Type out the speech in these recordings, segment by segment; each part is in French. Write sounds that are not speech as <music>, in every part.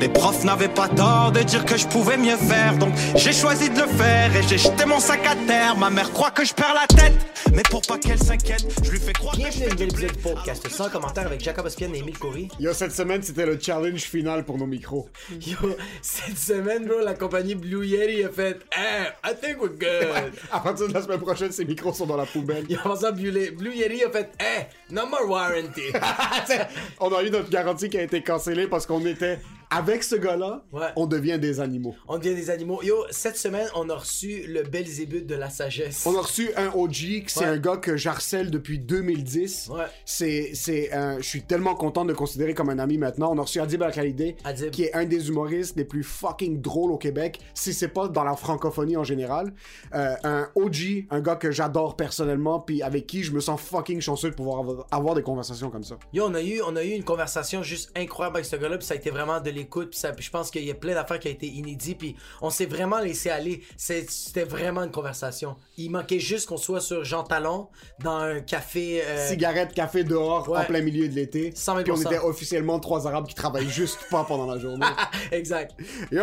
Les profs n'avaient pas tort de dire que je pouvais mieux faire, donc j'ai choisi de le faire et j'ai jeté mon sac à terre. Ma mère croit que je perds la tête, mais pour pas qu'elle s'inquiète, je lui fais croire que je Bienvenue à fais un nouvel du épisode blé. du podcast sans commentaire avec Jacob Ospian et Emile Coury. Yo, cette semaine, c'était le challenge final pour nos micros. Yo, cette semaine, bro, la compagnie Blue Yeti a fait Hey, I think we're good. <laughs> À partir de la semaine prochaine, ces micros sont dans la poubelle. Yo, en passant, Blue, Blue Yeti a fait Hey, no more warranty. <laughs> On a eu notre garantie qui a été cancellée parce qu'on était avec ce gars-là, Ouais. on devient des animaux. on devient des animaux. Yo, cette semaine, on a reçu le Belzébuth de la sagesse. On a reçu un OG, c'est Ouais. un gars que j'harcèle depuis 2010. Ouais. C'est, c'est, un- je suis tellement content de le considérer comme un ami maintenant. On a reçu Adib Adib. qui est un des humoristes les plus fucking drôles au Québec, si c'est pas dans la francophonie en général. Euh, un OG, un gars que j'adore personnellement, puis avec qui je me sens fucking chanceux de pouvoir avoir, avoir des conversations comme ça. Yo, on a eu, on a eu une conversation juste incroyable avec ce gars-là, puis ça a été vraiment de l'écoute, puis je pense qu'il y a plein d'affaires qui ont été inédites, puis on s'est vraiment laissé aller. C'était vraiment une conversation. Il manquait juste qu'on soit sur Jean Talon dans un café. euh, Cigarette, café dehors, Ouais. en plein milieu de l'été. 100 000 Puis on était officiellement trois Arabes qui travaillent juste pas pendant la journée. <laughs> exact. Yo!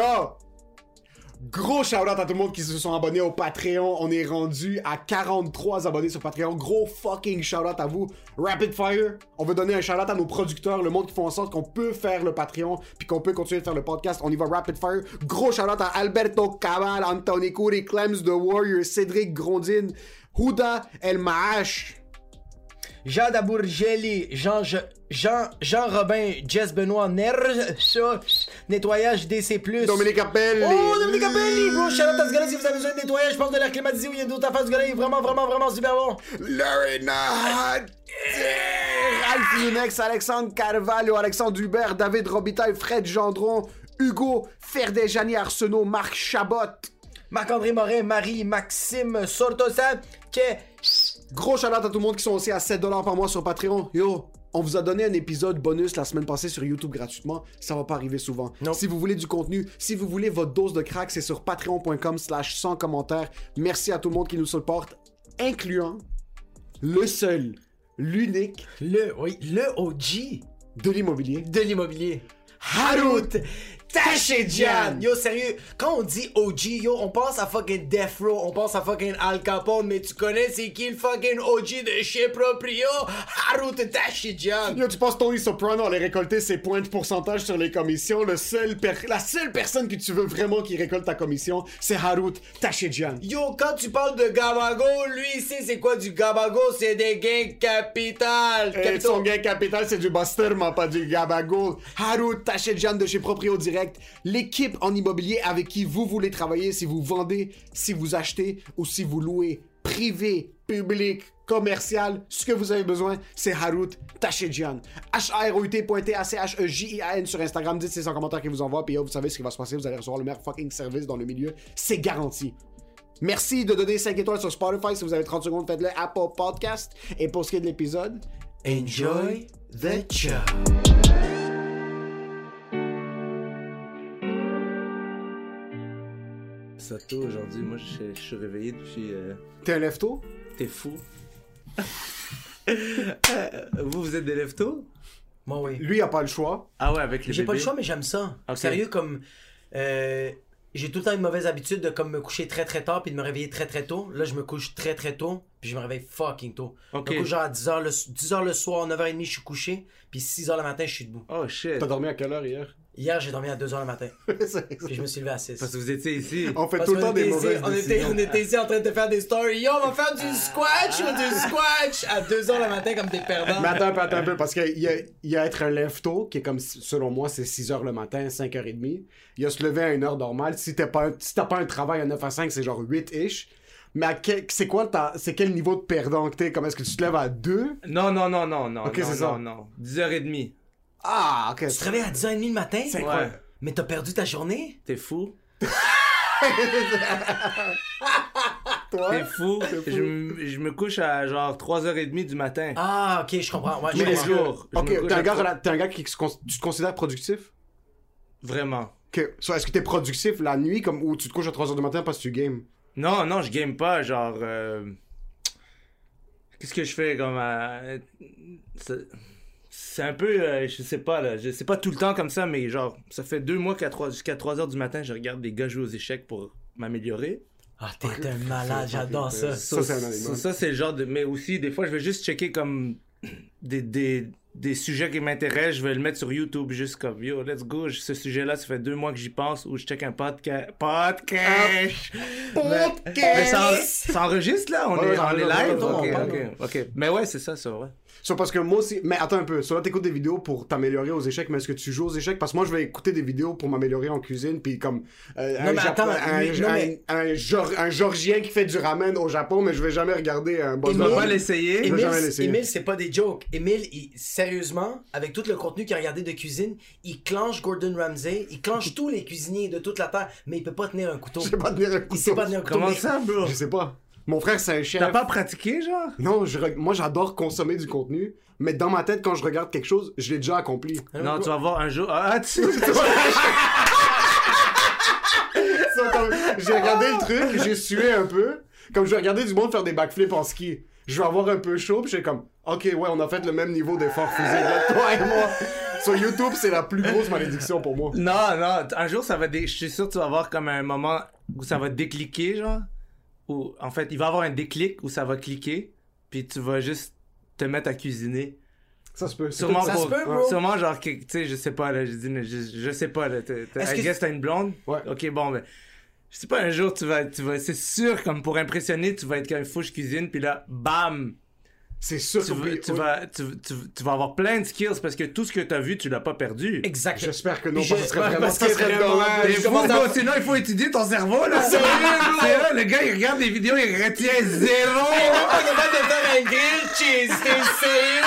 Gros shout-out à tout le monde qui se sont abonnés au Patreon. On est rendu à 43 abonnés sur Patreon. Gros fucking shout-out à vous. Rapid Fire. On veut donner un shout-out à nos producteurs, le monde qui font en sorte qu'on peut faire le Patreon puis qu'on peut continuer de faire le podcast. On y va Rapid Fire. Gros shout-out à Alberto Cabal, Anthony Coury, Clems The Warrior, Cédric Grondine, Huda El Maash. Jean Dabourgeli, Jean, Jean, Jean Robin, Jess Benoît, Nerj, ça, nettoyage DC+. Dominique Appel. Oh, Dominique Appelli, bro, shout out à ce gars-là si vous avez besoin de nettoyage, je pense de l'air climatisé ou il y a d'autres affaires, ce gars-là il est vraiment, vraiment, vraiment super bon. Lorena Ralph Yunex, Alexandre Carvalho, Alexandre Hubert, David Robitaille, Fred Gendron, Hugo Ferdejani Arsenault, Marc Chabot. Marc-André Morin, Marie, Maxime, Sortosa, que... Gros shout à tout le monde qui sont aussi à 7$ par mois sur Patreon. Yo, on vous a donné un épisode bonus la semaine passée sur YouTube gratuitement. Ça va pas arriver souvent. Si vous voulez du contenu, si vous voulez votre dose de crack, c'est sur patreon.com slash sans commentaires. Merci à tout le monde qui nous supporte, incluant le seul, l'unique Le, oui, le OG de l'immobilier. de l'immobilier. Harout Tachedjan! Yo, sérieux, quand on dit OG, yo, on pense à fucking Death Row, on pense à fucking Al Capone, mais tu connais c'est qui le fucking OG de chez Proprio? Harout Tachedjan! Yo, tu penses Tony Soprano allait récolter ses points de pourcentage sur les commissions? Le seul per- la seule personne que tu veux vraiment qui récolte ta commission, c'est Harut Tachedjan. Yo, quand tu parles de Gabago, lui, sait c'est quoi du Gabago? C'est des gains capital! Et Capitaux. son gain capital, c'est du Buster, mais pas du Gabagool. Harut Tachedjan de chez Proprio Direct. L'équipe en immobilier avec qui vous voulez travailler, si vous vendez, si vous achetez ou si vous louez. Privé, public, commercial, ce que vous avez besoin, c'est Harut Tachedjan. H-A-R-O-U-T.T-A-C-H-E-J-I-A-N sur Instagram. Dites c'est en commentaire qui vous envoie, puis yo, vous savez ce qui va se passer. Vous allez recevoir le meilleur fucking service dans le milieu. C'est garanti. Merci de donner 5 étoiles sur Spotify. Si vous avez 30 secondes, faites-le Apple Podcast. Et pour ce qui est de l'épisode, Enjoy the show. Ça tôt aujourd'hui, moi je, je suis réveillé depuis. euh, t'es un lève-tôt? T'es fou. <laughs> Euh, vous, vous êtes des lève-tôt? Moi, oui. Lui, il a pas le choix. Ah ouais, avec les J'ai pas le choix, mais j'aime ça. Sérieux, comme. euh, j'ai tout le temps une mauvaise habitude de comme me coucher très très tard puis de me réveiller très très tôt. Là, je me couche très très tôt puis je me réveille fucking tôt. Ok. Je me couche genre à 10h le, 10h le soir, 9h30 je suis couché puis 6h le matin je suis debout. Oh shit. T'as dormi à quelle heure hier? Hier, j'ai dormi à 2h le matin <laughs> puis je me suis levé à 6. Parce que vous étiez ici. on fait Parce tout le temps des ici- mauvaises on était, décisions. on était ici en train de faire des stories. Yo, on va faire du squash ou du squash à 2h le matin comme des perdants. Mais attends un peu, attends un peu, parce qu'il y a, y a être un lève-tôt, qui est comme, selon moi, c'est 6h le matin, 5h30. Il y a se lever à une heure normale. Si t'as pas, un- si pas un travail à 9 à 5, c'est genre 8-ish. Mais à quel- c'est quoi ta, c'est quel niveau de perdant que t'es? Comme est-ce que tu te lèves à 2? Non, non, non, non, non. Ok, c'est ça. non, non. 10h30. Ah, ok. Tu te réveilles à 10h30 le matin? C'est incroyable. Mais t'as perdu ta journée? T'es fou? <laughs> Toi? T'es fou? Je, je me couche à genre 3h30 du matin. Ah, ok, je comprends. Ouais, Tous les jours. Ok, t'es un, à gars, un qui se con- tu te considères productif? Vraiment. So, est-ce que t'es productif la nuit comme, ou tu te couches à 3h du matin parce que tu games? Non, non, je game pas. Genre. euh, Qu'est-ce que je fais comme. euh, c'est- un peu. euh, je sais pas, là. Je sais pas tout le temps comme ça, mais genre, ça fait deux mois qu'à 3, jusqu'à 3h du matin, je regarde des gars jouer aux échecs pour m'améliorer. Ah, t'es un malade, j'adore ça. Ça, c'est un ça, animal. ça, c'est le genre de. Mais aussi, des fois, je vais juste checker comme <clears throat> des, des, des sujets qui m'intéressent. Je vais le mettre sur YouTube juste comme yo, let's go. Ce sujet-là, ça fait deux mois que j'y pense ou je check un podcast. <laughs> Podcast! Mais, mais ça, en- ça enregistre là? On Ouais, est, ouais, on est ouais, ouais, live? ouais, ok, ouais, ok, ouais. ok. Mais ouais, c'est ça, c'est vrai. Ça, parce que moi aussi. Mais attends un peu. Soit t'écoutes des vidéos pour t'améliorer aux échecs, mais est-ce que tu joues aux échecs? Parce que moi, je vais écouter des vidéos pour m'améliorer en cuisine, puis comme. euh, Non, un, mais attends, un, non, un- mais- un Geor- un Georgien qui fait du ramen au Japon, mais je vais jamais regarder un bon vas Émile- pas l'essayer? vais Émile, jamais l'essayer. Émile, c'est pas des jokes. Émile, il- sérieusement, avec tout le contenu qu'il a regardé de cuisine, il clenche Gordon Ramsay, il clenche tous les cuisiniers de toute la terre, mais il peut pas tenir un couteau. Je sais pas tenir un Il sait couteau. pas tenir un couteau. Comment mais- ça, bro? Je sais pas. Mon frère, c'est un chef. T'as pas pratiqué, genre? Non, je re- moi, j'adore consommer du contenu, mais dans ma tête, quand je regarde quelque chose, je l'ai déjà accompli. Non, tu vas voir un jour. Ah, tu. <laughs> J'ai regardé le truc, j'ai sué un peu. Comme je vais regarder du monde faire des backflips en ski. Je vais avoir un peu chaud, puis je suis comme, ok, ouais, on a fait le même niveau d'effort physique, toi et moi. Sur YouTube, c'est la plus grosse malédiction pour moi. Non, non, un jour, ça va. dé- Je suis sûr que tu vas avoir comme un moment où ça va décliquer, genre. Ou en fait, il va y avoir un déclic où ça va cliquer, puis tu vas juste te mettre à cuisiner. Ça se peut. Sûrement Ça pour. se peut, bro. Sûrement, genre, tu sais, je sais pas, là, je dis, je, je sais pas, là. I que guess t'as une blonde? Ouais. Ok, bon, mais. Je sais pas, un jour, tu vas. Tu vas c'est sûr, comme pour impressionner, tu vas être comme fou, je cuisine, puis là, bam! C'est sûr Tu, peut- tu, vas, tu, tu- tu vas avoir plein de skills parce que tout ce que t'as vu, tu l'as pas perdu. Exactement. J'espère que non, parce que ce serait vraiment, parce ça que serait dommage. À- sinon il faut étudier ton cerveau, là. C'est là, le gars, il regarde des vidéos, il retient <laughs> zéro. T'es même pas capable de faire un grill cheese, t'es sérieux?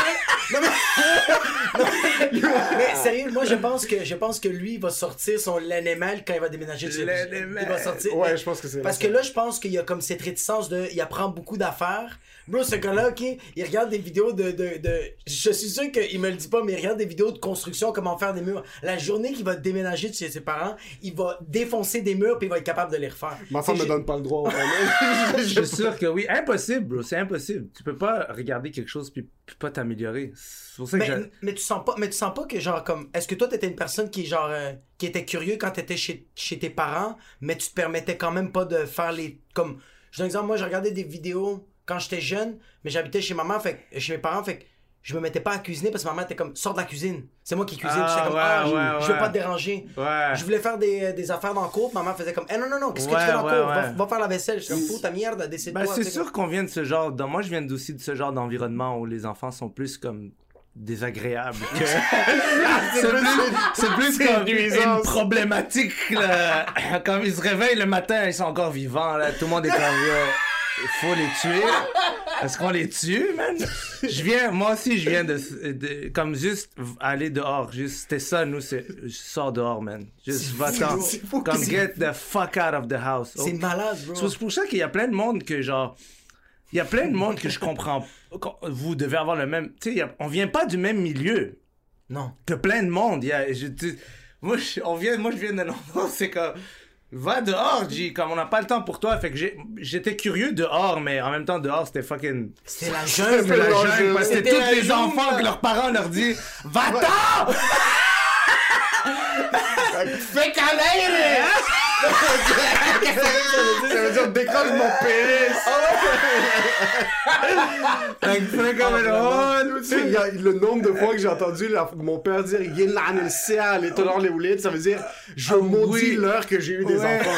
Non, mais... Non, mais sérieux, moi je pense que je pense que lui il va sortir son LNML quand il va déménager de chez LNML. Il va sortir. Ouais, je pense que c'est Parce que là, je pense qu'il y a comme cette réticence de. Il apprend beaucoup d'affaires. Bro, ce gars-là, ok, il regarde des vidéos de. de, de je suis sûr qu'il me le dit pas, mais il regarde des vidéos de construction, comment faire des murs. La journée qu'il va déménager de chez ses parents, il va défoncer des murs puis il va être capable de les refaire. Ma femme me donne pas le droit. <laughs> Je suis sûr que oui. Impossible, bro. C'est impossible. Tu peux pas regarder quelque chose puis, puis pas t'améliorer. C'est pour ça que Mais, mais tu sens pas mais tu sens pas que genre comme est-ce que toi t'étais une personne qui genre euh, qui était curieux quand t'étais chez chez tes parents mais tu te permettais quand même pas de faire les comme je donne un exemple moi j'ai regardé des vidéos quand j'étais jeune mais j'habitais chez maman fait chez mes parents fait je me mettais pas à cuisiner parce que maman était comme sors de la cuisine c'est moi qui cuisine Ah, j'étais comme ouais, ah je, ouais, je veux ouais. pas te déranger je voulais faire des, des affaires dans le cours maman faisait comme eh non non non qu'est-ce que tu fais dans le cours? Va, faire la vaisselle je suis comme fous ta merde Ben, décide-toi c'est tu sais, sûr qu'on vient de ce genre. Moi, je viens aussi de ce genre d'environnement où les enfants sont plus comme désagréables que. <laughs> c'est plus, c'est plus comme une problématique. Là. <laughs> Quand ils se réveillent le matin, ils sont encore vivants. Là. Tout le monde est comme. <laughs> Faut les tuer. Est-ce qu'on les tue, man? Je viens, moi aussi, je viens de, de- comme juste aller dehors. Juste, c'était ça, nous, c'est, je sors dehors, man. Juste, va-t'en. Comme, get the fuck out of the house. c'est malade bro C'est pour ça qu'il y a plein de monde que genre. Il y a plein de monde que je comprends. Vous devez avoir le même. Tu sais, on vient pas du même milieu non que plein de monde. Il y a, je, moi, je, on vient, moi, je viens d'un endroit, c'est comme. Va dehors, G, comme on n'a pas le temps pour toi. Fait que j'étais curieux dehors, mais en même temps, dehors, c'était fucking. c'était la C'était jungle <laughs> la dangereux. jungle, parce que C'était tous les jungle, enfants que leurs parents leur disent Va-t'en <laughs> Fais câlin! <laughs> Ça veut dire décroche mon pénis. Like, fais comme une honte. Tu sais, il y a le nombre de fois que j'ai entendu la- mon père dire le ciel et Tonor les Oulides, ça veut dire je maudis l'heure que j'ai eu des enfants.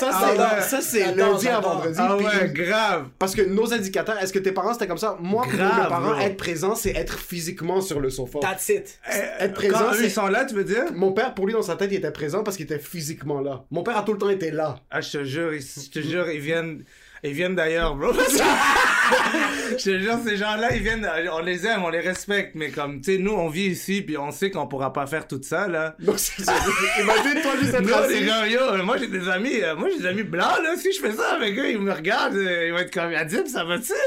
Ça, Ah ouais. ça, c'est J'adore, lundi à vendredi. Ah puis ouais, grave. Parce que nos indicateurs, est-ce que tes parents c'était comme ça? Moi, pour Grave, mes parents, être présent, c'est être physiquement sur le sofa. That's it. Être présent, Quand eux, c'est. ils sont là, tu veux dire? Mon père, pour lui, dans sa tête, il était présent parce qu'il était physiquement là. Mon père a tout le temps été là. Ah, je te jure, ils- je te jure, ils viennent, ils viennent d'ailleurs, bro. <laughs> <laughs> je te jure, ces gens-là, ils viennent, on les aime, on les respecte, mais comme, tu sais, nous, on vit ici, puis on sait qu'on pourra pas faire tout ça, là. Donc, c'est- c'est- imagine toi juste les gens, yo, moi j'ai des amis, euh, moi j'ai des amis blancs, là, si je fais ça avec eux, ils me regardent, euh, ils vont être comme, Adib, ça va-tu? <laughs>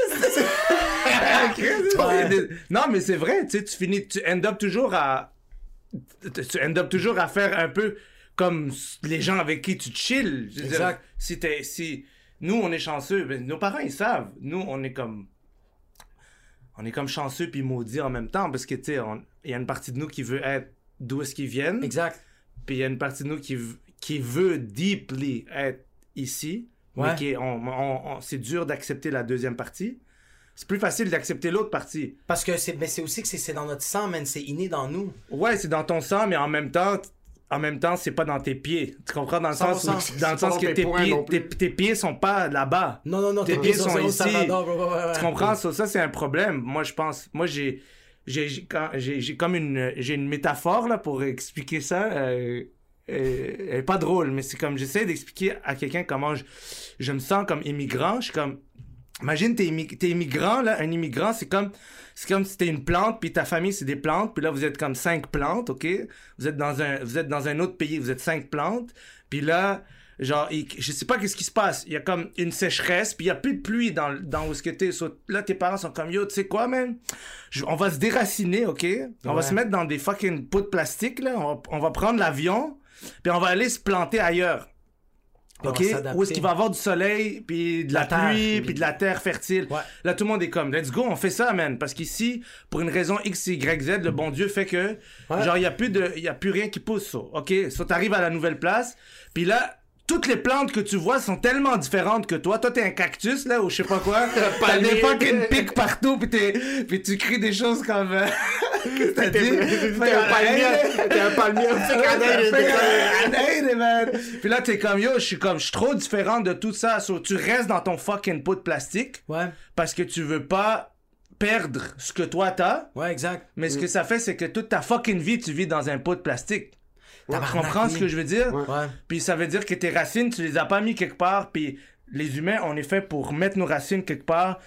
<laughs> Non, mais c'est vrai, tu sais, tu finis, tu end up toujours à, tu end up toujours à faire un peu comme les gens avec qui tu chill. Je veux dire, Exact. si t'es, si, nous on est chanceux, ben, nos parents ils savent, nous on est comme, on est comme chanceux puis maudits en même temps, parce que, tu sais, il y a une partie de nous qui veut être d'où est-ce qu'ils viennent. Exact. Puis il y a une partie de nous qui, qui veut deeply être ici. Ouais. Mais qui on, on- on- c'est dur d'accepter la deuxième partie. C'est plus facile d'accepter l'autre partie. Parce que c'est, mais c'est aussi que c'est, c'est dans notre sang, man. C'est inné dans nous. Ouais, c'est dans ton sang, mais en même temps, en même temps, c'est pas dans tes pieds. Tu comprends? Dans le sens, 100%. où- dans le C'est pas sens dans que tes pieds, tes, tes pieds sont pas là-bas. Non, non, non. Tes pieds sont ici. Tu comprends? Ça, ça, c'est un problème. Moi, je pense. Moi, j'ai. J'ai comme une, j'ai une métaphore là, pour expliquer ça. Euh, euh, pas drôle, mais c'est comme j'essaie d'expliquer à quelqu'un comment je, je me sens comme immigrant. Je suis comme. Imagine, t'es, t'es immigrant, là. Un immigrant, c'est comme, c'est comme si t'es une plante, puis ta famille, c'est des plantes, puis là, vous êtes comme cinq plantes, OK? Vous êtes dans un, vous êtes dans un autre pays, vous êtes cinq plantes, puis là, genre, il- je sais pas qu'est-ce qui se passe. Il y a comme une sécheresse, puis il y a plus de pluie dans, dans où ce que t'es. So, là, tes parents sont comme, yo, tu sais quoi, man? Je- on va se déraciner, OK? On va se mettre dans des fucking pots de plastique, là. On va, on va prendre l'avion, puis on va aller se planter ailleurs. Puis on OK? va s'adapter. Où est-ce qu'il va avoir du soleil, puis de la, La terre, pluie, puis de la terre fertile. Ouais. Là, tout le monde est comme, let's go, on fait ça, man. Parce qu'ici, pour une raison X, Y, Z, le bon Dieu fait que, genre, il n'y a, plus de- y a plus rien qui pousse, ça. OK? So, t'arrives à la nouvelle place, puis là, toutes les plantes que tu vois sont tellement différentes que toi. Toi, t'es un cactus, là, ou je sais pas quoi. <laughs> T'as des fucking pics partout, t'es- puis tu cries des choses comme... euh, <laughs> Qu'est-ce que t'as dit? T'es un palmier. T'es un palmier. Puis là, t'es comme, yo, je suis comme, je suis trop différent de tout ça. So, tu restes dans ton fucking pot de plastique Ouais. parce que tu veux pas perdre ce que toi t'as. Ouais, exact. Mais ce que ça fait, c'est que toute ta fucking vie, tu vis dans un pot de plastique. Tu Tabarnak, comprends ce que je veux dire? Ouais. Puis ça veut dire que tes racines, tu les as pas mis quelque part. Puis les humains, on est fait pour mettre nos racines quelque part.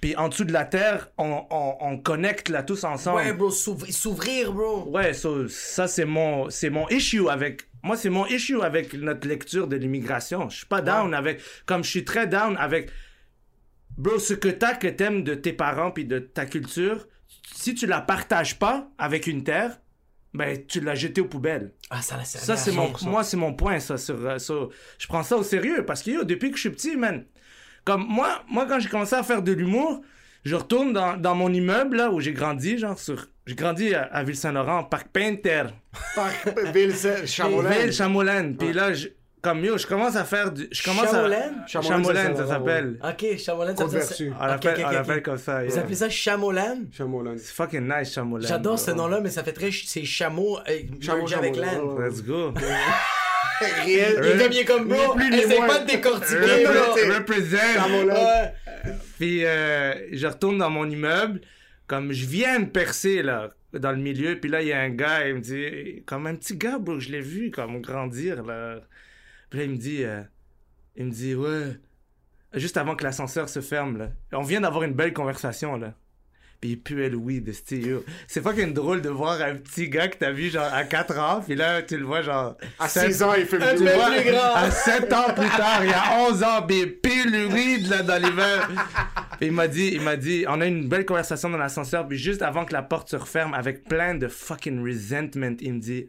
Puis en dessous de la terre, on, on, on connecte là tous ensemble. Ouais, bro, s'ouvrir, bro. Ouais, so, ça c'est mon c'est mon issue avec moi c'est mon issue avec notre lecture de l'immigration. Je suis pas down avec comme je suis très down avec bro ce que t'as que t'aimes de tes parents puis de ta culture, si tu la partages pas avec une terre, ben tu l'as jeté aux poubelles. Ah, ça, Ça c'est mon moi c'est mon point ça sur euh, ça. je prends ça au sérieux parce que yo, depuis que je suis petit man, comme moi moi quand j'ai commencé à faire de l'humour, je retourne dans, dans mon immeuble là où j'ai grandi genre sur j'ai grandi à, à Ville-Saint-Laurent, Parc Painter. Ville Chamolin. Ville Chamolaine. Puis là, je, comme yo, je commence à faire du. Je commence Chamolaine? à. Ça ça, s'appelle. Ok, Chamolan, ça Vertu. On l'appelle ok, on ok, l'appelle ok. comme ça. Vous yeah. appelez ça Chamolan? Chamolin. C'est fucking nice, Chamolaine. J'adore ce nom-là, mais ça fait très. C'est chameau euh, Chameau, avec ouais. Let's go. <laughs> Rien. Il est comme, ni essaye pas de décortiquer, Represent. Puis euh, je retourne dans mon immeuble, comme je viens de percer là, dans le milieu, puis là il y a un gars, il me dit, comme un petit gars, bro, je l'ai vu comme grandir là. Puis là il me dit, euh, il me dit, ouais, juste avant que l'ascenseur se ferme là, on vient d'avoir une belle conversation là. Puis il puait le weed. C'est fucking drôle de voir un petit gars que t'as vu genre à 4 ans, puis là tu le vois genre À sept- 6 ans, il fait peu tu vois, plus grand. à 7 ans plus tard, il y a 11 ans, puis il pile le weed là dans. Puis il m'a dit, il m'a dit, on a une belle conversation dans l'ascenseur, puis juste avant que la porte se referme, avec plein de fucking resentment, il me dit,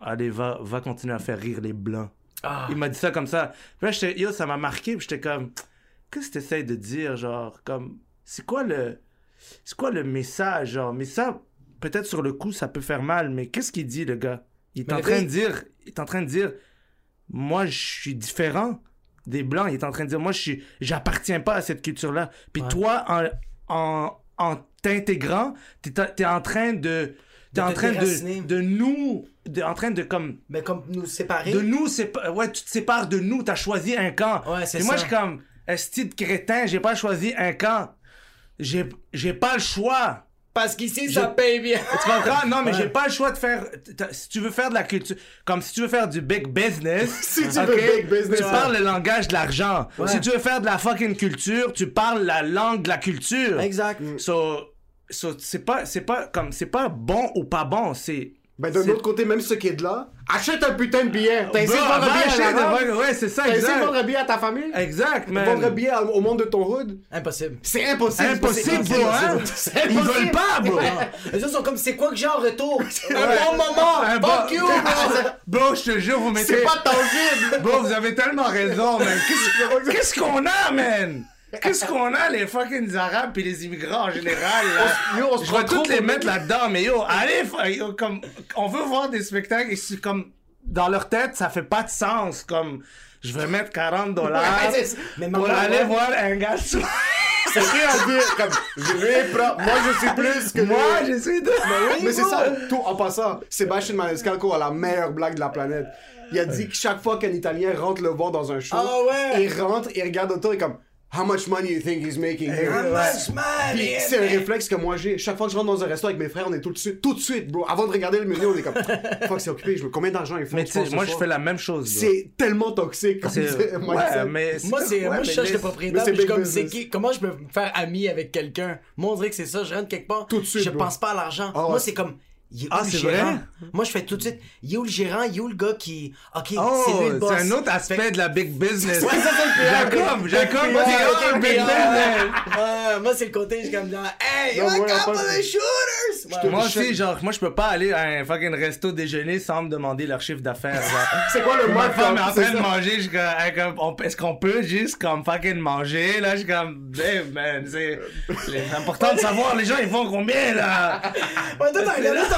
allez, va, va continuer à faire rire les blancs. Ah. Il m'a dit ça comme ça. Puis là, j'étais, yo, ça m'a marqué, puis j'étais comme, qu'est-ce que t'essayes de dire, genre, comme, c'est quoi le, c'est quoi le message, genre, mais ça, peut-être sur le coup, ça peut faire mal, mais qu'est-ce qu'il dit, le gars? Il est Mais en train de dire, il est en train de dire, moi, je suis différent des Blancs. Il est en train de dire, moi, je suis, j'appartiens pas à cette culture-là. Puis toi, en, en, en t'intégrant, t'es, t'es en train de, t'es en train de, de nous, de, en train de comme, Mais comme nous séparer. de nous, pas, ouais, tu te sépares de nous, t'as choisi un camp. Ouais, c'est Puis moi, ça. je suis comme, esti de crétin, j'ai pas choisi un camp. J'ai, j'ai pas le choix. Parce qu'ici, Je- ça paye bien. <laughs> Tu comprends? Non, mais Ouais. j'ai pas le choix de faire. Si tu veux faire de la culture. Comme si tu veux faire du big business. <laughs> Si tu veux big business, Tu ouais. parles le langage de l'argent. Si tu veux faire de la fucking culture, tu parles la langue de la culture. Exact. So, so c'est pas, c'est pas comme, c'est pas bon ou pas bon, c'est. Ben, d'un autre côté, même ce qui est de là, achète un putain de billet. T'as essayé de vendre un billet à la de-? Ouais, c'est ça, T'as essayé de vendre un billet à ta famille? Exact, man. Vendre un billet au monde de ton hood? Impossible. C'est impossible. Impossible, c'est bro, hein? C'est Ils impossible. veulent pas, bro. Les autres sont comme, c'est quoi que j'ai en retour? <laughs> Un Ouais. bon moment! Un Fuck bon- you! bro. <laughs> Bro, je te jure, vous mettez. C'est pas tangible. Bro, vous avez tellement raison, man. Qu'est-ce <laughs> qu'est-ce qu'on a, man? Qu'est-ce qu'on a, les fucking Arabes et les immigrants en général, là? Yo, on se Je vais tous les mettre là-dedans, mais yo, allez, yo, comme, on veut voir des spectacles et c'est comme, dans leur tête, ça fait pas de sens, comme, je vais mettre 40 dollars. Mais pour aller voir un gars C'est rien à dire. Comme, je vais prendre. Moi, je suis plus que Moi, lui. je suis de... Mais c'est ça, tout en passant, Sébastien Maniscalco a la meilleure blague de la planète. Il a dit que chaque fois qu'un Italien rentre le voir dans un show, Ah ouais. il rentre, il regarde autour et comme How much money you think he's making here? How much money? C'est un réflexe que moi j'ai. Chaque fois que je rentre dans un resto avec mes frères, on est tout de suite, tout de suite, bro. Avant de regarder le menu, on est comme <laughs> Fuck, c'est occupé. Je me combien d'argent il faut Mais tu sais, moi, je fais la même chose. C'est tellement toxique. Ouais, mais... Moi, c'est, ouais, moi, je cherche les- le propriétaire. je comme, c'est qui, comment je peux me faire ami avec quelqu'un? Moi, on dirait que c'est ça. Je rentre quelque part. Tout de suite, Je bro. pense pas à l'argent. Ah. Moi, c'est comme, il est où Ah, le c'est gérant? vrai? Moi, je fais tout de suite, il est où le gérant? Il est où le gars qui, ok, Oh, c'est lui le boss. c'est un autre aspect Fait- de la big business. Ouais, ça, c'est le PR. Jacob, Jacob, Moi, c'est le big business. Moi, c'est le côté, je suis comme genre, hey, you fois, of c'est- shooters? Ouais. Moi aussi, genre, moi, je peux pas aller à un fucking resto déjeuner sans me demander leur chiffre d'affaires. <laughs> C'est quoi le Ma markup? femme est en train de manger, je suis comme, est-ce qu'on peut juste comme fucking manger? Là, je suis comme, hey, man, c'est c'est important de savoir, les gens, ils font combien, là? Ouais,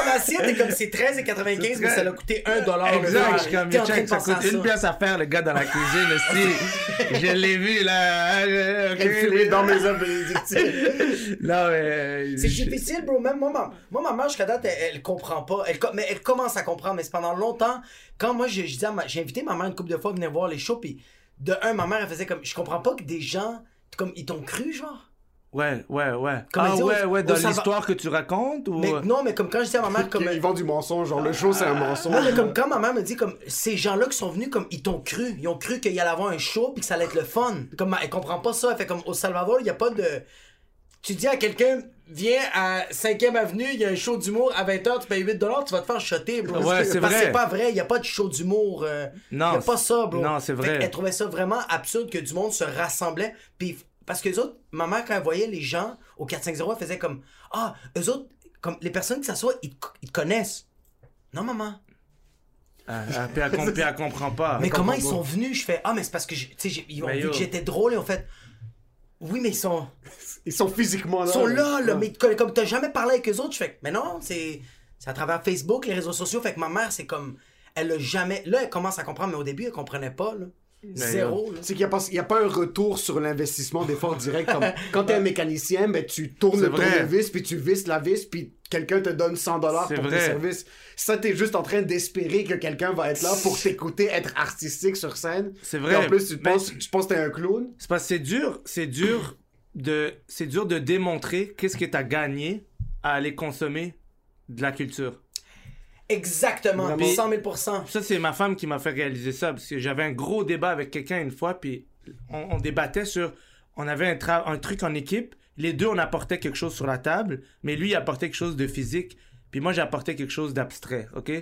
ton assiette, t'es comme, c'est 13,95, mais ça l'a coûté 1 dollar. Exact, je suis comme, check, ça coûte une pièce à faire, le gars dans la cuisine, aussi. <laughs> Je l'ai vu, là. euh, dans mes œuvres. <laughs> Non, mais. C'est je- difficile, bro. Même moi, ma, moi, ma mère, jusqu'à date, elle, elle comprend pas. Elle, mais elle commence à comprendre. Mais c'est pendant longtemps, quand moi, je, je disais à ma- j'ai invité ma mère une couple de fois à venir voir les shows, puis de un, ma mère, elle faisait comme, je comprends pas que des gens, comme, ils t'ont cru, genre. Ouais, ouais, ouais. Comme ah, dit, ouais, ouais, dans l'histoire que tu racontes ou. Mais non, mais comme quand je dis à ma mère, comme. Ils vendent du mensonge, genre le show c'est un mensonge. Non, mais comme quand ma mère me dit, comme, ces gens-là qui sont venus, comme, ils t'ont cru. Ils ont cru qu'il allait avoir un show, puis que ça allait être le fun. Comme, elle comprend pas ça. Elle fait comme, au Salvador, il y a pas de. Tu dis à quelqu'un, viens à 5e Avenue, il y a un show d'humour à 20h, tu payes 8 tu vas te faire shotter, bro. Ouais, c'est Parce que vrai. c'est pas vrai, il y a pas de show d'humour. euh, Non, Il y a pas ça, bro. non, c'est Fait vrai. Elle trouvait ça vraiment absurde que du monde se rassemblait. Puis, parce que les autres, ma mère, quand elle voyait les gens au 450, elle faisait comme, ah, eux autres, comme, les personnes qui s'assoient, ils, te- ils te connaissent. Non, maman. Ah, ah, puis, elle, com- puis elle comprend pas. Mais comment ils sont venus? Je fais, ah, mais c'est parce que, j'ai- tu sais, j'ai- ils ont Mais vu yo. que j'étais drôle et ont fait, oui, mais ils sont, <laughs> Ils sont physiquement là. ils sont là, là, Ouais. mais comme, comme t'as jamais parlé avec eux autres, je fais, mais non, c'est, c'est à travers Facebook, les réseaux sociaux, fait que ma mère, c'est comme, elle a jamais, là, elle commence à comprendre, mais au début, elle comprenait pas, là. Zéro, là. C'est qu'il n'y a, pas- il y a pas un retour sur l'investissement d'efforts directs. Comme <laughs> quand t'es un mécanicien, ben, tu tournes le tournevis, puis tu visses la vis, puis quelqu'un te donne 100 dollars pour tes services. Ça, t'es juste en train d'espérer que quelqu'un va être là pour t'écouter, être artistique sur scène. C'est vrai. en plus, tu Mais- penses, tu penses que t'es un clown. C'est parce que c'est dur, c'est dur de, c'est dur de démontrer qu'est-ce que t'as gagné à aller consommer de la culture. Exactement, Vraiment. 100 000 Ça, c'est ma femme qui m'a fait réaliser ça, parce que j'avais un gros débat avec quelqu'un une fois, puis on, on débattait sur... On avait un, tra- un truc en équipe, les deux, on apportait quelque chose sur la table, mais lui, il apportait quelque chose de physique, puis moi, j'apportais quelque chose d'abstrait, OK?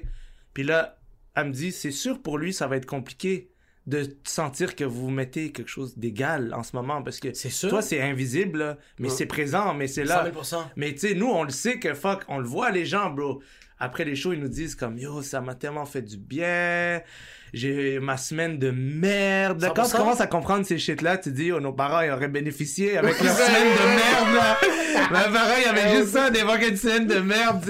Puis là, elle me dit, c'est sûr, pour lui, ça va être compliqué de sentir que vous mettez quelque chose d'égal en ce moment, parce que sûr. toi, c'est invisible, là, mais c'est présent, mais c'est là. 100 000 Mais tu sais, nous, on le sait que fuck, on le voit, les gens, bro. Après les shows, ils nous disent comme yo, ça m'a tellement fait du bien. j'ai ma semaine de merde. Quand tu 100%. commences à comprendre ces shit-là, tu dis, oh, nos parents, ils auraient bénéficié avec leur semaine de merde, là. <laughs> Mes parents, il y avait juste ça, des fucking semaines de merde.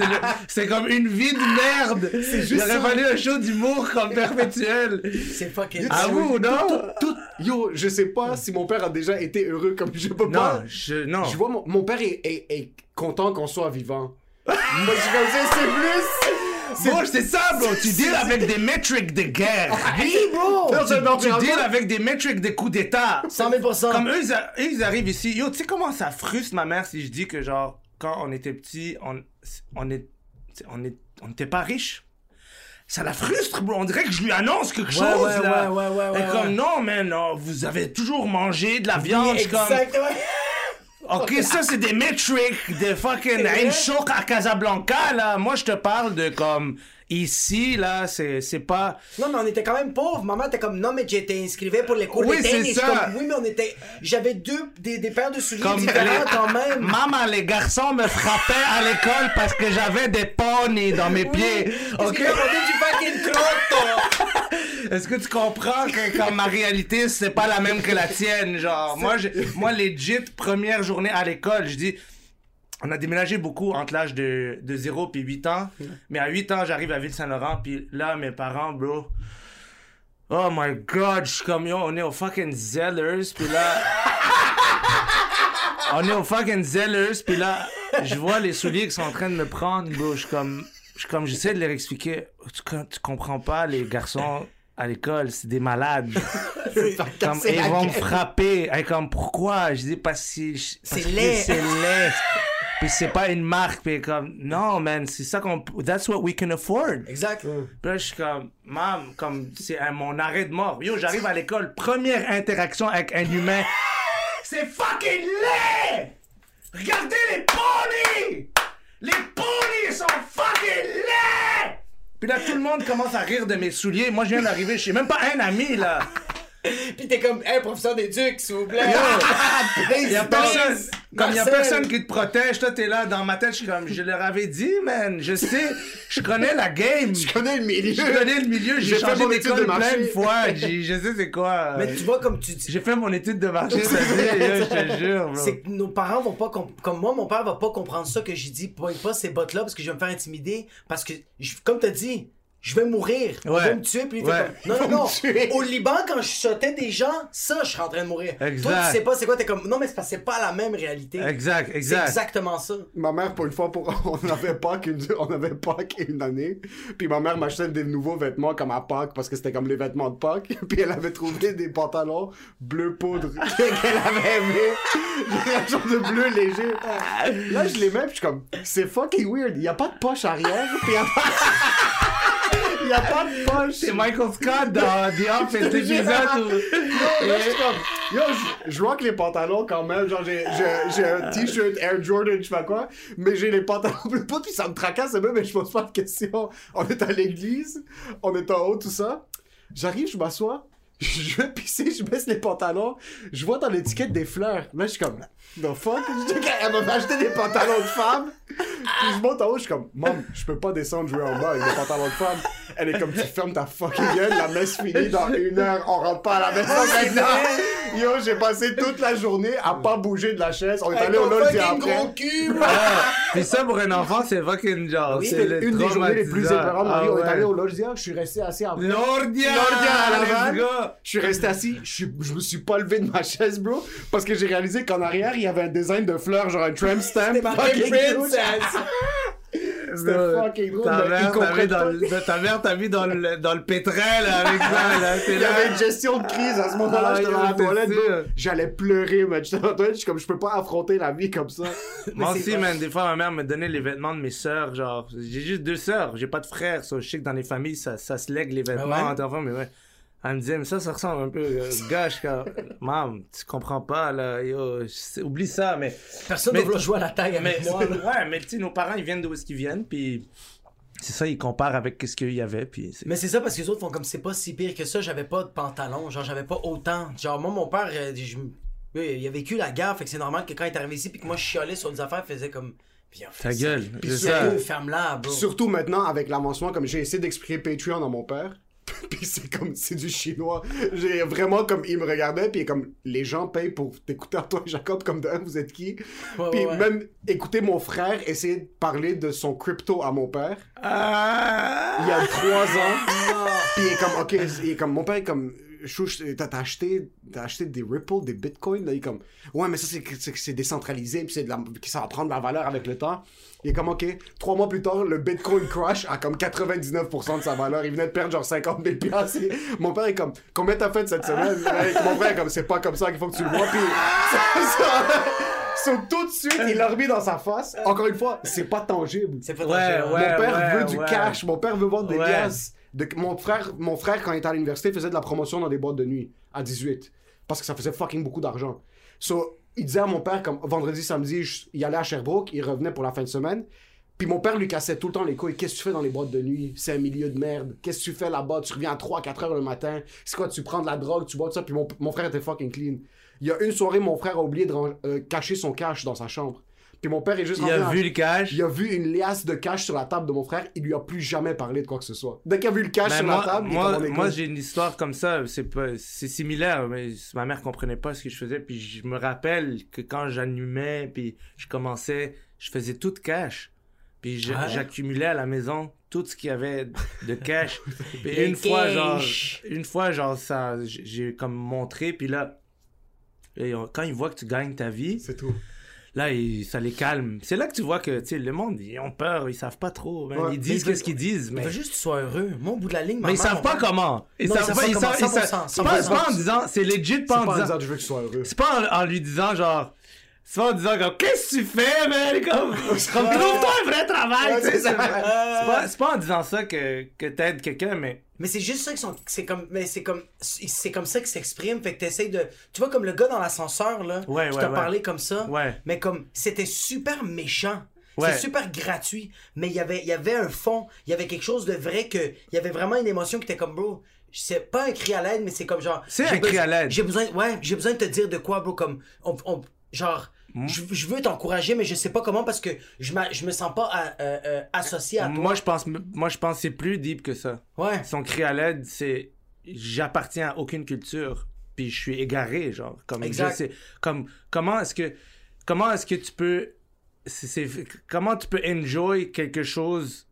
C'est comme une vie de merde. juste Il aurait fallu un show d'humour comme perpétuel. C'est fucking. À vous, non? Tout, yo, je sais pas si mon père a déjà été heureux comme je peux pas. Non, je, non. Je vois mon, mon père est, est- est content qu'on soit vivant. Moi, je comme ça, c'est plus. Bon, c'est ça, bro. Tu deals avec des métriques de guerre. Oui, bro! Tu mais deals avec des métriques de coups d'état. 100 000 Comme eux, ils, arrivent ici. Yo, tu sais comment ça frustre ma mère si je dis que, genre, quand on était petit, on, on, est, on, est, on était pas riche? Ça la frustre, bro. On dirait que je lui annonce quelque chose, ouais, là. ouais, ouais, ouais, ouais, comme, non, man, non, vous avez toujours mangé de la viande. Je suis comme, Exactement. Ok, ça, c'est des métriques de <laughs> fucking Chouk à Casablanca, là. Moi, je te parle de, comme, ici, là, c'est c'est pas... Non, mais on était quand même pauvres. Maman était comme, non, mais j'étais inscrivé pour les cours Oui, de tennis. Ça. comme, oui, mais on était. J'avais deux, des, des paires de souliers Comme différents les- quand même. Maman, les garçons me frappaient à l'école parce que j'avais des poneys dans mes pieds. Ok? que t'as porté du fucking crotte, <laughs> Est-ce que tu comprends que comme ma réalité c'est pas la même que la tienne, genre? Moi moi legit première journée à l'école, je dis on a déménagé beaucoup entre l'âge de, de 0 puis 8 ans. Mais à 8 ans, j'arrive à Ville-Saint-Laurent, puis là, mes parents, bro. Oh my god, je suis comme yo, on est au fucking Zellers, puis là. <laughs> on est au fucking Zellers, puis là, je vois les souliers qui sont en train de me prendre, bro. Je suis comme. Je comme, j'essaie de leur expliquer. Tu, tu comprends pas, les garçons à l'école, c'est des malades. <laughs> comme, ils la vont me frapper. Et comme, pourquoi? Je dis, parce que. C'est laid. C'est laid. Puis c'est pas une marque. Puis comme, non, man, c'est ça qu'on. That's what we can afford. Exact. Puis là, je suis comme, mam, comme, c'est mon arrêt de mort. Yo, j'arrive à l'école, première interaction avec un humain. <laughs> C'est fucking laid! Regardez les ponies! Les ponies sont fucking laids! Puis là, tout le monde commence à rire de mes souliers. Moi, je viens d'arriver, je suis même pas un ami, là. Pis t'es comme, hey, professeur d'éduc, s'il vous plaît. <laughs> Il y a personne, comme il y a personne qui te protège, toi t'es là dans ma tête, je suis comme je leur avais dit man, je sais, je connais la game. Je connais le milieu. Je connais le milieu, j'ai changé mon étude d'école de plein de fois, je sais c'est quoi. Mais tu vois, comme tu dis. J'ai fait mon étude de marché, <laughs> ça je te jure. C'est que nos parents vont pas comp- comme moi mon père va pas comprendre ça que j'ai dit pointe pas ces bottes là parce que je vais me faire intimider parce que comme t'as dit je vais mourir on Ouais. va me tuer puis il fait Ouais. comme non non non au Liban quand je sautais des gens ça je serais en train de mourir Exact. toi tu sais pas c'est quoi t'es comme non mais c'est c'est pas la même réalité Exact, c'est exact. exactement ça Ma mère, pour une fois, pour... <laughs> on avait Pâques une... on avait Pâques une année. Puis ma mère m'achetait des nouveaux vêtements comme à Pâques parce que c'était comme les vêtements de Pâques. <laughs> Puis elle avait trouvé des pantalons bleu poudre <laughs> qu'elle avait aimé. Un genre de bleu léger. Là, je les mets, puis je suis comme, c'est fucking weird. Il y a pas de poche arrière. Puis il y a pas... A pas de poche. C'est Michael Scott dans The Office, l'épisode où... Là, je suis comme, yo, je, je rock les pantalons quand même. Genre, j'ai, un t-shirt Air Jordan, je sais pas quoi. Mais j'ai les pantalons <laughs> bleu poudre, puis ça me tracasse peu, mais je pose pas de questions. On est à l'église, on est en haut, tout ça. J'arrive, je m'assois, <laughs> je vais pisser, je baisse les pantalons. Je vois dans l'étiquette des fleurs. Là, je suis comme, the fuck? Je dis qu'elle m'a acheté des pantalons de femme. Puis je monte en haut, je suis comme, Mom, je peux pas descendre jouer en bas avec des pantalons de femme. Elle est comme, tu fermes ta fucking gueule, la messe finit dans une heure, on rentre pas à la messe maintenant. Yo, j'ai passé toute la journée à pas bouger de la chaise. On est allé au LOL après. gros cul bro. Puis ça, pour un enfant, c'est fucking genre... Oui, c'est une des journées les plus. Marie, Ah on est allé au Loggia, je suis resté assis après. Lordia! Lordia à la. Je suis resté assis, je, je me suis pas levé de ma chaise, bro, parce que j'ai réalisé qu'en arrière, il y avait un design de fleurs, genre un tramp stamp. <laughs> C'était fucking drôle. Ta mère t'a mis dans le, dans le, là, avec ça, là. <laughs> Il y avait une gestion de crise à ce moment-là, Ah, j'étais dans la toilette. J'allais pleurer, man. J'étais dans la toilette, je suis comme, je peux pas affronter la vie comme ça. <laughs> Moi aussi, man, des fois, ma mère me donnait les vêtements de mes sœurs, genre, j'ai juste deux sœurs, j'ai pas de frères, je sais que dans les familles, ça, ça se lègue les vêtements entre enfants, mais ouais. Elle me disait, mais ça, ça ressemble un peu, euh, gauche, quand, maman, tu comprends pas, là, yo, je- oublie ça, mais, <laughs> personne Mais- ne veut jouer à la taille mais, avec moi là. ouais, mais tu sais, nos parents, ils viennent d'où est-ce qu'ils viennent, puis c'est ça, ils comparent avec ce qu'il y avait, puis Mais c'est ça parce que les autres font comme c'est pas si pire que ça, j'avais pas de pantalon, genre j'avais pas autant. Genre moi mon père euh, je- il a vécu la guerre, fait que c'est normal que quand il est arrivé ici puis que moi je chialais sur des affaires, il faisait comme Bien fait Ta ça. gueule, Puis ça. ferme-la, bro. Surtout maintenant avec l'avancement, comme j'ai essayé d'expliquer Patreon à mon père. <laughs> puis c'est comme, c'est du chinois. J'ai vraiment comme, il me regardait, puis comme, les gens payent pour t'écouter Antoine <laughs> Jacob comme de vous êtes qui? Ouais, puis ouais. même écouter mon frère essayer de parler de son crypto à mon père. Il y a trois ans. Puis il est comme, ok, il est comme, mon père est comme, t'as t'as acheté, t'as acheté des Ripple, des Bitcoin, là, il est comme, ouais, mais ça, c'est décentralisé, puis c'est de la, que ça va prendre de la valeur avec le temps. Il est comme, ok, trois mois plus tard, le Bitcoin crash à comme 99% de sa valeur. Il venait de perdre genre 50 000 piastres. Mon père est comme, combien t'as fait cette semaine? Et mon frère est comme, c'est pas comme ça qu'il faut que tu le vois, puis <laughs> so, tout de suite, il l'a remis dans sa face. Encore une fois, c'est pas tangible. C'est pas Ouais, ouais. Mon père veut du ouais. cash. Mon père veut vendre des Ouais. De- mon, frère, mon frère, quand il était à l'université, faisait de la promotion dans des boîtes de nuit à 18. Parce que ça faisait fucking beaucoup d'argent. So, il disait à mon père, comme vendredi, samedi, il allait à Sherbrooke, il revenait pour la fin de semaine. Puis mon père lui cassait tout le temps les couilles. Qu'est-ce que tu fais dans les boîtes de nuit? C'est un milieu de merde. Qu'est-ce que tu fais là-bas? Tu reviens à 3-4 heures le matin. C'est quoi? Tu prends de la drogue, tu bois tout ça? Puis mon, mon frère était fucking clean. Il y a une soirée, mon frère a oublié de euh, cacher son cash dans sa chambre. Puis mon père est juste Il a en- vu le cash. il a vu une liasse de cash sur la table de mon frère, il lui a plus jamais parlé de quoi que ce soit. Dès qu'il a vu le cash Ben, sur moi, la table, moi, moi j'ai une histoire comme ça, c'est pas, c'est similaire, mais ma mère comprenait pas ce que je faisais, puis je me rappelle que quand j'allumais, puis je commençais, je faisais tout cash, puis Ouais. j'accumulais à la maison tout ce qu'il y avait de cash. <laughs> puis une fois, genre, une fois, genre, ça, j'ai comme montré, puis là, quand ils voient que tu gagnes ta vie, C'est tout. Là, ça les calme. C'est là que tu vois que, tu sais, le monde, ils ont peur, ils savent pas trop. Ouais. ils disent qu'est-ce qu'ils disent, Il mais... veut juste que tu sois heureux. Moi, au bout de la ligne, ma Mais ils savent mon pas comment. Ils Non, savent pas, ils savent, ils savent- 100%, C'est pas, en 100%. disant, c'est legit pas en disant. C'est pas en lui disant genre. C'est pas en disant comme qu'est-ce que tu fais, man? Comme, <laughs> comme trouve-toi un vrai travail, Ouais, tu sais. c'est pas, c'est pas en disant ça que, que t'aides quelqu'un, mais. Mais c'est juste ça qu'ils sont. C'est comme. Mais c'est comme. C'est comme ça qu'ils s'expriment. Fait que t'essayes de. Tu vois, comme le gars dans l'ascenseur, là. Ouais, qui ouais, t'a ouais. parlé comme ça. Ouais. Mais comme. C'était super méchant. Ouais. C'est super gratuit. Mais il y avait, il y avait un fond. Il y avait quelque chose de vrai que. Il y avait vraiment une émotion qui était comme, bro. C'est pas un cri à l'aide, mais c'est comme genre. C'est un cri à l'aide. J'ai besoin. Ouais, j'ai besoin de te dire de quoi, bro. Comme. On, on- genre. Hmm. Je, je veux t'encourager, mais je sais pas comment parce que je, je me sens pas à- euh, euh, associé à toi. Moi, je pense, moi, je pense que c'est plus deep que ça. Ouais. Son cri à l'aide, c'est j'appartiens à aucune culture, puis je suis égaré, genre. Comme, Exact. je sais- comme comment est-ce que comment est-ce que tu peux c'est, comment tu peux enjoy quelque chose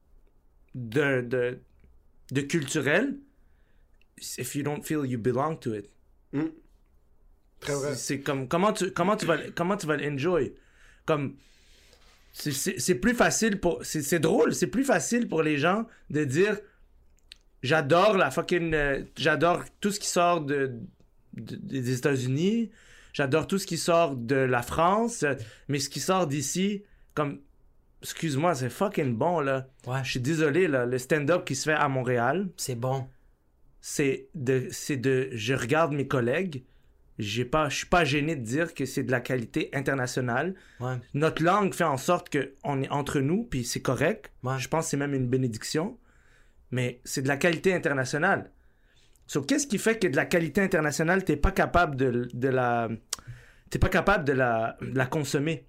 de, de de culturel if you don't feel you belong to it? Vrai. C'est, c'est comme comment tu comment tu vas comment tu vas l'enjoy? Comme c'est, c'est, c'est plus facile pour c'est, c'est drôle c'est plus facile pour les gens de dire j'adore la fucking euh, j'adore tout ce qui sort de, de- des États-Unis j'adore tout ce qui sort de la France mais ce qui sort d'ici comme excuse-moi c'est fucking bon là Ouais. je suis désolé là le stand-up qui se fait à Montréal C'est bon. c'est de c'est de je regarde mes collègues j'ai pas je suis pas gêné de dire que c'est de la qualité internationale Ouais. notre langue fait en sorte que on est entre nous puis c'est correct Ouais. je pense que c'est même une bénédiction mais c'est de la qualité internationale so, qu'est-ce qui fait que de la qualité internationale t'es pas capable de, de la t'es pas capable de la, de la consommer?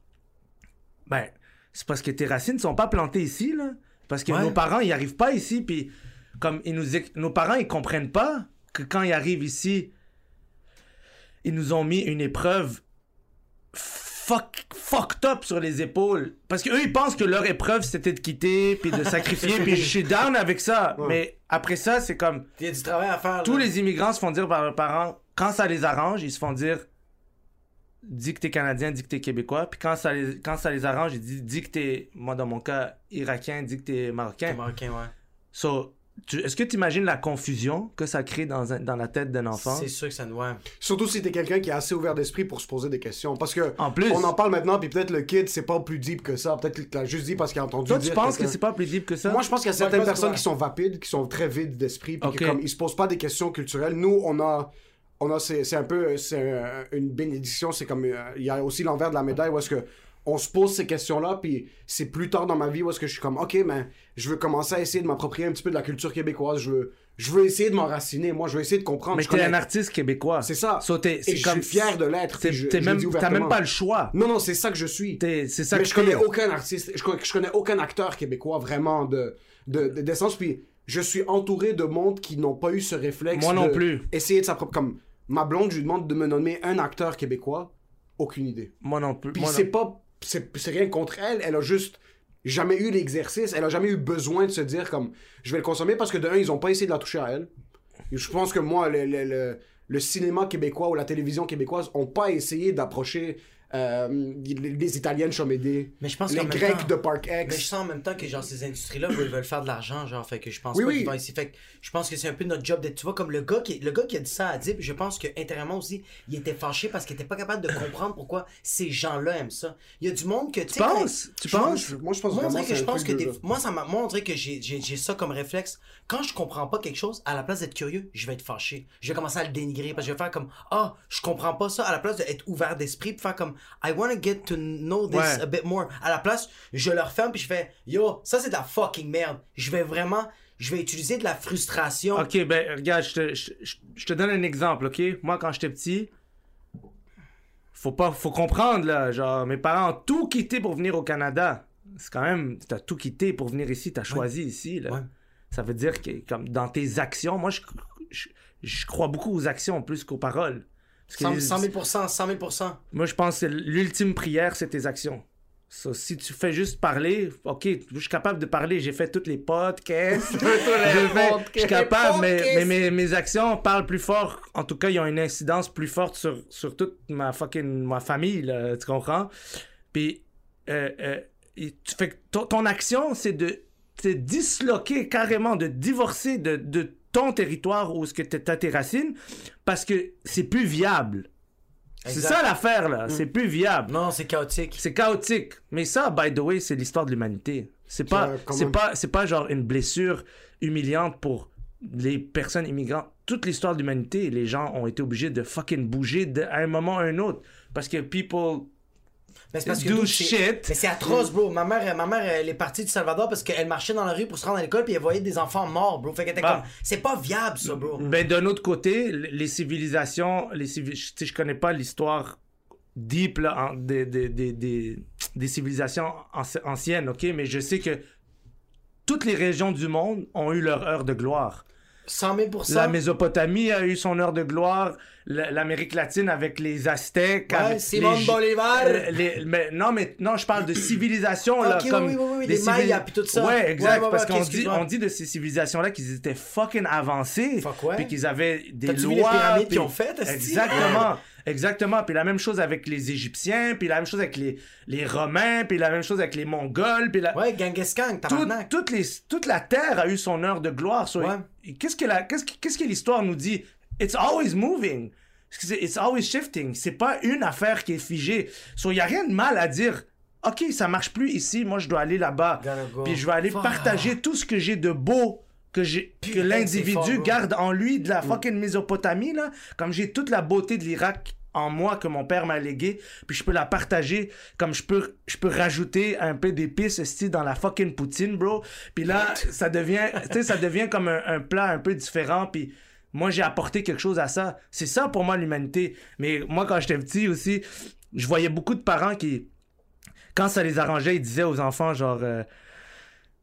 Ben c'est parce que tes racines sont pas plantées ici là parce que Ouais. nos parents ils arrivent pas ici puis comme ils nous nos parents ils comprennent pas que quand ils arrivent ici ils nous ont mis une épreuve fuck, fucked up sur les épaules. Parce qu'eux, ils pensent que leur épreuve, c'était de quitter, puis de sacrifier, puis je suis down avec ça. Mais après ça, c'est comme... Il y a du travail à faire. Tous là. les immigrants se font dire par leurs parents, quand ça les arrange, ils se font dire dis que t'es Canadien, dis que t'es Québécois. Puis quand ça les, quand ça les arrange, ils disent dis que t'es, moi dans mon cas, Irakien, dis que t'es Marocain. T'es marocain, ouais. So, est-ce que tu imagines la confusion que ça crée dans, un- dans la tête d'un enfant? C'est sûr que ça nous. Ouais. Surtout si t'es quelqu'un qui est assez ouvert d'esprit pour se poser des questions. Parce que En plus. on en parle maintenant, puis peut-être le kid, c'est pas plus deep que ça. Peut-être qu'il l'a juste dit parce qu'il a entendu Toi, tu penses que c'est pas plus deep que ça? Moi, je pense qu'il y a certaines personnes qui sont vapides, qui sont très vides d'esprit, puis Ok. qui comme ils se posent pas des questions culturelles. Nous, on a, on a, c'est c'est un peu, c'est une bénédiction. C'est comme, euh, il y a aussi l'envers de la médaille où est-ce que on se pose ces questions-là, puis c'est plus tard dans ma vie où est-ce que je suis comme, ok, mais je veux commencer à essayer de m'approprier un petit peu de la culture québécoise. Je veux, je veux essayer de m'enraciner. Moi, je veux essayer de comprendre. Mais t'es un artiste québécois. C'est ça. So, Et c'est je comme- suis fier de l'être. Même- T'as ouvertement. même pas le choix. Non, non, c'est ça que je suis. C'est ça Mais que je connais aucun artiste, je, je connais aucun acteur québécois vraiment de, de, de- d'essence. Puis je suis entouré de monde qui n'ont pas eu ce réflexe. Moi non de plus. Essayer de sa propre. Comme ma blonde, je lui demande de me nommer un acteur québécois. Aucune idée. Moi non plus. Puis c'est pas. C'est rien contre elle. Elle a juste jamais eu l'exercice. Elle a jamais eu besoin de se dire comme je vais le consommer parce que de un, ils ont pas essayé de la toucher à elle. Je pense que moi, le cinéma québécois ou la télévision québécoise ont pas essayé d'approcher euh, les, Italiennes Chomédé, Mais je pense les Grecs temps- de Park Mais je X. sens en même temps que genre ces industries-là veulent, veulent faire de l'argent, genre fait que je pense Oui, pas oui. qu'ils vont ici. Fait que je pense que c'est un peu notre job d'être. Tu vois, comme le gars qui, le gars qui a dit ça à Dip, je pense que intérieurement aussi, il était fâché parce qu'il était pas capable de <coughs> comprendre pourquoi ces gens-là aiment ça. Il y a du monde que tu penses? Tu Je- penses? je- moi, je pense Moi, vraiment que je pense des... moi, ça m'a- dirait que j'ai, j'ai, ça comme réflexe. Quand je comprends pas quelque chose, à la place d'être curieux, je vais être fâché. Je vais commencer à le dénigrer parce que je vais faire comme ah, je comprends pas ça. À la place d'être ouvert d'esprit, faire comme I wanna get to know this Ouais. a bit more. À la place, je le referme puis je fais yo, ça c'est de la fucking merde. Je vais vraiment, je vais utiliser de la frustration. Ok, ben regarde, je te, je, je- je te donne un exemple, ok? Moi, quand j'étais petit, faut pas, faut comprendre là, genre mes parents ont tout quitté pour venir au Canada. C'est quand même, t'as tout quitté pour venir ici, t'as choisi ici là. Ouais. Ça veut dire que comme dans tes actions, moi je crois beaucoup aux actions plus qu'aux paroles. Parce que 100, les- 100 000 100 000 moi, je pense que l'ultime prière, c'est tes actions. So, si tu fais juste parler, ok, je suis capable de parler, j'ai fait tous les podcasts, <laughs> je, fais- je suis capable, mais, mais mes, mes actions parlent plus fort. En tout cas, ils ont une incidence plus forte sur, sur toute ma fucking ma famille, là, tu comprends? Puis, euh, euh, et tu fais ton, ton action, c'est de te disloquer carrément, de divorcer de, de ton territoire où est-ce que tu as tes racines, parce que c'est plus viable. C'est ça l'affaire, là. C'est plus viable. Non, c'est chaotique. C'est chaotique. Mais ça, by the way, c'est l'histoire de l'humanité. C'est pas, c'est même. pas, c'est pas genre une blessure humiliante pour les personnes immigrantes. Toute l'histoire de l'humanité, les gens ont été obligés de fucking bouger de- à un moment ou à un autre. Parce que people Mais c'est parce que do shit. Mais c'est atroce, bro. Ma mère, ma mère, elle est partie du Salvador parce qu'elle marchait dans la rue pour se rendre à l'école puis elle voyait des enfants morts, bro. Fait qu'elle était Ah. comme, c'est pas viable, ça, bro. Ben, d'un autre côté, les civilisations, les je, je connais pas l'histoire deep là, en- des, des, des, des, civilisations anci- anciennes, ok? Mais je sais que toutes les régions du monde ont eu leur heure de gloire. 100 000 La Mésopotamie a eu son heure de gloire. L'Amérique latine avec les Aztèques. Ouais, Simon Bolivar. euh, les- mais, non, mais non, je parle de civilisation. là, comme oui, oui, oui, des les Mayas, puis tout ça. Ouais, exact. Ouais, parce qu'on dit, on dit de ces civilisations-là qu'ils étaient fucking avancés. Fuck ouais. Puis qu'ils avaient des lois. vu les pyramides puis- qu'ils ont faites? Exactement. Exactement. Puis la même chose avec les Égyptiens, puis la même chose avec les, les Romains, puis la même chose avec les Mongols, puis la... Ouais, Genghis Khan, Tout- tabarnak. toutes les, toute la Terre a eu son heure de gloire. Ouais. que qu'est-ce que l'histoire nous dit? It's always moving. It's always shifting. C'est pas une affaire qui est figée. So, il y a rien de mal à dire, OK, ça marche plus ici, moi je dois aller là-bas. Go. Puis je vais aller Fuck. partager tout ce que j'ai de beau que j'ai Putain, l'individu fort, garde en lui de la fucking Mésopotamie là, comme j'ai toute la beauté de l'Irak en moi que mon père m'a légué, puis je peux la partager comme je peux je peux rajouter un peu d'épices esti, dans la fucking poutine, bro. Puis là, ça devient tu sais ça devient comme un, un plat un peu différent puis moi j'ai apporté quelque chose à ça. C'est ça pour moi l'humanité. Mais moi quand j'étais petit aussi, je voyais beaucoup de parents qui quand ça les arrangeait, ils disaient aux enfants genre euh,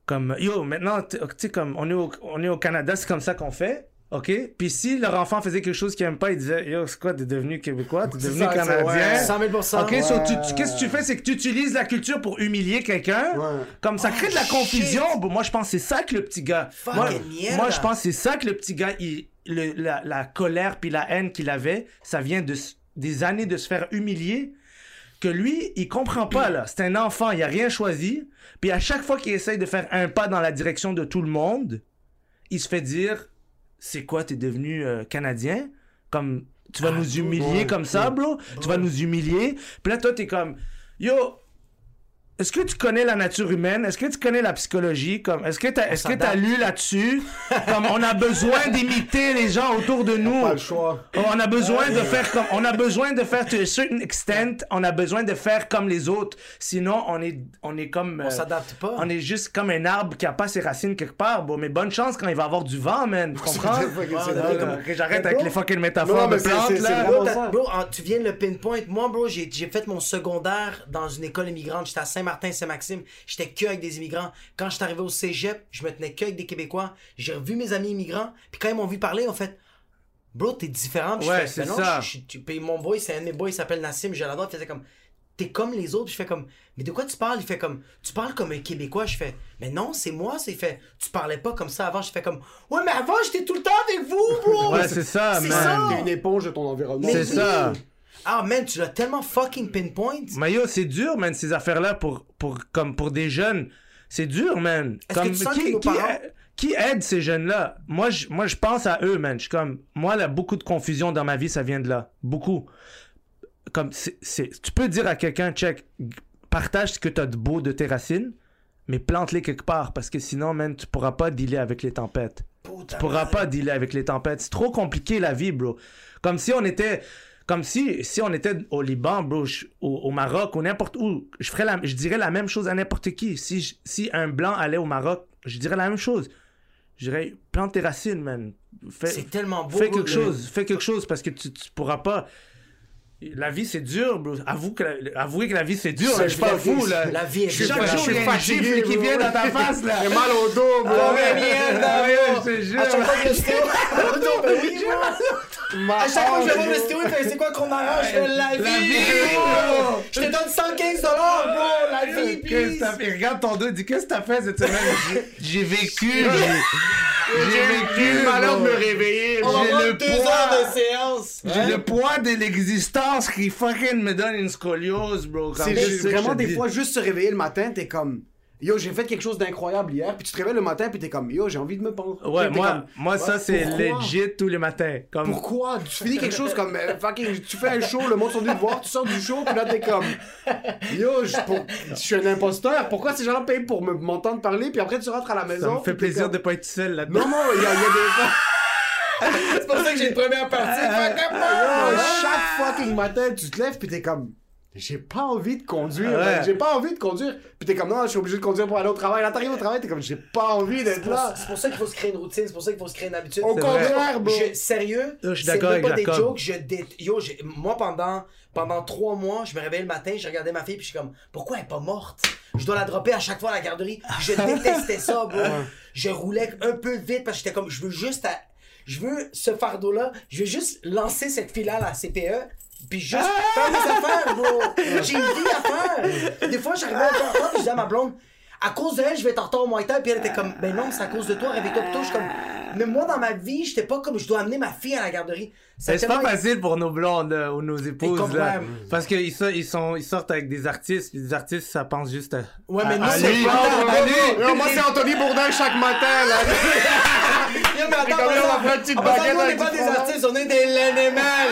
comme yo maintenant tu sais comme on est on est au Canada c'est comme ça qu'on fait ok? Puis si leur enfant faisait quelque chose qu'ils aiment pas ils disaient yo c'est quoi t'es devenu québécois t'es devenu ça, canadien? ouais. 100 000 ok so tu- tu- qu'est-ce que tu fais? C'est que tu utilises la culture pour humilier quelqu'un? Ouais. comme ça crée de la confusion. Bon, moi je pense que c'est ça que le petit gars Fucking moi, moi je pense que c'est ça que le petit gars il, le- la, la colère puis la haine qu'il avait ça vient de des années de se faire humilier que lui, il comprend pas, là. C'est un enfant, il a rien choisi. Puis à chaque fois qu'il essaye de faire un pas dans la direction de tout le monde, il se fait dire C'est quoi, t'es devenu euh, Canadien? Comme, tu vas nous humilier comme ça, bro Tu vas nous humilier? Puis là, toi, t'es comme Yo, est-ce que tu connais la nature humaine? Est-ce que tu connais la psychologie? Comme, est-ce que t'as, est-ce que t'as s'adapte. lu là-dessus? <laughs> comme, on a besoin d'imiter les gens autour de nous. Pas le choix. On a besoin de faire comme on a besoin de faire to a certain extent on a besoin de faire comme les autres sinon on est on est comme On euh, s'adapte pas. on est juste comme un arbre qui a pas ses racines quelque part bon mais bonne chance quand il va avoir du vent man tu <laughs> comprends? j'arrête avec les fucking Non, métaphores mais de plantes là Bro, tu viens de le pinpoint. Moi, bro, j'ai j'ai fait mon secondaire dans une école immigrante. J'étais à Saint-Martin, Saint-Maxime. J'étais que avec des immigrants. Quand je suis arrivé au cégep, je me tenais que avec des Québécois. J'ai revu mes amis immigrants. Puis quand ils m'ont vu parler, ils ont fait Bro, t'es différent. Puis je Ouais, c'est Ben non, ça. je- je- puis mon boy, c'est un de mes boys, il s'appelle Nassim. Je l'adore. Il faisait comme T'es comme les autres. Puis je fais comme Mais de quoi tu parles? Il fait comme Tu parles comme un Québécois. Je fais Mais non, c'est moi. C'est fait Tu parlais pas comme ça avant. Je fais comme Ouais, mais avant, j'étais tout le temps avec vous, bro. Ouais, c'est ça, C'est man. T'es une éponge de ton environnement. C'est ça. Ah, man, tu l'as tellement fucking pinpoint. Mais yo, c'est dur, man, ces affaires-là pour, pour, comme pour des jeunes. C'est dur, man. Est-ce que tu sens qui, que nos qui parents- qui aide ces jeunes-là? Moi, je, moi, je pense à eux, man. Je suis comme, moi, là, beaucoup de confusion dans ma vie, ça vient de là. Beaucoup. Comme, c'est, tu peux dire à quelqu'un, check, partage ce que t'as de beau de tes racines, mais plante-les quelque part, parce que sinon, man, tu pourras pas dealer avec les tempêtes. Putain, Tu pourras pas dealer avec les tempêtes. C'est trop compliqué la vie, bro. Comme si on était, comme si, si on était au Liban, bro, je- au, au Maroc, ou n'importe où. Je ferais la, je dirais la même chose à n'importe qui. Si, je- si un blanc allait au Maroc, je dirais la même chose. Je dirais, plante tes racines, man. Fais, C'est tellement beau. fais quelque chose, fais quelque chose parce que tu, tu pourras pas. La vie c'est dur, bro. Avoue que la- avouez que la vie c'est dur. là. Je suis pas la vie- fou là. la vie est Chaque dure. jour Je suis il y a une fatigué, gifle qui vient dans ta face là. <laughs> J'ai mal au dos, bro. Ah, mais merde, Ah, ouais, je te jure. À chaque fois que le stéo. <laughs> Ma À chaque fois que je hanche, vois le il fait c'est quoi qu'on arrange? Je fais la vie, La vie, bro. Je te donne 115 dollars, bro. La vie, please. t'as fait? Regarde ton dos, dis qu'est-ce que t'as fait cette semaine? J'ai- vécu, j'ai vécu. <laughs> le malheur de me réveiller. J'ai le deux poids. heures de séance. J'ai le poids de l'existence qui fucking me donne une scoliose, bro. C'est vraiment des fois, juste se réveiller le matin, t'es comme. Yo, j'ai fait quelque chose d'incroyable hier, puis tu te réveilles le matin, puis t'es comme, yo, j'ai envie de me pendre. Ouais, moi, comme, moi ça c'est legit tous les matins. Comme... Pourquoi? Tu finis quelque chose comme, euh, fucking, tu fais un show, le monde sont venus te voir, tu sors du show, puis là t'es comme, yo, je, pour- je suis un imposteur, pourquoi ces gens-là payent pour me- m'entendre parler, puis après tu rentres à la maison. Ça me fait plaisir comme, de pas être seul là-dedans. Non, non, il y, y a des gens. C'est pour ça que j'ai une première partie. <laughs> Fuck up, Yo, bro. chaque fucking matin, tu te lèves, puis t'es comme. J'ai pas envie de conduire, Ouais. man. j'ai pas envie de conduire. Puis t'es comme non, je suis obligé de conduire pour aller au travail. Là, t'arrives au travail, t'es comme j'ai pas envie d'être là. C'est pour ça qu'il faut se créer une routine, c'est pour ça qu'il faut se créer une habitude. Au contraire, bro. Je- sérieux, je suis c'est d'accord avec pas des jokes, je dé... Yo, moi pendant, pendant trois mois, je me réveillais le matin, je regardais ma fille, puis je suis comme, pourquoi elle est pas morte? Je dois la dropper à chaque fois à la garderie. Je <laughs> détestais ça, bro. Je roulais un peu vite parce que j'étais comme, je veux juste, à- je veux ce fardeau-là, je veux juste lancer cette fille-là à la CPE, puis juste faire mes affaires, bro. <laughs> J'ai une vie à faire. Des fois, j'arrivais un peu en retard, puis je disais à ma blonde, à cause de elle, je vais être en retard au Thai. Puis elle était comme, ben non, c'est à cause de toi, réveille-toi plus tôt. Je suis comme, mais moi, dans ma vie, j'étais pas comme, je dois amener ma fille à la garderie. C'est pas facile pour nos blondes euh, ou nos épouses là, parce qu'ils so- ils sont ils sortent avec des artistes, puis des artistes ça pense juste à Ouais, mais à- nous, c'est pas-. Yo, moi, c'est Anthony Bourdin chaque matin, là. <laughs> Yo, mais attends, on petite on n'est pas des artistes, on est des l'animal.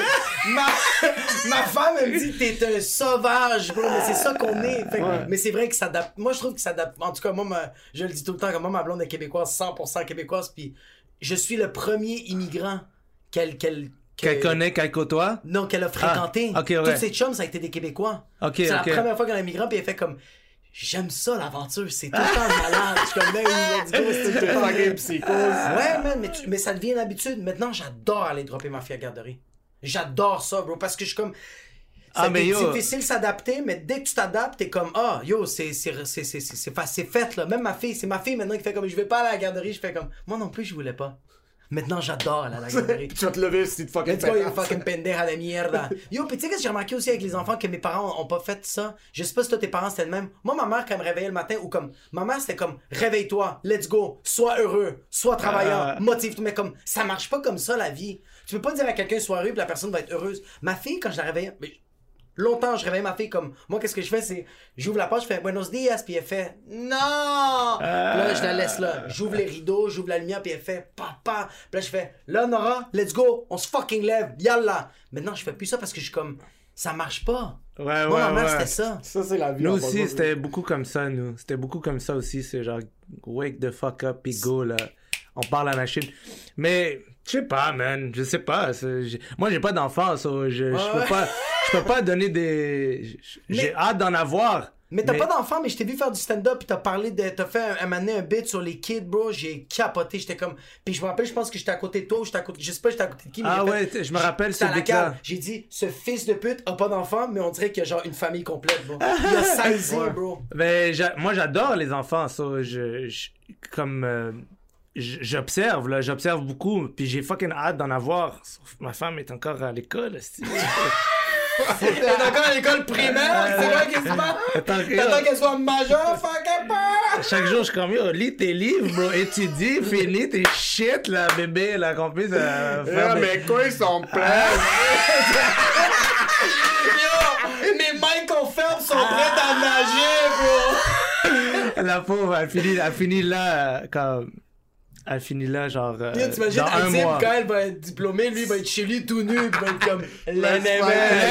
ma, <laughs> ma femme, elle me dit, t'es un sauvage, bro, mais c'est ça qu'on est. Fait Mais c'est vrai que ça adapte. Moi, je trouve que ça adapte. En tout cas, moi, ma- je le dis tout le temps, comme moi, ma blonde est québécoise, 100% québécoise, puis je suis le premier immigrant qu'elle, qu'elle, Qu'elle que- connaît, qu'elle côtoie? Non, qu'elle a fréquenté. Ah, ouais. Toutes ses chums, ça a été des Québécois. C'est la première fois qu'elle est immigrant, puis elle fait comme. J'aime ça, l'aventure. C'est tout le temps malade. Je suis comme, ben oui, let's go, c'est tout le temps Fucking psychose. Ouais, man, mais, tu- mais ça devient une habitude. Maintenant, j'adore aller dropper ma fille à la garderie. J'adore ça, bro, parce que je suis comme. Ah, Ça mais a été yo. difficile s'adapter, mais dès que tu t'adaptes, t'es comme, ah, yo, c'est fa- c'est fait, là. Même ma fille, c'est ma fille maintenant qui fait comme, je vais pas aller à la garderie. Je fais comme, moi non plus, je voulais pas. Maintenant, j'adore la garderie. <laughs> Tu vas te lever si tu te fucking Let's go, you fucking pendeja de mierda. Yo, pis tu sais, qu'est-ce que j'ai remarqué aussi avec les enfants que mes parents ont, pas fait ça? Je sais pas si toi, tes parents, c'était le même. Moi, ma mère, quand elle me réveillait le matin, ou comme, ma mère, c'était comme, réveille-toi, let's go, sois heureux, sois travaillant, Ah. motive-toi. Mais comme, ça marche pas comme ça, la vie. Tu peux pas dire à quelqu'un, sois heureux, puis la personne va être heureuse. Ma fille, quand je la réveillais, mais longtemps, je réveille ma fille comme, moi, qu'est-ce que je fais, c'est, j'ouvre la porte, je fais buenos dias, puis elle fait, non! Puis là, je la laisse là. J'ouvre les rideaux, j'ouvre la lumière, puis elle fait, papa. Puis là, je fais, là, Nora, let's go, on se fucking lève, yalla. Maintenant, je fais plus ça parce que je suis comme, ça marche pas. Ouais, Moi, ouais, ma mère, ouais. c'était ça. Ça, c'est la vie. Nous aussi, c'était beaucoup comme ça, nous. C'était beaucoup comme ça aussi. C'est genre, wake the fuck up, puis go, là. On parle à la machine. Mais, je sais pas, man. Je sais pas. Moi, j'ai pas d'enfant, so je, je Ouais. peux pas, je peux pas donner des. J'ai hâte d'en avoir. Mais t'as Mais- pas d'enfant, mais je t'ai vu faire du stand-up, puis t'as parlé de. T'as fait un, un un bit sur les kids, bro. J'ai capoté, j'étais comme. Puis je me rappelle, je pense que j'étais à côté de toi, ou j'étais à côté. Je sais pas, j'étais à côté de qui, mais Ah ouais, fait- je me rappelle ce cave. J'ai dit, ce fils de pute a pas d'enfant, mais on dirait qu'il y a genre une famille complète, bro. <laughs> Il a saisi, bro. Ben, j'a- moi, j'adore les enfants, ça. Je, je- comme, euh, j'observe, là, j'observe beaucoup. Puis j'ai fucking hâte d'en avoir. Sauf ma femme est encore à l'école, esti. <laughs> T'es encore à l'école primaire, c'est vrai qu'est-ce qui se passe? <laughs> Attends, T'attends qu'elle soit majeure, fucking peur! Chaque jour, je suis comme, yo, lis tes livres, bro, étudie, <laughs> finis tes shit, là, bébé, là, qu'on puisse euh, faire Ah, des- mais quoi, ils sont pleins? Yo, mes mains qu'on ferme sont prêtes à nager, bro! La pauvre, elle finit, elle finit là, comme... Elle finit là, genre, euh, T'imagines, mois. quand elle va être diplômée, lui, il va être chez lui tout nu, il va être comme <laughs> l'NML.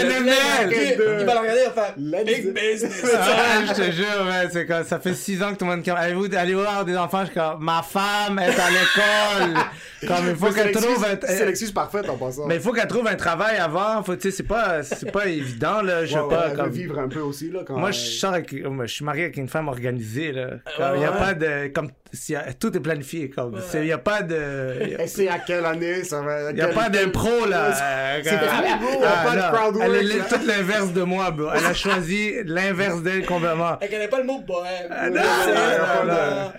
l'NML. Il va la regarder, il va faire Big business. <laughs> Ah, je te jure, ouais, c'est comme, ça fait six ans que tout le monde comme, allez-vous allez voir des enfants, je suis comme, ma femme est à l'école. <laughs> comme, il faut qu'elle trouve un, C'est l'excuse parfaite en passant. mais il faut qu'elle trouve un travail avant, faut, tu sais, c'est pas, c'est pas évident, là, je sais pas, comme, vivre un peu aussi, là. Quand moi, je sors avec, moi, je suis marié avec une femme organisée, là. Comme, il y a pas de, comme, a- tout est planifié, comme, il y a pas de, Et c'est à quelle année ça va. il y a pas d'impro, là. C'est Euh. Il a ah, pas de Elle est là. tout l'inverse de moi, bro. Elle a choisi l'inverse d'elle complètement. Elle connaît pas le mot bohème. Ah,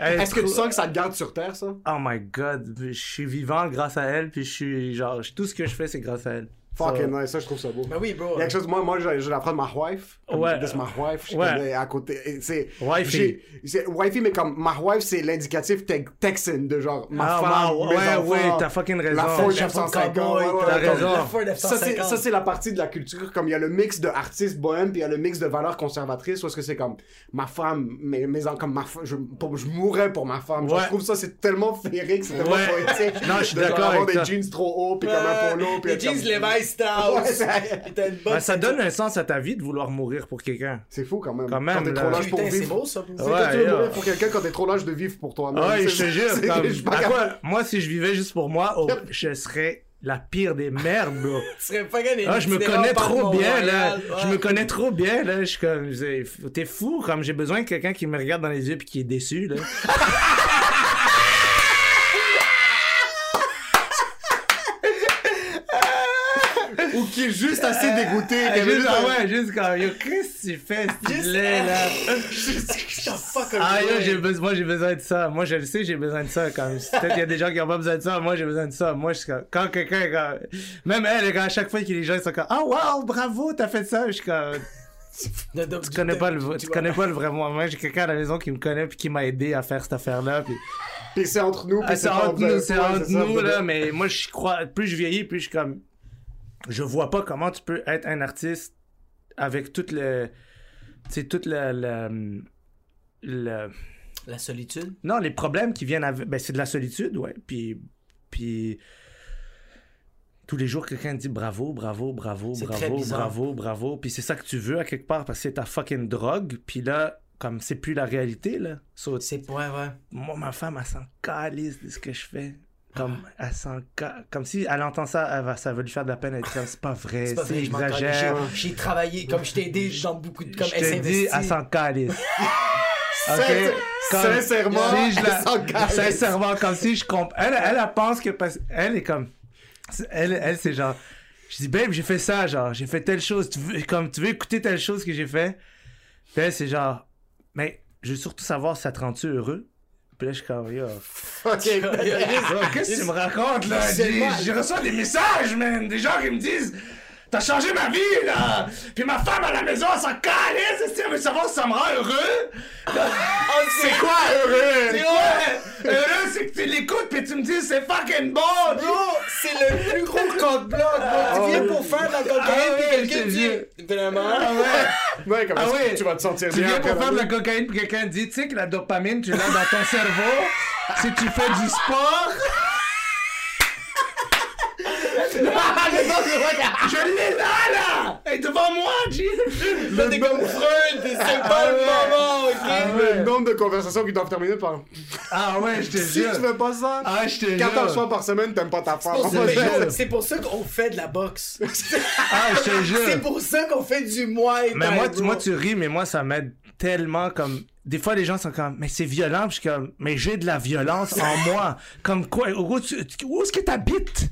est Est-ce que tu sens que ça te garde sur terre, ça? Oh my god, je suis vivant grâce à elle, puis je suis genre, tout ce que je fais, c'est grâce à elle. Fucking nice, ça, je trouve ça beau. Ben oui, bro. Il y a quelque chose, moi, moi j'ai j'ai la phrase de ma wife. Ouais. This my wife. Je Ouais. à côté. C'est. Wifey. Wifey, mais comme ma wife, c'est l'indicatif te- texan de genre ma Ah, femme. ma- mes ouais, enfants, ouais, t'as fucking raison. La Ford La Ford 950. Cowboy, ouais, ouais, t'as raison. La Ça, c'est, 950. ça, c'est la partie de la culture. Comme il y a le mix de artistes bohèmes, puis il y a le mix de valeurs conservatrices, où est-ce que c'est comme ma femme, mes, mes enfants, comme ma femme, je, pour- je mourrais pour ma femme. Genre, je trouve ça, c'est tellement féerique, c'est tellement Ouais. poétique. Non, je suis de genre d'accord avoir des jeans trop hauts, puis comme un polo, puis Les jeans comme- Ouais, t'as une bonne Ben, ça donne un sens à ta vie de vouloir mourir pour quelqu'un. C'est fou quand même. Quand même, t'es trop lâche pour Putain, c'est vivre. beau ça. C'est Ouais, quand tu veux mourir pour quelqu'un quand t'es trop lâche de vivre pour toi. Ouais, je te jure, c'est- comme, je suis pas à capable. quoi- moi, si je vivais juste pour moi, oh, <laughs> je serais la pire des merdes, bro. Tu serais fucking Ah, je me connais trop bien, là. Je me connais trop bien, là. Je suis comme, t'es fou, comme j'ai besoin de quelqu'un qui me regarde dans les yeux puis qui est déçu, là. <laughs> Ou qui est juste assez dégoûté. Ah, qui avait juste, juste ah ouais, juste comme, yo, qu'est-ce que tu fais, ce lait, là? <laughs> Ah, yo, j'ai besoin, moi, j'ai besoin de ça. Moi, je le sais, j'ai besoin de ça. Comme, peut-être qu'il y a des gens qui ont pas besoin de ça. Moi, j'ai besoin de ça. Moi, je suis comme, quand quelqu'un, quand- même elle, quand à chaque fois que les gens sont comme, ah, wow, bravo, t'as fait ça. Je suis comme, De- de- tu connais pas le, tu connais pas le vrai moi. Moi, j'ai quelqu'un à la maison qui me connaît puis qui m'a aidé à faire cette affaire-là. Puis, Puis c'est entre nous. Ah, c'est entre nous, c'est entre nous, là, mais moi, je crois, plus je vieillis, plus je suis comme, je vois pas comment tu peux être un artiste avec toute le, sais, toute la, la, La solitude? non, les problèmes qui viennent avec, ben, c'est de la solitude, ouais, puis, puis, tous les jours, quelqu'un dit bravo, bravo, bravo, C'est bravo, bravo, bravo, puis c'est ça que tu veux à quelque part parce que c'est ta fucking drogue, puis là, comme c'est plus la réalité, là. So, C'est ouais ouais. moi, ma femme, elle s'en calisse de ce que je fais. Comme, elle s'en ca- Comme si elle entend ça, elle va, ça va lui faire de la peine. Elle dit c'est pas vrai, C'est exagère. J'ai travaillé comme je t'ai aidé dans beaucoup de comme Je dis, s'investit. elle s'en calisse. Sin- Comme- Sincèrement, si je la-. Sincèrement, comme si je comprends. Elle, elle, elle pense que. parce- Elle est comme. Elle, elle c'est genre. Je dis, babe, j'ai fait ça, genre, j'ai fait telle chose. Tu veux, comme, tu veux écouter telle chose que j'ai fait? Puis elle, c'est genre. Mais je veux surtout savoir si ça te rend-tu heureux? Puis là, je suis comme, <laughs> yo. Qu'est-ce que tu me racontes, là? Mal. J'ai reçu des messages, man! Des gens qui me disent T'as changé ma vie, là! Puis ma femme à la maison, elle s'en calisse! Est-ce qu'elle veut savoir si ça me rend heureux? <laughs> C'est quoi heureux? C'est ouais! Heureux, c'est que tu l'écoutes puis tu me dis c'est fucking bon! Bro, c'est le plus gros code bloc. Tu viens pour faire de la cocaïne Ah ouais, puis quelqu'un dit vraiment? Ah ouais! Ouais, comme Ah ça, ouais. tu vas te sentir Tu bien. viens après pour faire de la cocaïne puis quelqu'un dit, tu sais que la dopamine, tu l'as dans ton cerveau? Si tu fais du sport? <laughs> Je l'ai là, là! Et devant moi, G! Là, t'es comme Freud, c'est pas le moment, ok? Le nombre de conversations qui doivent terminer par. Ah ouais, je te Si jure. tu fais pas ça, Ah, je te 14 jure. fois par semaine, t'aimes pas ta femme. C'est pour ça qu'on fait de la boxe. <laughs> Ah, je te C'est jure. pour ça qu'on fait du muay Mais thai, moi, moi, tu ris, mais moi, ça m'aide tellement comme des fois les gens sont comme mais c'est violent puis je suis comme mais j'ai de la violence en moi comme quoi où, tu- où est-ce que t'habites?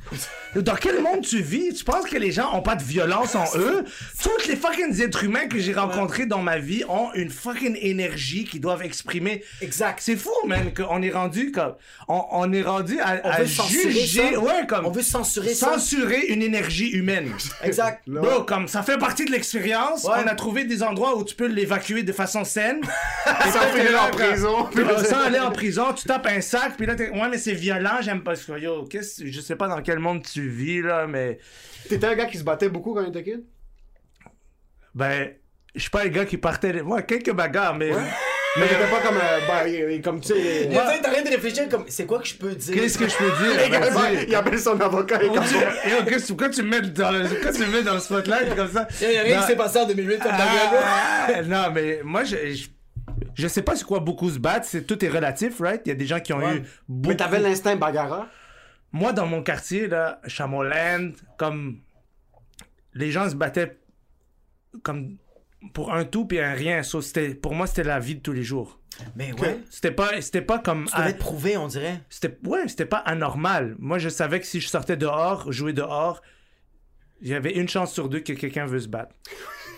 Dans quel monde tu tu penses que les gens ont pas de violence en <laughs> eux? Tous les fucking êtres humains que j'ai rencontrés dans ma vie ont une fucking énergie qu'ils doivent exprimer Exact. c'est fou man qu'on est rendu comme on, on est rendu à, On à veut censurer juger ça. ouais comme On veut censurer ça. censurer une énergie humaine <laughs> Exact. Bro, comme ça fait partie de l'expérience, Ouais. on a trouvé des endroits où tu peux l'évacuer de façon saine. <laughs> Sans finir en prison. Sans aller en prison, tu tapes un sac, puis là, t'es, ouais, mais c'est violent, j'aime pas ça. Yo, qu'est-ce, je sais pas dans quel monde tu vis, là, mais, T'étais un gars qui se battait beaucoup quand il était kid? ben, je suis pas un gars qui partait, moi, quelques bagarres, <laughs> mais, Mais t'étais pas comme, euh, bah, il- il- comme tu sais. Sais, T'arrêtes de réfléchir comme, c'est quoi que je peux dire? qu'est-ce que je peux dire? <laughs> Il appelle- Vas-y. Il appelle son avocat et comme qu'est-ce, pourquoi tu me mets dans le, pourquoi tu me mets dans le spotlight comme ça? Il y a rien Non. qui s'est passé en 2008 comme ta gueule. Ah, non, mais moi, je, je, je sais pas c'est quoi beaucoup se battre, c'est, tout est relatif, right? Il y a des gens qui ont Ouais. eu beaucoup. Mais t'avais l'instinct bagarreur? Moi, dans mon quartier, là, Chamoland, comme. Les gens se battaient comme pour un tout puis un rien. So, c'était, pour moi, c'était la vie de tous les jours. Mais ouais. C'était pas, c'était pas comme. Tu devais te prouver, on dirait. c'était, ouais, c'était pas anormal. Moi, je savais que si je sortais dehors, jouer dehors, il y avait une chance sur deux que quelqu'un veut se battre.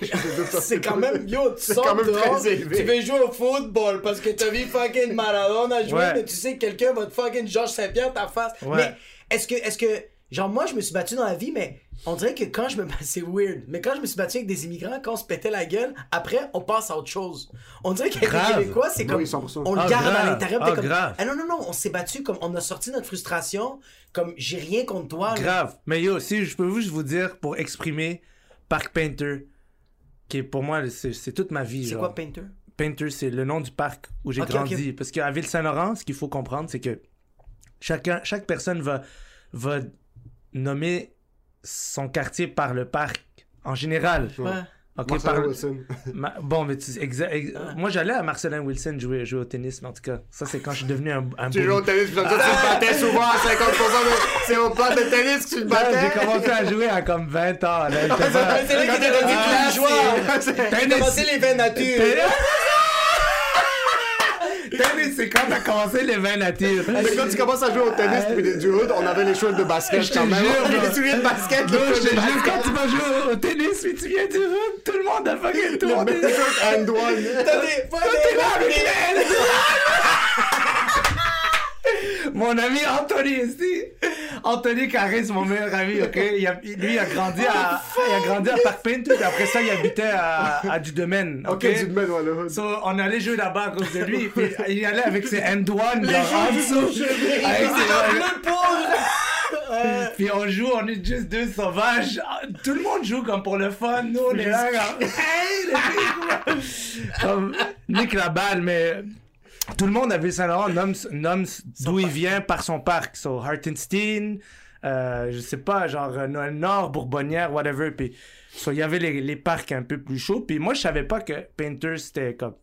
<laughs> C'est quand même, <laughs> yo, tu sors quand même dehors, très élevé. tu veux jouer au football parce que t'as vu fucking Maradona jouer, Ouais. mais tu sais que quelqu'un va te fucking Georges Saint-Pierre ta face. Ouais. Mais est-ce que, est-ce que, genre moi je me suis battu dans la vie, mais on dirait que quand je me <laughs> c'est weird, mais quand je me suis battu avec des immigrants, quand on se pétait la gueule, après on passe à autre chose. On dirait qu'avec les. Québécois, c'est comme, Oui, 100%. on le Ah, garde à l'intérieur. t'es Ah, comme, grave. ah non non non, on s'est battu comme, on a sorti notre frustration, comme j'ai rien contre toi. là. Grave. Mais yo, si je peux juste vous dire pour exprimer Park Painter, qui est pour moi, c'est, toute ma vie. C'est quoi Painter? Painter, c'est le nom du parc où j'ai grandi. Parce qu'à Ville-Saint-Laurent, ce qu'il faut comprendre, c'est que chacun, chaque personne va, va nommer son quartier par le parc en général. Ouais. Ok, Marcelo par- Wilson. <laughs> Ma- Bon, mais tu exa- ex- moi j'allais à Marcelin Wilson jouer, jouer au tennis, mais en tout cas, ça c'est quand je suis devenu un, un Tu joues au tennis, puis tu te battais souvent à 50% de... C'est au plat de tennis que tu te battais. J'ai commencé à jouer à comme 20 ans. <laughs> c'est là qu'il était Ah, plus joueur. Tennis. Commencer les vins nature. C'est quand t'as commencé les vins natures. Mais quand tu commences à jouer au tennis puis du hood, on avait les cheveux de basket Je quand même. jure, On avait les souliers de basket. Non, je te jure, quand tu vas jouer au tennis, puis tu viens du hood, tout le monde a fucking tout le and one. T'as des- T'es là avec les- <laughs> Mon ami Anthony ici. Anthony Carré, c'est mon meilleur ami, ok? Il a- lui, il a grandi à, il a grandi à puis après ça, il habitait à, à du domaine, ok? So, on allait jouer là-bas à cause de lui, puis il allait avec ses end one genre en dessous. Avec ses- Puis on joue, on est juste deux sauvages. Tout le monde joue comme pour le fun. Nous, on est là, comme, <laughs> hey, les filles. Comme, nique la balle, mais tout le monde à Ville-Saint-Laurent nomme, nomme d'où il vient par son parc. So, Hartenstein, euh, je sais pas, genre euh, Nord, Bourbonnière, whatever. Puis, so, il y avait les, les parcs un peu plus chauds. Puis moi, je savais pas que Painter, c'était comme.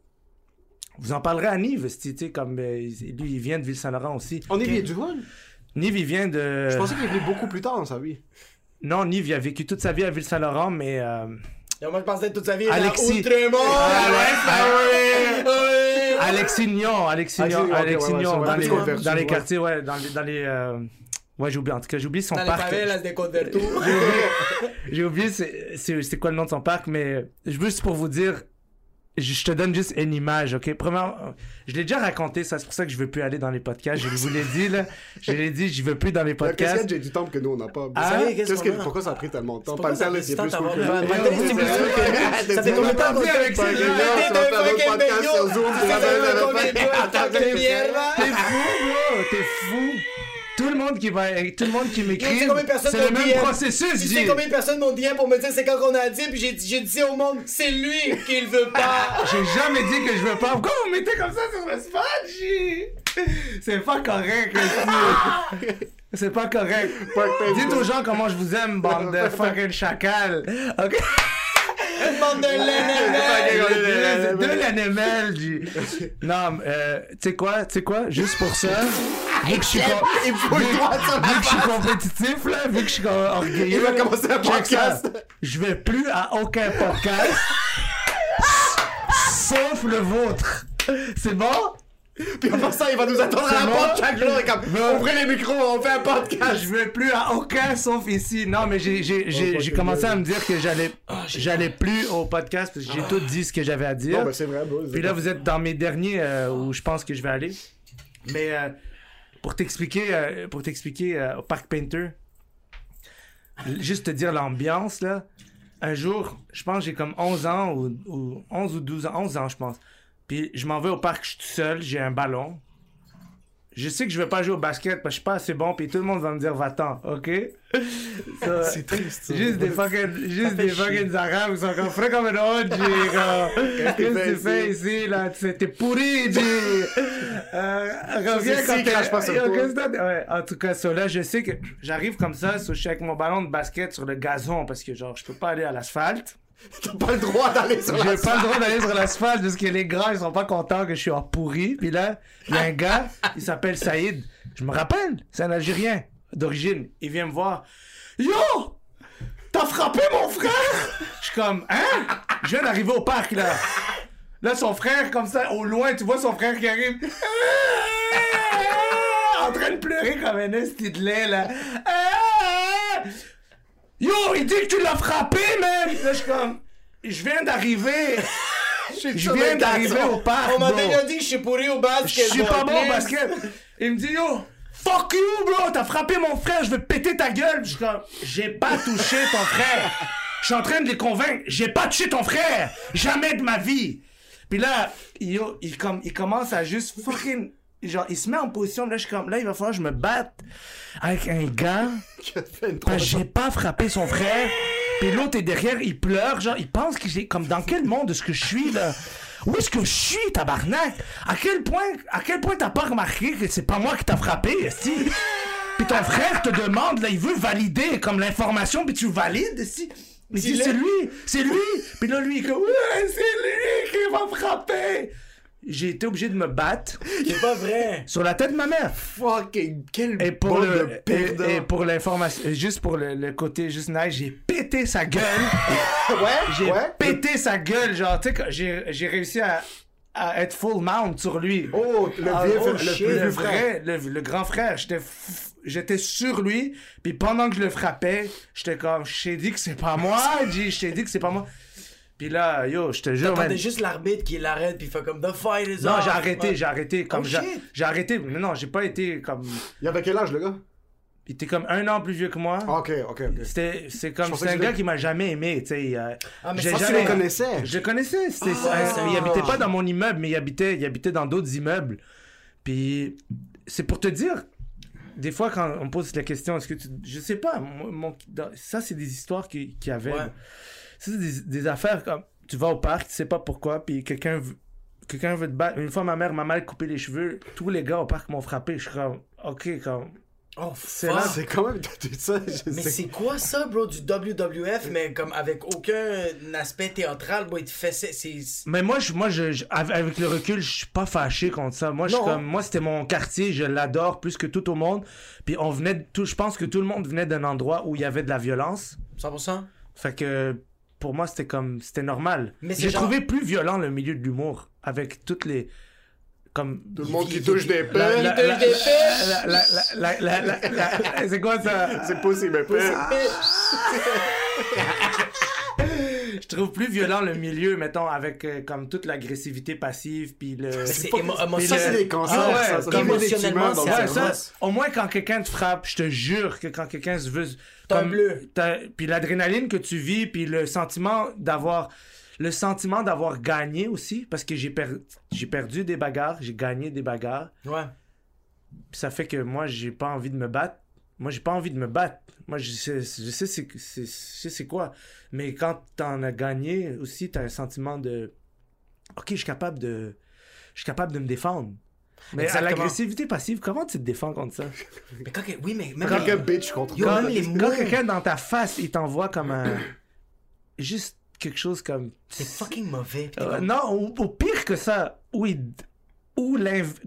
Vous en parlerez à Nive, tu sais, comme euh, il- lui, il vient de Ville-Saint-Laurent aussi. On est venu du hood. Nive, il vient de. Je pensais qu'il est venu beaucoup plus tard dans sa vie. Non, Nive, il a vécu toute sa vie à Ville-Saint-Laurent, mais. euh, Et moi, je pensais toute sa vie Alexis. à Outremont. Ah ouais, ouais. Alexis Alexis Alexis Nyon, ok, Alexis ouais, ouais, Nyon, c'est dans, les, quartiers, ouais, dans les. Dans les euh, Ouais, j'ai oublié, en tout cas, j'ai oublié son Dans les parc. <laughs> J'ai oublié c'est, c'est, c'est quoi le nom de son parc, mais juste pour vous dire, je, te donne juste une image, ok? Premièrement, je l'ai déjà raconté, ça, c'est pour ça que je veux plus aller dans les podcasts. Je vous l'ai dit, là. Je l'ai dit, je veux plus dans les Qu'est-ce qu'il y a podcasts. J'ai du temps que nous, on n'a pas. Ah, savez, Qu'est-ce que, pourquoi ça a pris tellement de temps? Ça Pantel, a c'est plus cool que. Ça fait combien de temps avec Ça temps? T'es de mierda. T'es fou, bro! T'es fou! Tout le monde qui va, tout le monde qui m'écrit, de c'est le même DM? processus, Tu sais combien de personnes m'ont dit pour me dire c'est quand qu'on a dit, puis j'ai j'ai dit au monde, c'est lui qui le veut pas. J'ai jamais dit que je veux pas. Pourquoi vous mettez comme ça sur le spot, J? C'est pas correct, ici. C'est pas correct. Dites aux gens comment je vous aime, bande de <laughs> fucking chacals. Ok? Bande de. De l'animal, J. Non, euh, tu sais quoi? Tu sais quoi? Juste pour ça. Vu que je suis ça. compétitif, là, vu que je suis orgueilleux. Il va commencer un ça. podcast. Je vais plus à aucun podcast. sauf le vôtre. C'est bon? Puis en passant, il va nous attendre à la porte chaque jour. et comme, ouvrez les micros, on fait un podcast. Je vais plus à aucun sauf ici. Non, mais j'ai, j'ai, j'ai, j'ai commencé à me dire que j'allais, j'allais plus au podcast parce que j'ai tout dit ce que j'avais à dire. Non, ben c'est vrai, bro. Puis là, vous êtes dans mes derniers euh, où je pense que je vais aller. Mais euh, pour t'expliquer, euh, euh, au Parc Painter, juste te dire l'ambiance, là. Un jour, je pense j'ai comme 11 ans ou, ou 11 ou 12 ans, 11 ans, je pense. Puis je m'en vais au parc, je suis tout seul, j'ai un ballon. Je sais que je vais pas jouer au basket parce que je suis pas assez bon, puis tout le monde va me dire va-t'en, ok? <laughs> C'est triste. ça. Juste des fucking, juste des fucking arabes qui sont comme frais comme un comme. <laughs> Qu'est-ce que tu fais ici, là? T'es pourri, G! <laughs> Euh, reviens quand t'es. Ouais, en tout cas, ça, là, je sais que j'arrive comme ça, so, je suis avec mon ballon de basket sur le gazon parce que, genre, je peux pas aller à l'asphalte. <laughs> T'as pas le droit d'aller sur J'ai la pas le droit d'aller sur l'asphalte parce que les gars, ils sont pas contents que je suis en pourri. Puis là, il y a un <laughs> gars, il s'appelle Saïd. Je me rappelle, c'est un Algérien d'origine. Il vient me voir. Yo! T'as frappé mon frère? Je suis comme, hein? Je viens d'arriver au parc, là. Là, son frère, comme ça, au loin, tu vois son frère qui arrive. <laughs> En train de pleurer comme un esti de lait, là. Yo, il dit que tu l'as frappé, man! Là, je suis comme, je viens d'arriver. <laughs> Je viens d'arriver au parc. On m'a déjà dit que je suis pourri au basket. Je suis pas bon au basket. Il me dit, yo, fuck you, bro, t'as frappé mon frère, je vais péter ta gueule. Je suis comme, j'ai pas touché ton frère. Je suis en train de les convaincre, j'ai pas touché ton frère. Jamais de ma vie. Puis là, yo, il, comme, il commence à juste fucking. Genre, il se met en position, là, je suis comme, là, il va falloir que je me batte avec un gars. <laughs> Parce que j'ai pas frappé son frère. Puis l'autre est derrière, il pleure, genre, il pense que j'ai. Comme dans quel monde est-ce que je suis, là? Où est-ce que je suis, tabarnak? À quel point, à quel point t'as pas remarqué que c'est pas moi qui t'a frappé, si? Puis ton frère te demande, là, il veut valider comme l'information, puis tu valides, si? Dit, c'est lui, c'est lui. Puis là, lui, il est comme, ouais, c'est lui qui va frapper. J'ai été obligé de me battre <laughs> C'est pas vrai. sur la tête de ma mère. Fucking, quel Et pour le, de et, et pour l'information, juste pour le, le côté juste nice, j'ai pété sa gueule. <laughs> Ouais, J'ai ouais. pété sa gueule, genre, tu sais, j'ai réussi à, à être full mount sur lui. Oh, le Ah, vieux, oh, le, shit, le frère. vrai, le, le grand frère, j'étais j'étais sur lui, puis pendant que je le frappais, j'étais comme, je t'ai dit que c'est pas moi, je t'ai dit que c'est pas moi. Puis là, yo, je te jure, man. T'entendais juste l'arbitre qui l'arrête puis il fait comme The fight is Non, j'ai arrêté, j'ai arrêté, comme, Oh, j'ai arrêté, mais non, j'ai pas été comme, Il avait quel âge, le gars? il était comme un an plus vieux que moi. Ah, Ok, ok, ok. C'était, c'est comme, c'est un gars qui m'a jamais aimé, tu sais. euh, Ah, mais ça, Ah, tu jamais- le connaissais? Je le connaissais. C'était, Ah, un- il habitait pas dans mon immeuble, mais il habitait, il habitait dans d'autres immeubles. Puis, c'est pour te dire, des fois, quand on pose la question, est-ce que tu. Je sais pas, mon- ça, c'est des histoires qu'il qui y avait. Ouais. C'est des, des affaires comme. Tu vas au parc, tu sais pas pourquoi, puis quelqu'un veut. Quelqu'un veut te battre. Une fois, ma mère m'a mal coupé les cheveux. Tous les gars au parc m'ont frappé. Je suis comme, ok, comme. Oh, C'est là- C'est quand même tout ça. je Mais sais. c'est quoi ça, bro, du WWF, mais comme avec aucun aspect théâtral, bro, il te fait. Mais moi, je, moi je, je- av- avec le recul, je suis pas fâché contre ça. Moi, je Non. comme, moi, c'était mon quartier, je l'adore plus que tout au monde. Puis on venait, de tout, je pense que tout le monde venait d'un endroit où il y avait de la violence. 100%? Fait que pour moi, c'était comme, c'était normal. Mais J'ai genre- trouvé plus violent le milieu de l'humour avec toutes les, comme. Tout le monde qui touche des pelles. la- la- la- la- C'est quoi ça? C'est possible. <laughs> Je trouve plus violent le <laughs> milieu, mettons, avec euh, comme toute l'agressivité passive, puis le. C'est pas- émo- ça, c'est <laughs> des cancers, Ah ouais, ça. Émotionnellement, c'est Ouais, ça, au moins quand quelqu'un te frappe, je te jure que quand quelqu'un se veut. T'as un comme- bleu. Puis l'adrénaline que tu vis, puis le sentiment d'avoir. Le sentiment d'avoir gagné aussi, parce que j'ai per- j'ai perdu des bagarres, j'ai gagné des bagarres. Ouais. Puis ça fait que moi, j'ai pas envie de me battre. Moi, j'ai pas envie de me battre. Moi, je sais, je sais c'est, quoi. Mais quand t'en as gagné aussi, t'as un sentiment de. Ok, je suis capable de. Je suis capable de me défendre. Mais à l'agressivité passive, comment tu te défends contre ça? Mais quand... que- Oui, mais... Même Quand les- quelqu'un bitch contre Yo, toi. les Quand mots, quelqu'un dans ta face, il t'envoie comme un. Juste quelque chose comme. c'est fucking mauvais. Euh, comme- non, au, au pire que ça, oui. Ou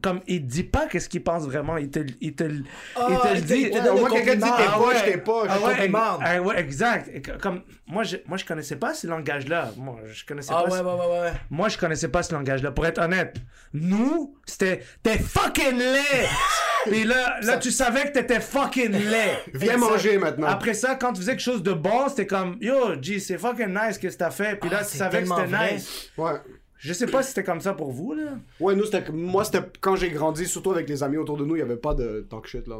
comme il dit pas qu'est-ce qu'il pense vraiment, il te, il te, il Ah, te le dit. le quelqu'un dit t'es poche, t'es poche. Ah ouais, ah ouais, exact. Et Comme moi, je, moi, je connaissais pas ce langage-là. Moi, je connaissais Ah pas. ouais, ce- ouais, ouais, ouais. Moi, je connaissais pas ce langage-là. Pour être honnête, nous, c'était t'es fucking laid. <laughs> Puis là, là, tu savais que t'étais fucking laid. Viens manger maintenant. Après ça, quand tu faisais quelque chose de bon, c'était comme Yo, G, c'est fucking nice que t'as fait. Puis là, Ah, tu c'est savais que c'était nice. Ouais. Je sais pas si c'était comme ça pour vous, là. Ouais, nous, c'était. Moi, c'était. Quand j'ai grandi, surtout avec les amis autour de nous, il y avait pas de talk shit, là.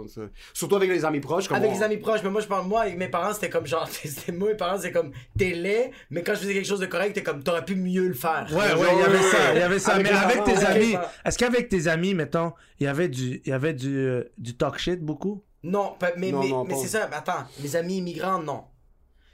Surtout avec les amis proches. Comme Avec on- les amis proches, mais moi je parle moi avec mes parents c'était comme genre <laughs> c'était moi mes parents c'est comme t'es laid mais quand je faisais quelque chose de correct t'es comme t'aurais pu mieux le faire. Ouais, ouais, il y avait ça, il y avait ça. Avec mais avec parents, tes amis, est-ce qu'avec tes amis, mettons, il y avait du, il y avait du, euh, du talk shit beaucoup? Non, mais, Non, mais, non, mais c'est ça, attends, mes amis immigrants, non.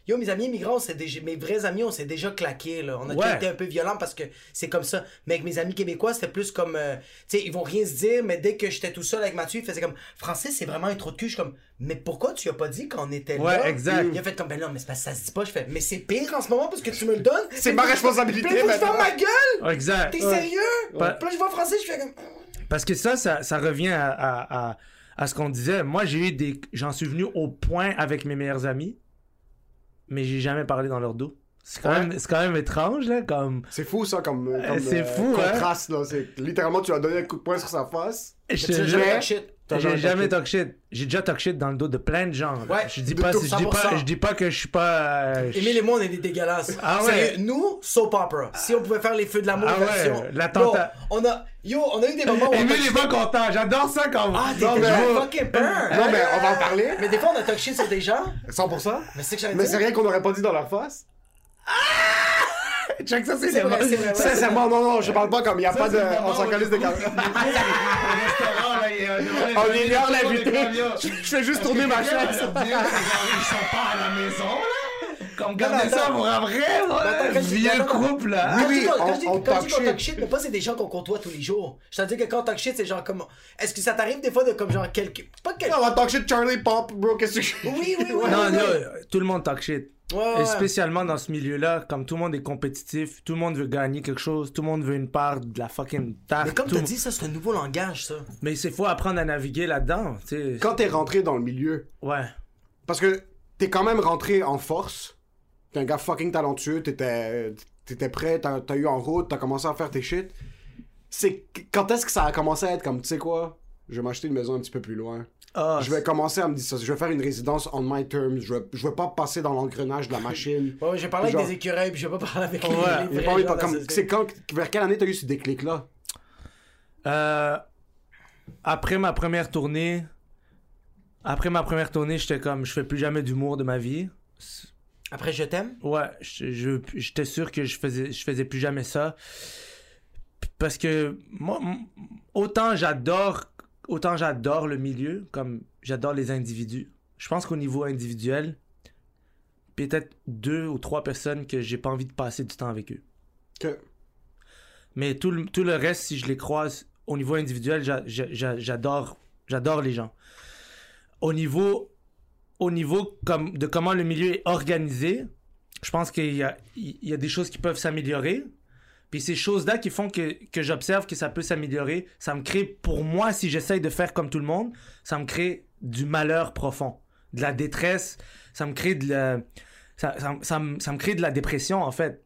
Yo, mes amis immigrants, c'est déjà, mes vrais amis, on s'est déjà claqué, là. On a Ouais. été un peu violents parce que c'est comme ça. Mais avec mes amis québécois, c'était plus comme, euh, tu sais, ils vont rien se dire, mais dès que j'étais tout seul avec Mathieu, il faisait comme, Français, c'est vraiment un trou de cul. Je suis comme, mais pourquoi tu as pas dit qu'on était Ouais, là? exact. Il a fait comme, ben non, mais c'est parce que ça se dit pas. Je fais, mais c'est pire en ce moment parce que tu me le donnes. C'est ma responsabilité, ferme maintenant. ma gueule! Exact. T'es sérieux? Ouais. Puis là, je vois français, je fais comme, Parce que ça, ça, ça revient à, à, à, à ce qu'on disait. Moi, j'ai eu des, j'en suis venu au point avec mes meilleurs amis, mais j'ai jamais parlé dans leur dos. C'est quand, Ouais. même, c'est quand même étrange, là, comme... C'est fou, ça, comme. comme, c'est fou, hein. contraste, là. C'est littéralement, tu as donné un coup de poing sur sa face. Je shit. J'ai jamais talk shit. J'ai déjà talk shit dans le dos de plein de gens. Ouais, je dis pas, je dis pas, 100%. je dis pas que je suis pas. euh, je- Émile et moi, on est des dégueulasses. Ah ouais. Nous, soap opera. Si on pouvait faire les feux de l'amour Ah ouais, version. l'attentat. Yo, on a, yo, on a eu des moments où on Émile est pas content. J'adore ça quand. Ah, t'es mais- fucking peur. Non, mais on va en parler. Mais des fois, on a talk shit sur des gens. 100%. Mais c'est que Mais c'est rien qu'on aurait pas dit dans leur face. Check ça, c'est C'est vrai, c'est vrai. ouais. Sincèrement, non, non, je parle pas comme il y a pas de. On s'en calisse de caméra. <laughs> On ignore l'invité. Je je fais juste tourner ma chaise. Ils sont pas à la maison, là. Comme gardez ça pour un vrai, Vieux couple, là. Quand Oui, je dis- quand on- on quand talk shit. talk shit, mais pas c'est des gens qu'on côtoie tous les jours. Je te dis que quand on talk shit, c'est genre comme. Est-ce que ça t'arrive des fois de comme genre quelqu'un. C'est pas quelqu'un. On va talk shit Charlie Pop, bro, qu'est-ce que je Oui, oui, oui. Non, oui, non, oui. tout le monde talk shit. Ouais, ouais. Et spécialement dans ce milieu-là, comme tout le monde est compétitif, tout le monde veut gagner quelque chose, tout le monde veut une part de la fucking tarte. Mais comme t'as dit, ça, c'est un nouveau langage, ça. Mais c'est faut apprendre à naviguer là-dedans, tu sais. Quand t'es rentré dans le milieu, Ouais. parce que t'es quand même rentré en force, t'es un gars fucking talentueux, t'étais t'étais prêt, t'as t'as eu en route, t'as commencé à faire tes shit. C'est quand est-ce que ça a commencé à être comme, tu sais quoi, je vais m'acheter une maison un petit peu plus loin. Ah, Je vais commencer à me dire ça, je vais faire une résidence on my terms, je vais, je vais pas passer dans l'engrenage de la machine. Ouais, j'ai parlé Genre- avec des écureuils, puis je vais pas parler avec les, Ouais, les vrais pas comme-. C'est quand, vers quelle année t'as eu ce déclic-là? Euh, après ma première tournée, après ma première tournée, j'étais comme, je fais plus jamais d'humour de ma vie. Après, je t'aime? Ouais, je- je- j'étais sûr que je faisais, je faisais plus jamais ça. Parce que moi, autant j'adore, autant j'adore le milieu, comme j'adore les individus. Je pense qu'au niveau individuel, peut-être deux ou trois personnes que j'ai pas envie de passer du temps avec eux. Que... Mais tout le, tout le reste, si je les croise au niveau individuel, j'a- j'a- j'a- j'adore, j'adore les gens. Au niveau, au niveau comme, de comment le milieu est organisé, je pense qu'il y a, il y a des choses qui peuvent s'améliorer. Puis ces choses-là qui font que, que j'observe que ça peut s'améliorer, ça me crée, pour moi, si j'essaye de faire comme tout le monde, ça me crée du malheur profond, de la détresse, ça me crée de la, ça, ça, me- ça me crée de la dépression, en fait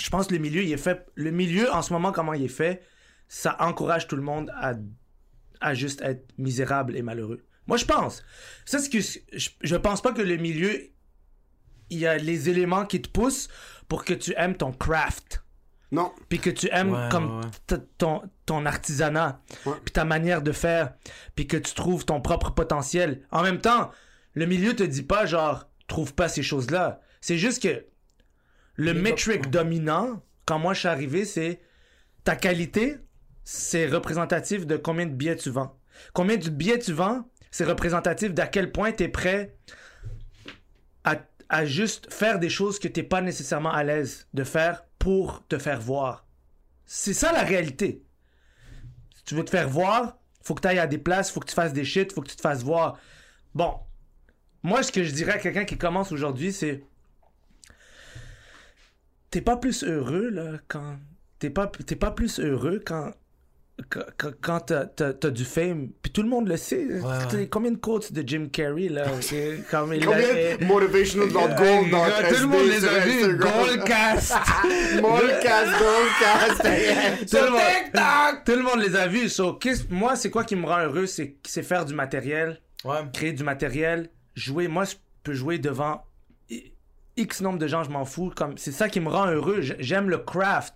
je pense que le milieu, il est fait. Le milieu, en ce moment, comment il est fait, ça encourage tout le monde à, à juste être misérable et malheureux. Moi, je pense. Ça, que je, je pense pas que le milieu, il y a les éléments qui te poussent pour que tu aimes ton craft. Non. Puis que tu aimes Ouais, comme ouais, ton, ton artisanat. Puis ta manière de faire. Puis que tu trouves ton propre potentiel. En même temps, le milieu te dit pas genre, trouve pas ces choses-là. C'est juste que le Les metric dominant, quand moi je suis arrivé, c'est ta qualité, c'est représentatif de combien de billets tu vends. Combien de billets tu vends, c'est représentatif d'à quel point tu es prêt à, à juste faire des choses que tu pas nécessairement à l'aise de faire pour te faire voir. C'est ça la réalité. Si tu veux te faire voir, faut que tu ailles à des places, faut que tu fasses des shit, faut que tu te fasses voir. Bon, moi ce que je dirais à quelqu'un qui commence aujourd'hui, c'est t'es pas plus heureux là quand t'es pas t'es pas plus heureux quand qu- qu- quand t'as, t'as du fame, puis tout le monde le sait. Tu sais, Combien de quotes de Jim Carrey, là? <laughs> comme il Combien de motivational dans Euh, Gold, dans Tout le monde les a vus, Goldcast! Moldcast, <laughs> Goldcast. <laughs> tout, le monde, tout le monde les a vus. So, moi, c'est quoi qui me rend heureux? C'est, faire du matériel, Ouais. créer du matériel, jouer. Moi, je peux jouer devant X nombre de gens, je m'en fous. Comme, c'est ça qui me rend heureux. J'aime le craft.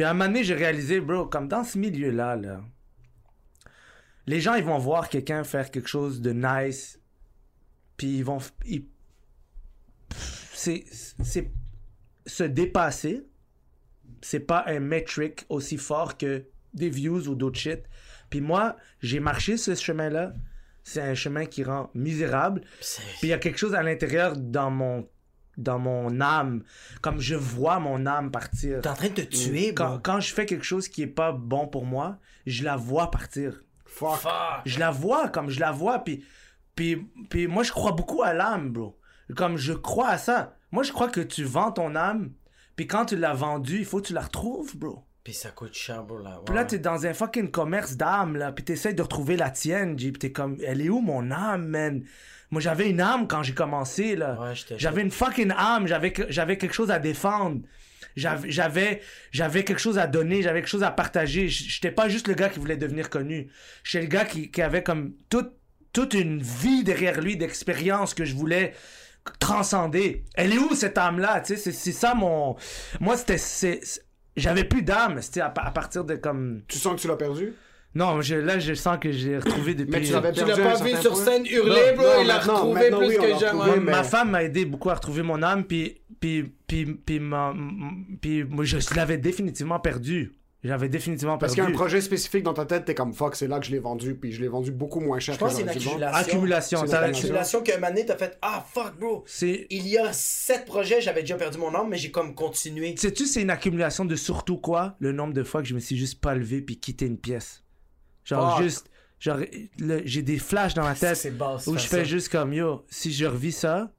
Puis à un moment donné, j'ai réalisé, bro, comme dans ce milieu-là, là, les gens, ils vont voir quelqu'un faire quelque chose de nice, puis ils vont... ils- C'est, se dépasser. C'est pas un metric aussi fort que des views ou d'autres shit. Puis moi, j'ai marché ce chemin-là. C'est un chemin qui rend misérable. Puis il y a quelque chose à l'intérieur dans mon dans mon âme, comme je vois mon âme partir. T'es en train de te tuer, bro. Quand, quand je fais quelque chose qui est pas bon pour moi, je la vois partir. Fuck. Je la vois comme je la vois, puis, puis, puis moi je crois beaucoup à l'âme, bro. Comme je crois à ça. Moi je crois que tu vends ton âme, puis quand tu l'as vendue, il faut que tu la retrouves, bro. Puis ça coûte cher, bro, là. Puis là, t'es dans un fucking commerce d'âme, là. Puis t'essayes de retrouver la tienne, G. Puis t'es comme, elle est où mon âme, man? Moi, j'avais une âme quand j'ai commencé, là. Ouais, j'avais une fucking âme. J'avais, j'avais quelque chose à défendre. J'avais, j'avais, j'avais quelque chose à donner. J'avais quelque chose à partager. J'étais pas juste le gars qui voulait devenir connu. J'étais le gars qui, qui avait comme toute, toute une vie derrière lui d'expérience que je voulais transcender. Elle est où cette âme-là? Tu sais, c'est, c'est ça mon. Moi, c'était. J'avais plus d'âme, c'était à, à partir de comme. Tu sens que tu l'as perdu? Non, je- là, je sens que j'ai retrouvé depuis. Mais tu perdu l'as un pas vu sur scène hurler, Non, bro. non, il l'a retrouvé plus que jamais. retrouvé, Ma femme m'a aidé beaucoup à retrouver mon âme, puis, puis, puis, puis, ma- puis moi, je l'avais définitivement perdu. J'avais définitivement Parce perdu. qu'il y a un projet spécifique dans ta tête, t'es comme fuck, c'est là que je l'ai vendu, puis je l'ai vendu beaucoup moins cher Je pense que c'est une accumulation. Accumulation, C'est une accumulation qu'un moment donné, t'as fait Ah fuck, bro. C'est. Il y a sept projets, j'avais déjà perdu mon âme, mais j'ai comme continué. Sais-tu, c'est une accumulation de surtout quoi? Le nombre de fois que je me suis juste pas levé puis quitté une pièce. Genre, Fuck. juste. Genre, le- j'ai des flashs dans ma tête C'est où je fais juste comme yo, si je revis ça,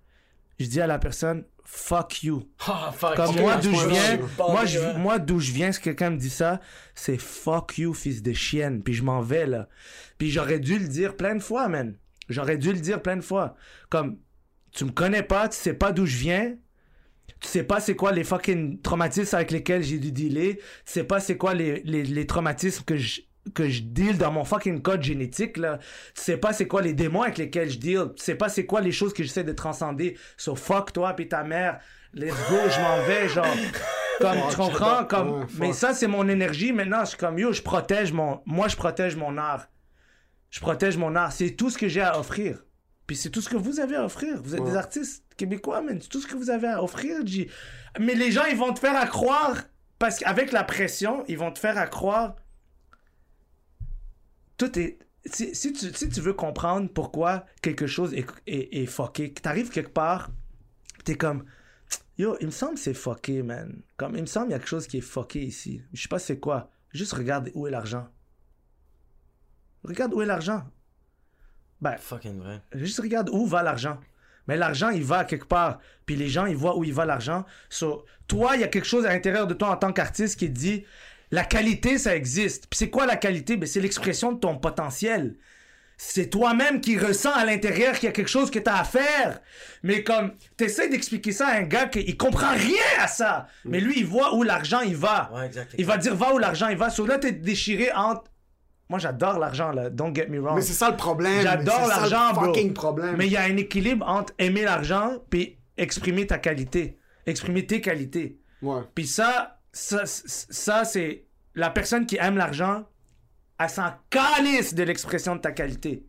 je dis à la personne, fuck you. <laughs> Ah fuck. Comme moi, d'où je viens, moi, je, moi, d'où je viens, si quelqu'un me dit ça, c'est fuck you, fils de chienne. Puis je m'en vais, là. Puis j'aurais dû le dire plein de fois, man. J'aurais dû le dire plein de fois. Comme, tu me connais pas, tu sais pas d'où je viens. Tu sais pas c'est quoi les fucking traumatismes avec lesquels j'ai dû dealer. Tu sais pas c'est quoi les, les, les traumatismes que je que je deal dans mon fucking code génétique là. Tu sais pas c'est quoi les démons avec lesquels je deal. Tu sais pas c'est quoi les choses que j'essaie de transcender. So fuck toi puis ta mère. Let's go, je m'en vais genre. <laughs> Comme tu comprends? Comme mais ça c'est mon énergie maintenant, je suis comme yo, je protège mon moi je protège mon art. Je protège mon art, c'est tout ce que j'ai à offrir. Puis c'est tout ce que vous avez à offrir. Vous êtes des artistes québécois, mais c'est tout ce que vous avez à offrir, G. Mais les gens, ils vont te faire à croire, parce qu'avec la pression, ils vont te faire à croire. Tout est. Si, si tu, si tu veux comprendre pourquoi quelque chose est, est, est fucké, t'arrives quelque part, t'es comme. Yo, il me semble que c'est fucké, man. Comme, il me semble qu'il y a quelque chose qui est fucké ici. Je sais pas c'est quoi. Juste regarde où est l'argent. Regarde où est l'argent. Ben, Fucking vrai. Juste regarde où va l'argent. Mais l'argent, il va quelque part. Puis les gens, ils voient où il va l'argent. So, toi, il y a quelque chose à l'intérieur de toi en tant qu'artiste qui dit la qualité, ça existe. Puis c'est quoi la qualité? Ben, c'est l'expression de ton potentiel. C'est toi-même qui ressens à l'intérieur qu'il y a quelque chose que tu as à faire. Mais comme, t'essaies d'expliquer ça à un gars qui il comprend rien à ça. Mais lui, il voit où l'argent, il va. Ouais, exact. Il va dire, va où l'argent, il va. So là, t'es déchiré entre... Moi, j'adore l'argent, là. Don't get me wrong. Mais c'est ça le problème. J'adore l'argent, bro. fucking problème. Mais il y a un équilibre entre aimer l'argent puis exprimer ta qualité, exprimer tes qualités. Ouais. Puis ça, ça, c'est la personne qui aime l'argent, elle s'en calisse de l'expression de ta qualité.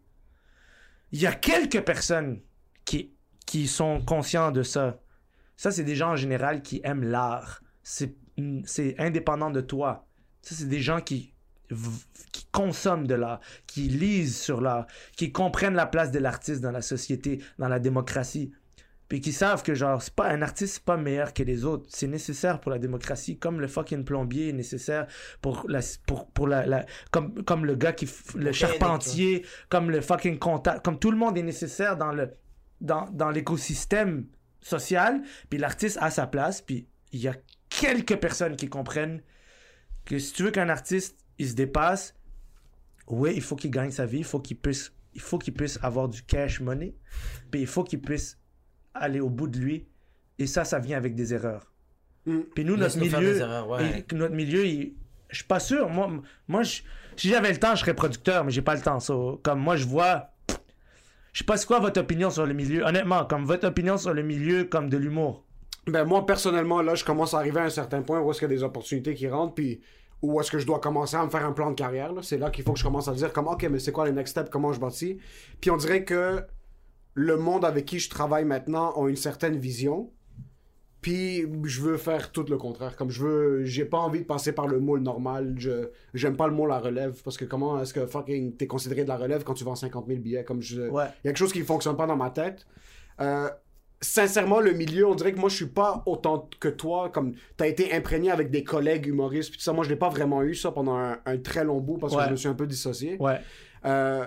Il y a quelques personnes qui, qui sont conscients de ça. Ça, c'est des gens en général qui aiment l'art. C'est c'est indépendant de toi. Ça, c'est des gens qui, qui consomment de l'art, qui lisent sur l'art, qui comprennent la place de l'artiste dans la société, dans la démocratie. Puis qui savent que, genre, c'est pas un artiste, c'est pas meilleur que les autres. C'est nécessaire pour la démocratie, comme le fucking plombier est nécessaire pour la, pour, pour la, la- comme, comme le gars qui, le charpentier, comme le fucking comptable, comme tout le monde est nécessaire dans le, dans, dans l'écosystème social. Puis l'artiste a sa place, puis il y a quelques personnes qui comprennent que si tu veux qu'un artiste il se dépasse. Oui, il faut qu'il gagne sa vie, il faut qu'il puisse, il faut qu'il puisse avoir du cash money, puis il faut qu'il puisse aller au bout de lui. Et ça, ça vient avec des erreurs. Mm. Puis nous, notre milieu, erreurs, ouais. et- notre milieu, il- je suis pas sûr. Moi, moi je- si j'avais le temps, je serais producteur, mais j'ai pas le temps. So, comme moi, je vois. Je sais pas c'est quoi votre opinion sur le milieu. Honnêtement, comme votre opinion sur le milieu comme de l'humour. Ben moi personnellement là je commence à arriver à un certain point où est-ce qu'il y a des opportunités qui rentrent puis où est-ce que je dois commencer à me faire un plan de carrière là. c'est là qu'il faut que je commence à dire comme ok mais c'est quoi les next steps? Comment je bâtis? Puis on dirait que le monde avec qui je travaille maintenant ont une certaine vision puis je veux faire tout le contraire comme je veux j'ai pas envie de passer par le moule normal je j'aime pas le mot la relève parce que comment est-ce que fucking t'es considéré de la relève quand tu vends 50 000 billets? Comme je Ouais. y a quelque chose qui fonctionne pas dans ma tête. Euh, sincèrement, le milieu, on dirait que moi, je suis pas autant que toi. Comme t'as été imprégné avec des collègues humoristes, puis tout ça. Moi, je l'ai pas vraiment eu ça pendant un, un très long bout parce que je me suis un peu dissocié. Ouais. Euh,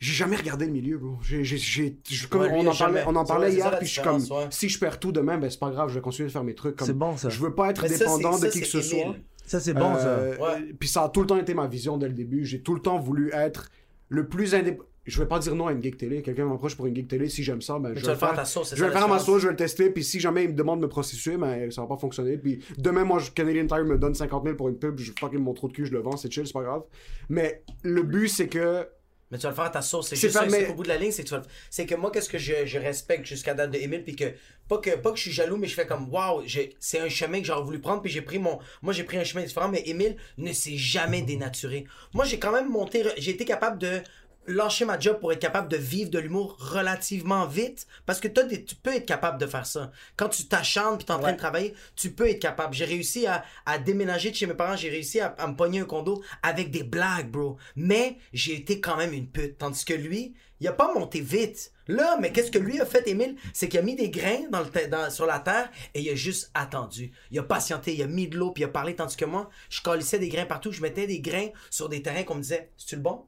j'ai jamais regardé le milieu, bro. J'ai, j'ai, comme Ouais, on, en parlait, on en hier, puis je suis comme, ouais. si je perds tout demain, ben c'est pas grave, je vais continuer de faire mes trucs. Comme, C'est bon, ça. Je veux pas être Mais dépendant de ça, qui que ce soit. Ça, c'est bon, Euh, ça. Ouais. Puis ça a tout le temps été ma vision dès le début. J'ai tout le temps voulu être le plus indépendant. Je vais pas dire non à une geek télé. Quelqu'un m'approche pour une geek télé. Si j'aime ça, ben, je vais le faire ta sauce, Je vais faire ma sauce, je vais le tester. Puis si jamais il me demande de me prostituer, ben ça va pas fonctionner. Puis demain, moi, Canadian Tire me donne 50 000 pour une pub. Je fucking mon trou de cul, je le vends. C'est chill, c'est pas grave. Mais le but, c'est que. Mais tu vas le faire à ta sauce. C'est juste ça, mais- qu'au bout de la ligne, c'est que tu vas le- C'est que moi, qu'est-ce que je, je respecte jusqu'à date de Émile, puis que pas, que pas que je suis jaloux, mais je fais comme waouh, c'est un chemin que j'aurais voulu prendre, puis j'ai pris mon. Moi, j'ai pris un chemin différent, mais Émile ne s'est jamais dénaturé. Moi, j'ai quand même monté. J'ai été capable de lâcher ma job pour être capable de vivre de l'humour relativement vite? Parce que t'as des- tu peux être capable de faire ça. Quand tu t'acharnes puis t'es en train de travailler tu peux être capable. J'ai réussi à, à déménager de chez mes parents j'ai réussi à, à me pogner un condo avec des blagues bro. Mais j'ai été quand même une pute. Tandis que lui il a pas monté vite. Là mais qu'est-ce que lui a fait Émile? C'est qu'il a mis des grains dans le dans- sur la terre et il a juste attendu. Il a patienté il a mis de l'eau puis il a parlé. Tandis que moi je calissais des grains partout. Je mettais des grains sur des terrains qu'on me disait c'est-tu le bon?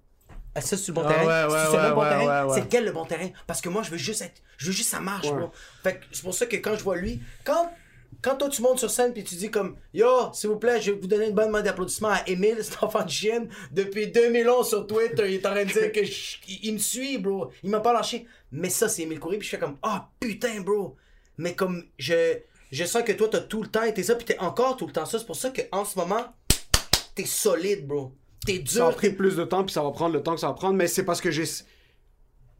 Ça, c'est le bon Ah terrain. C'est le bon terrain. C'est lequel le bon terrain? Parce que moi, je veux juste être. Je veux juste que ça marche, bro. Fait que c'est pour ça que quand je vois lui, quand. Quand toi tu montes sur scène puis tu dis comme Yo, s'il vous plaît, je vais vous donner une bonne main d'applaudissement à Emile, cet enfant de chienne, depuis 2011 sur Twitter, il est en train de dire que je- il, me suit, bro. Il m'a pas lâché. Mais ça, c'est Emile Coury, puis je fais comme Ah putain, bro. Mais comme je, je sens que toi, t'as tout le temps été ça, puis t'es encore tout le temps ça. C'est pour ça qu'en ce moment, t'es solide, bro. T'es Ça a dur, pris plus de temps, puis ça va prendre le temps que ça va prendre, mais c'est parce que j'ai.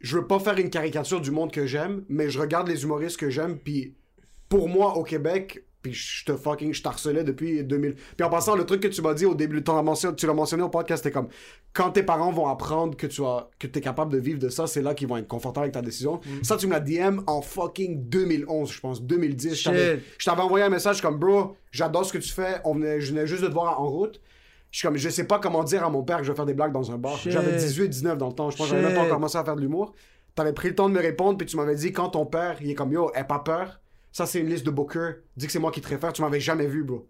Je veux pas faire une caricature du monde que j'aime, mais je regarde les humoristes que j'aime, puis pour moi, au Québec, puis je te fucking, je t'harcelais depuis 2000. Puis en passant, le truc que tu m'as dit au début, as mentionné- tu l'as mentionné au podcast, c'était comme quand tes parents vont apprendre que tu as, que t'es capable de vivre de ça, c'est là qu'ils vont être confortables avec ta décision. Mm. Ça, tu me l'as DM en fucking 2011, je pense, 2010. Je t'avais- Shit. je t'avais envoyé un message comme bro, j'adore ce que tu fais, on venait, je venais juste de te voir en route. Je suis comme, je sais pas comment dire à mon père que je vais faire des blagues dans un bar. J'avais 18, 19 dans le temps. Je pense que j'avais même pas commencé à faire de l'humour. T'avais pris le temps de me répondre, puis tu m'avais dit, quand ton père, il est comme, yo, aie pas peur. Ça, c'est une liste de Booker. Dis que c'est moi qui te réfère. Tu m'avais jamais vu, bro.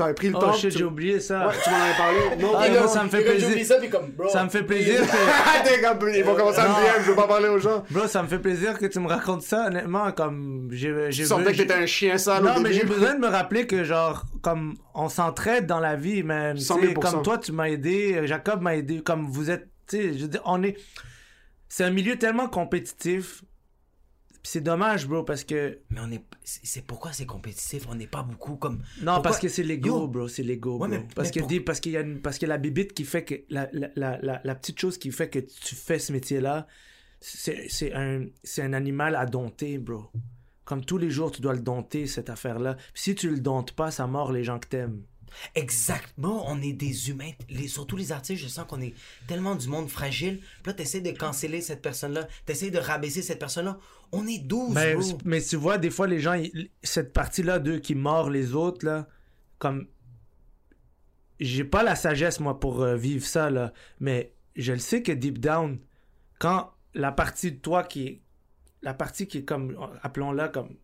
T'avais pris le Oh temps. shit, tu- j'ai oublié ça. Ouais, tu m'en avais parlé. Non, Ah, non, non. ça me fait plaisir. ça, puis comme, bro. Ça me fait <laughs> plaisir. Ah, t'es comme, ils vont commencer à me. DM, je veux pas parler aux gens. Bro, ça me fait plaisir que tu me racontes ça, honnêtement, comme j'ai Tu sentais que t'étais un chien sale Non, mais j'ai besoin de me rappeler que, genre, comme on s'entraide dans la vie, man. Tu 100 sais, 000 Comme toi, tu m'as aidé, Jacob m'a aidé, comme vous êtes, tu sais, je veux dire, on est. C'est un milieu tellement compétitif. C'est dommage, bro, parce que. Mais on est. C'est pourquoi c'est compétitif? On n'est pas beaucoup comme. Non, Pourquoi- parce que c'est l'ego, bro, c'est l'ego, Ouais, bro. mais- parce, mais que pour- des- parce qu'il y a une- parce que la bibite qui fait que. La, la, la, la, petite chose qui fait que tu fais ce métier-là, c'est un, un animal à dompter, bro. Comme tous les jours, tu dois le dompter, cette affaire-là. Si tu le domptes pas, ça mord les gens que t'aimes. Exactement, on est des humains. Les, surtout les artistes, je sens qu'on est tellement du monde fragile. Puis là, t'essaies de canceller cette personne-là. T'essaies de rabaisser cette personne-là. On est 12, Mais, bro. mais tu vois, des fois, les gens, cette partie-là d'eux qui mord les autres, là, comme. J'ai pas la sagesse, moi, pour euh, vivre ça, là. Mais je le sais que deep down, quand la partie de toi qui est. La partie qui est comme. Appelons-la comme.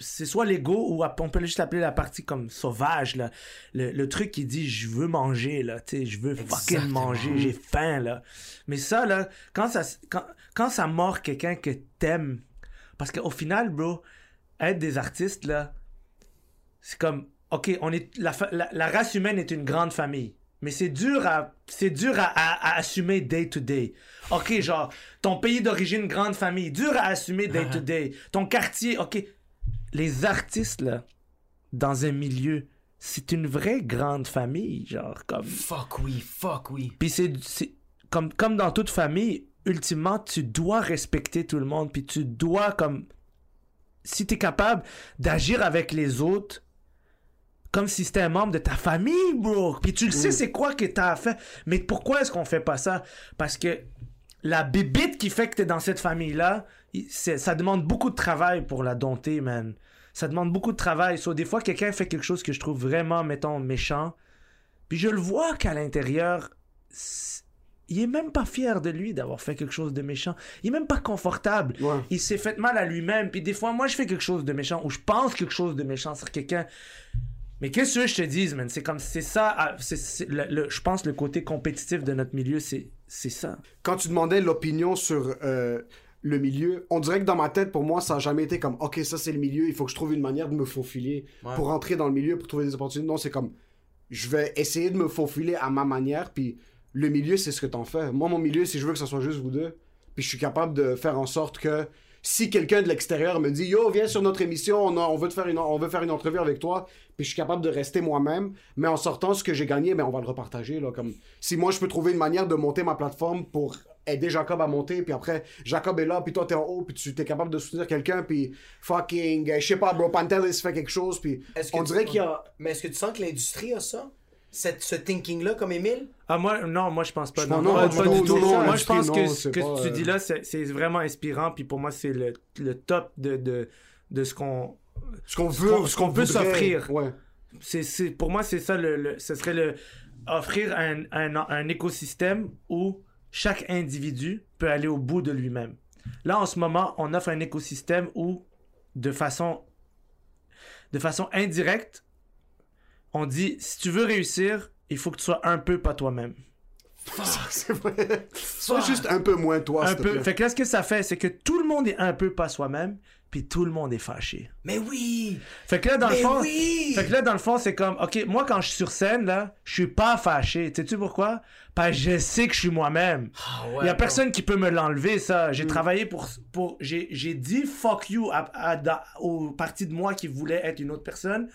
C'est- soit l'ego ou on peut juste l'appeler la partie comme sauvage, là. Le, le truc qui dit je veux manger, là. Tu sais, je veux fucking manger, j'ai faim, là. Mais ça, là, quand ça, quand, quand ça mord quelqu'un que t'aimes, parce qu'au final, bro, être des artistes, là, c'est comme, ok, on est la, la, la race humaine est une grande famille, mais c'est dur à c'est dur à, à- à assumer day to day. Ok, genre ton pays d'origine grande famille, dur à assumer day to day. Ton quartier, ok. Les artistes là, dans un milieu, c'est une vraie grande famille, genre comme. Fuck oui, fuck oui. Puis c'est, comme, comme dans toute famille, ultimement, tu dois respecter tout le monde. Puis tu dois, comme. Si tu es capable d'agir avec les autres comme si c'était un membre de ta famille, bro. Puis tu le sais, c'est quoi que t'as fait. Mais pourquoi est-ce qu'on fait pas ça? Parce que la bébite qui fait que t'es dans cette famille-là, ça demande beaucoup de travail pour la dompter, man. Ça demande beaucoup de travail. So, des fois, quelqu'un fait quelque chose que je trouve vraiment, mettons, méchant. Puis je le vois qu'à l'intérieur, il est même pas fier de lui d'avoir fait quelque chose de méchant. Il est même pas confortable. Ouais. Il s'est fait mal à lui-même. Puis des fois, moi, je fais quelque chose de méchant ou je pense quelque chose de méchant sur quelqu'un. Mais qu'est-ce que je te dise, man? C'est comme, c'est ça, ah, c'est, c'est le- le- je pense le côté compétitif de notre milieu, c'est, c'est ça. quand tu demandais l'opinion sur euh, le milieu, on dirait que dans ma tête, pour moi, ça a jamais été comme, ok, ça c'est le milieu, il faut que je trouve une manière de me faufiler pour rentrer dans le milieu, pour trouver des opportunités. Non, c'est comme, je vais essayer de me faufiler à ma manière, puis le milieu, c'est ce que t'en fais. Moi, mon milieu, si je veux que ce soit juste vous deux, puis je suis capable de faire en sorte que si quelqu'un de l'extérieur me dit yo viens sur notre émission on, a- on veut te faire une on veut faire une entrevue avec toi puis je suis capable de rester moi-même mais en sortant ce que j'ai gagné ben on va le repartager là comme si moi je peux trouver une manière de monter ma plateforme pour aider Jacob à monter puis après Jacob est là puis toi t'es en haut puis tu es capable de soutenir quelqu'un puis fucking euh, je sais pas bro Pantelis fait quelque chose puis on dirait qu'il y a Mais est-ce que tu sens que l'industrie a ça? Cette, ce thinking-là, comme Émile? Ah, moi, non, moi, je pense pas. Je Non, non, non, pas, du pas tout, du non, tout. non, moi, je pense que ce que pas, tu euh, dis là, c'est, c'est vraiment inspirant. Puis pour moi, c'est le, le top de, de, de ce qu'on. ce qu'on veut ce qu'on peut s'offrir. ouais C'est, c'est, pour moi, c'est ça. Le, le- ce serait le. Offrir un, un, un écosystème où chaque individu peut aller au bout de lui-même. Là, en ce moment, on offre un écosystème où, de façon, de façon indirecte, on dit si tu veux réussir, il faut que tu sois un peu pas toi-même. <laughs> c'est vrai sois juste un peu moins toi un peu. plaît. Fait que là, ce que ça fait, c'est que tout le monde est un peu pas soi-même, puis tout le monde est fâché. Mais oui! Fait que là, dans le fond, oui! fait que là, dans le fond, c'est comme, ok, moi quand je suis sur scène là, je suis pas fâché. Sais-tu pourquoi? Parce que je sais que je suis moi-même. Ah Il ouais, y a personne qui peut me l'enlever, ça. J'ai travaillé pour. pour j'ai, j'ai dit fuck you à, à- aux parties de moi qui voulaient être une autre personne.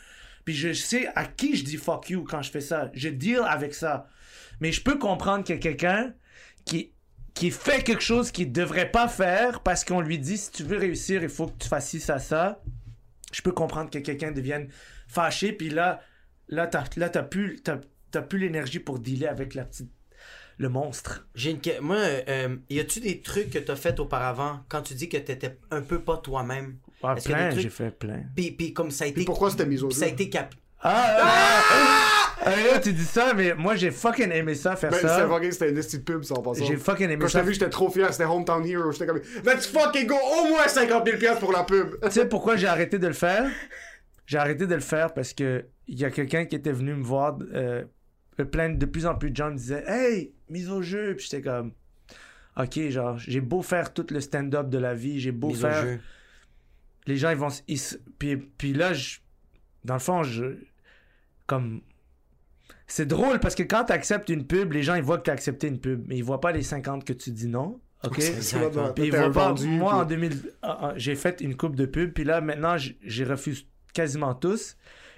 Puis je sais à qui je dis fuck you quand je fais ça. Je deal avec ça. Mais je peux comprendre a quelqu'un qui, fait quelque chose qu'il devrait pas faire parce qu'on lui dit si tu veux réussir, il faut que tu fasses ci, ça, ça. Je peux comprendre que quelqu'un devienne fâché. Puis là, là, t'as, là, t'as plus, t'as, t'as plus l'énergie pour dealer avec la petite. Le monstre. J'ai une... que- Moi, euh, y a-tu des trucs que t'as fait auparavant quand tu dis que t'étais un peu pas toi-même? Ah, Est-ce plein, trucs- j'ai fait plein. Puis, puis comme ça a été... Puis pourquoi c'était mis au Ça a jeu été cap... Ah, ah, ah, là, tu dis ça, mais moi j'ai fucking aimé ça, faire Ben, ça. c'était fucking, c'était une petite pub, ça, en passant. J'ai fucking aimé Quand je ça. t'ai vu, j'étais trop fier, c'était Hometown Hero. J'étais comme, let's fucking go, au moins 50 000 piastres pour la pub. Tu sais pourquoi j'ai arrêté de le faire? J'ai arrêté de le faire parce que il y a quelqu'un qui était venu me voir, euh, plein de plus en plus de gens me disaient Hey, mise au jeu! Puis j'étais comme Ok, genre, j'ai beau faire tout le stand-up de la vie, j'ai beau mise au faire. jeu. Les gens ils vont ils puis puis là je- dans le fond je comme c'est drôle parce que quand tu acceptes une pub les gens ils voient que tu as accepté une pub mais ils voient pas les 50 que tu dis non OK? puis ils voient pas vendu, moi en puis- 2000 ah, ah, j'ai fait une coupe de pubs puis là maintenant j- j'ai refusé quasiment tous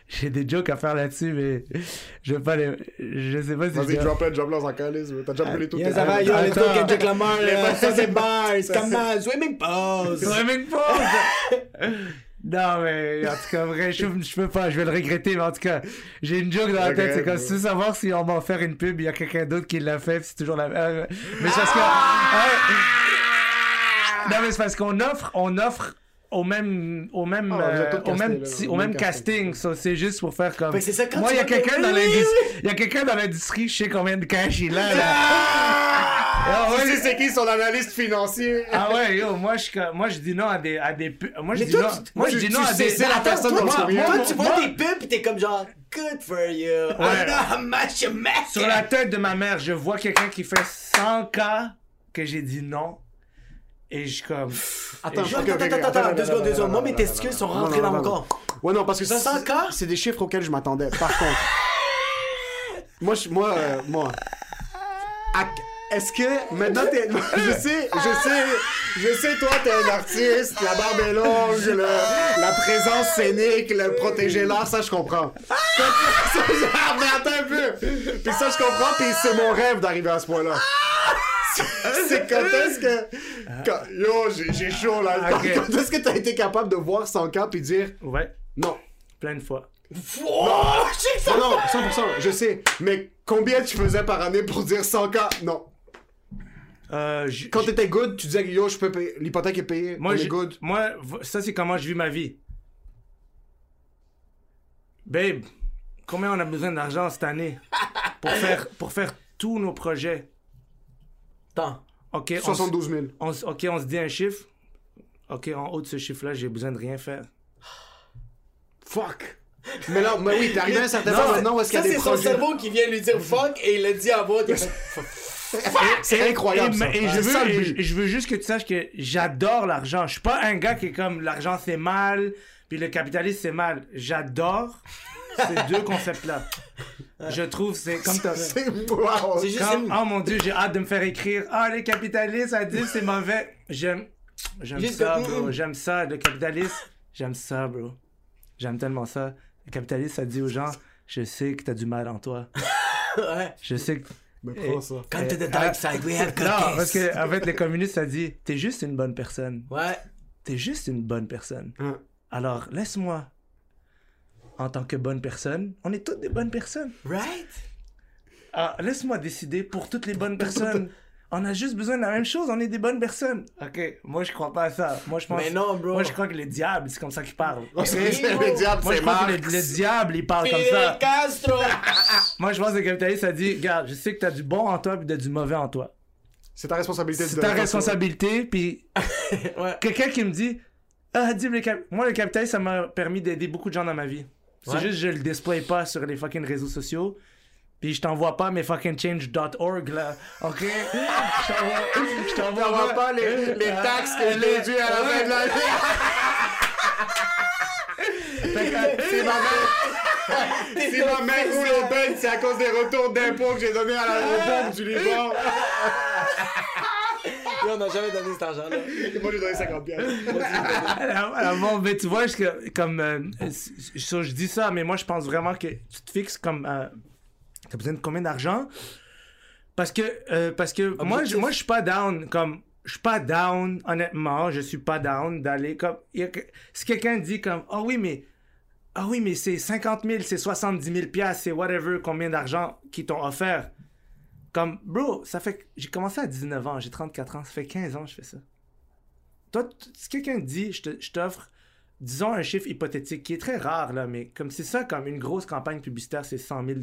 j'ai des jokes à faire là-dessus mais je vais pas les je sais pas si Vas-y, drop-le, drop-le en calice. T'as déjà brûlé tout Yo, tes ça va, yo, go, Attends. Kendrick Lamar, là. Ça, c'est <laughs> bars, on, swimming pause. Ouais, même pas! non, mais en tout cas, vrai, je, je peux pas, je vais le regretter, mais en tout cas, j'ai une joke dans la tête. C'est comme si tu veux savoir si on m'a offert une pub, il y a quelqu'un d'autre qui l'a fait, c'est toujours la même. Mais c'est parce que. Ouais. Non, mais c'est parce qu'on offre, on offre au même au même Ah, euh, au même là, au même même casting ça c'est juste pour faire comme ça, quand moi tu il y a quelqu'un dans l'industrie oui. il y a quelqu'un dans l'industrie je sais combien de cash il a là Ah, Tu ouais, sais c'est qui son analyste financier? ah ouais, yo, moi je, moi je dis non à des, à des Moi je dis non. tu- Moi je tu- dis tu non à des. c'est la personne toi, tu tu vois moi- des pubs pis t'es comme genre, good for you. Ouais. I <laughs> know how much you make. Sur la tête de ma mère, je vois quelqu'un qui fait 100K que j'ai dit non. Et je comme. Attends, Attends, ok, ok, attends, ok, attends, attends, deux secondes, deux secondes. Moi, mes testicules sont rentrés dans mon corps? Ouais, non, parce que ça, 100 c'est- cas? c'est des chiffres auxquels je m'attendais. Par contre, <laughs> moi, je- moi, euh, moi, à- est-ce que maintenant t'es, <laughs> je sais, je sais, je sais, toi, t'es un artiste, la barbe est longue, le- la présence scénique, le protéger l'art, ça, je comprends. <laughs> Ça, ça, mais attends un peu. Puis ça, je comprends, puis c'est mon rêve d'arriver à ce point-là. C'est- C'est quand est-ce que. quand- yo, j'ai chaud là. Quand, Ok. quand est-ce que t'as été capable de voir 100K puis dire Ouais, non? plein de fois. Oh, Non, non, 100%, je sais. Mais combien tu faisais par année pour dire 100K? Non. Euh, Quand t'étais good, tu disais yo, je peux payer. L'hypothèque est payée. Moi, est j'ai- good. moi, ça, c'est comment je vis ma vie. Babe, combien on a besoin d'argent cette année pour <laughs> faire, pour faire tous nos projets? Attends. OK, on, s- 72 000. on OK, on se dit un chiffre. OK, en haut de ce chiffre-là, j'ai besoin de rien faire. Fuck. Mais là, mais oui, t'es arrivé à un certain point maintenant où est-ce qu'il y ça, a des c'est son projets? cerveau qui vient lui dire <laughs> fuck et il le dit à voix. C'est incroyable. Et, ça. et je veux, et je veux juste que tu saches que j'adore l'argent. Je suis pas un gars qui est comme l'argent c'est mal, puis le capitalisme c'est mal. J'adore ces deux concepts-là. Je trouve c'est comme t'as. C'est wow. C'est juste Comme, oh mon dieu, j'ai hâte de me faire écrire. Ah, les capitalistes, ça dit c'est mauvais. J'aime. J'aime Juste ça, que- bro. J'aime ça. Le capitalisme, j'aime ça, bro. J'aime tellement ça. Le capitaliste, ça dit aux gens Je sais que t'as du mal en toi. Ouais. Je sais que. Mais prends ça. Come to the dark side, we have Non, parce cookies. que, en fait, les communistes, ça dit T'es juste une bonne personne. Ouais. T'es juste une bonne personne. Hein. Alors, laisse-moi. En tant que bonne personne, on est toutes des bonnes personnes. Right? Ah, laisse-moi décider pour toutes les bonnes <laughs> personnes. On a juste besoin de la même chose, on est des bonnes personnes. Ok, moi je crois pas à ça. Moi je pense. Mais non, bro. Moi je crois que le diable, c'est comme ça qu'il parle. <laughs> Le diable, Moi je que le, diable il parle comme ça. Castro! <laughs> Moi je pense que le capitaliste ça dit Regarde, je sais que t'as du bon en toi puis t'as du mauvais en toi. C'est ta responsabilité C'est de. ta responsabilité, puis Ouais. quelqu'un qui me dit Ah, dis moi le capitaliste ça m'a permis d'aider beaucoup de gens dans ma vie. C'est Ouais. juste je le display pas sur les fucking réseaux sociaux. Puis je t'envoie pas mes fucking change.org là, ok? <laughs> Je t'envoie- pas les, <laughs> les Ah, taxes que je t'ai dues à la fin de l'année. Si ma mère, <laughs> si ma mère roule au c'est à cause des retours d'impôts que j'ai donnés à l'aéroport du Liban. On n'a jamais donné cet argent-là. Moi, j'ai donné 50 pièces. <laughs> Alors, alors, bon, mais tu vois, je, comme, euh, je, je dis ça, mais moi, je pense vraiment que tu te fixes comme, euh, t'as besoin de combien d'argent? Parce que, euh, parce que moi, je, moi, je suis pas down, comme, je suis pas down, honnêtement, je suis pas down d'aller comme, a si quelqu'un dit comme, oh oui, mais, ah oui, mais c'est 50 000, c'est 70 000 piastres, c'est whatever, combien d'argent qu'ils t'ont offert. Comme, bro, ça fait j'ai commencé à 19 ans, j'ai 34 ans, ça fait 15 ans que je fais ça. Toi, si quelqu'un dit, je t'offre, disons un chiffre hypothétique qui est très rare, là, mais comme c'est ça, comme une grosse campagne publicitaire, c'est 100 000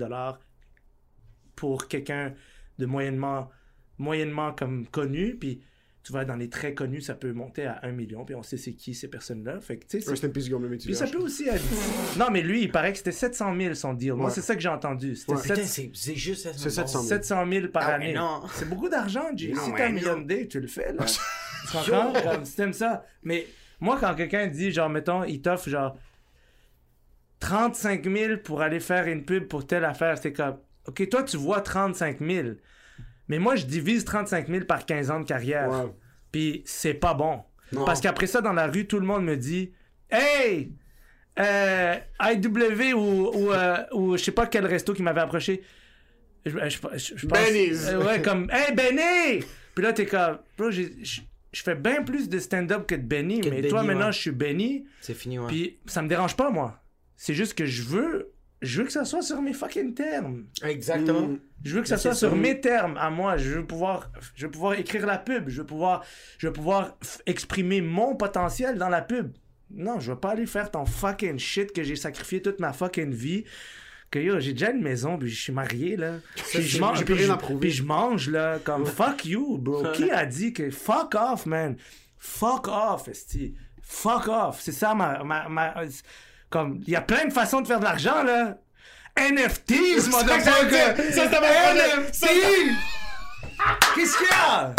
pour quelqu'un de moyennement, moyennement comme connu, puis tu vas dans les très connus, ça peut monter à 1 million, puis on sait c'est qui ces personnes-là. Fait que, tu sais, puis ça peut aussi être... Non, mais lui, il paraît que c'était 700 000 son deal. Moi, c'est ça que j'ai entendu. C'était Ouais. sept- Putain, c'est c'est juste ça. C'est 700 000. 700 000 par Ah année. C'est beaucoup d'argent, G. Si t'as un million de dés, tu le fais, là. <laughs> tu comprends? Comme, si t'aimes ça. Mais moi, quand quelqu'un dit, genre, mettons, il t'offre, genre, 35 000 pour aller faire une pub pour telle affaire, c'est comme, OK, toi, tu vois 35 000. Mais moi, je divise 35 000 par 15 ans de carrière. Puis c'est pas bon. Non. Parce qu'après ça, dans la rue, tout le monde me dit Hey! Euh, IW ou, ou, euh, ou je sais pas quel resto qui m'avait approché. Je, je, je- je pense- Benny's. Euh, ouais, comme Hey Benny! Puis là, t'es comme Bro, j'ai- je fais bien plus de stand-up que de Benny, Que de mais toi Benny, maintenant, ouais. je suis Benny. C'est fini, ouais. Puis ça me dérange pas, moi. C'est juste que je veux. Je veux que ça soit sur mes fucking termes. Exactement. Je veux que ça soit sur mes termes à moi. Je veux pouvoir, je veux pouvoir écrire la pub. Je veux pouvoir, je veux pouvoir exprimer mon potentiel dans la pub. Non, je veux pas aller faire ton fucking shit que j'ai sacrifié toute ma fucking vie. Que yo, j'ai déjà une maison, puis je suis marié là. Puis je mange, puis je- puis je mange là, comme fuck you, bro. Qui a dit que fuck off, man? Fuck off, esti. Fuck off. C'est ça ma, ma, ma- comme il y a plein de façons de faire de l'argent là. NFTs, motherfucker. Ça, ça m'a NFT. Qu'est-ce qu'il y a?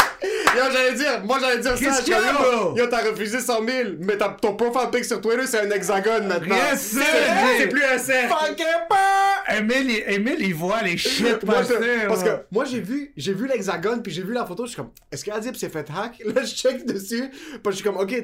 Yo, j'allais dire, moi j'allais dire ça. Qu'est-ce je qu'il y a, suis comme, yo, bro? Yo, t'as refusé 100 000, mais t'as- ton profile pic sur Twitter, c'est un hexagone maintenant. Yes, C'est- plus un cercle. Emile, il, Emile, il voit les shit Moi, passer. parce que moi j'ai vu j'ai vu l'hexagone puis j'ai vu la photo je suis comme est-ce que Adib s'est fait hack? <laughs> Là je check dessus puis je suis comme ok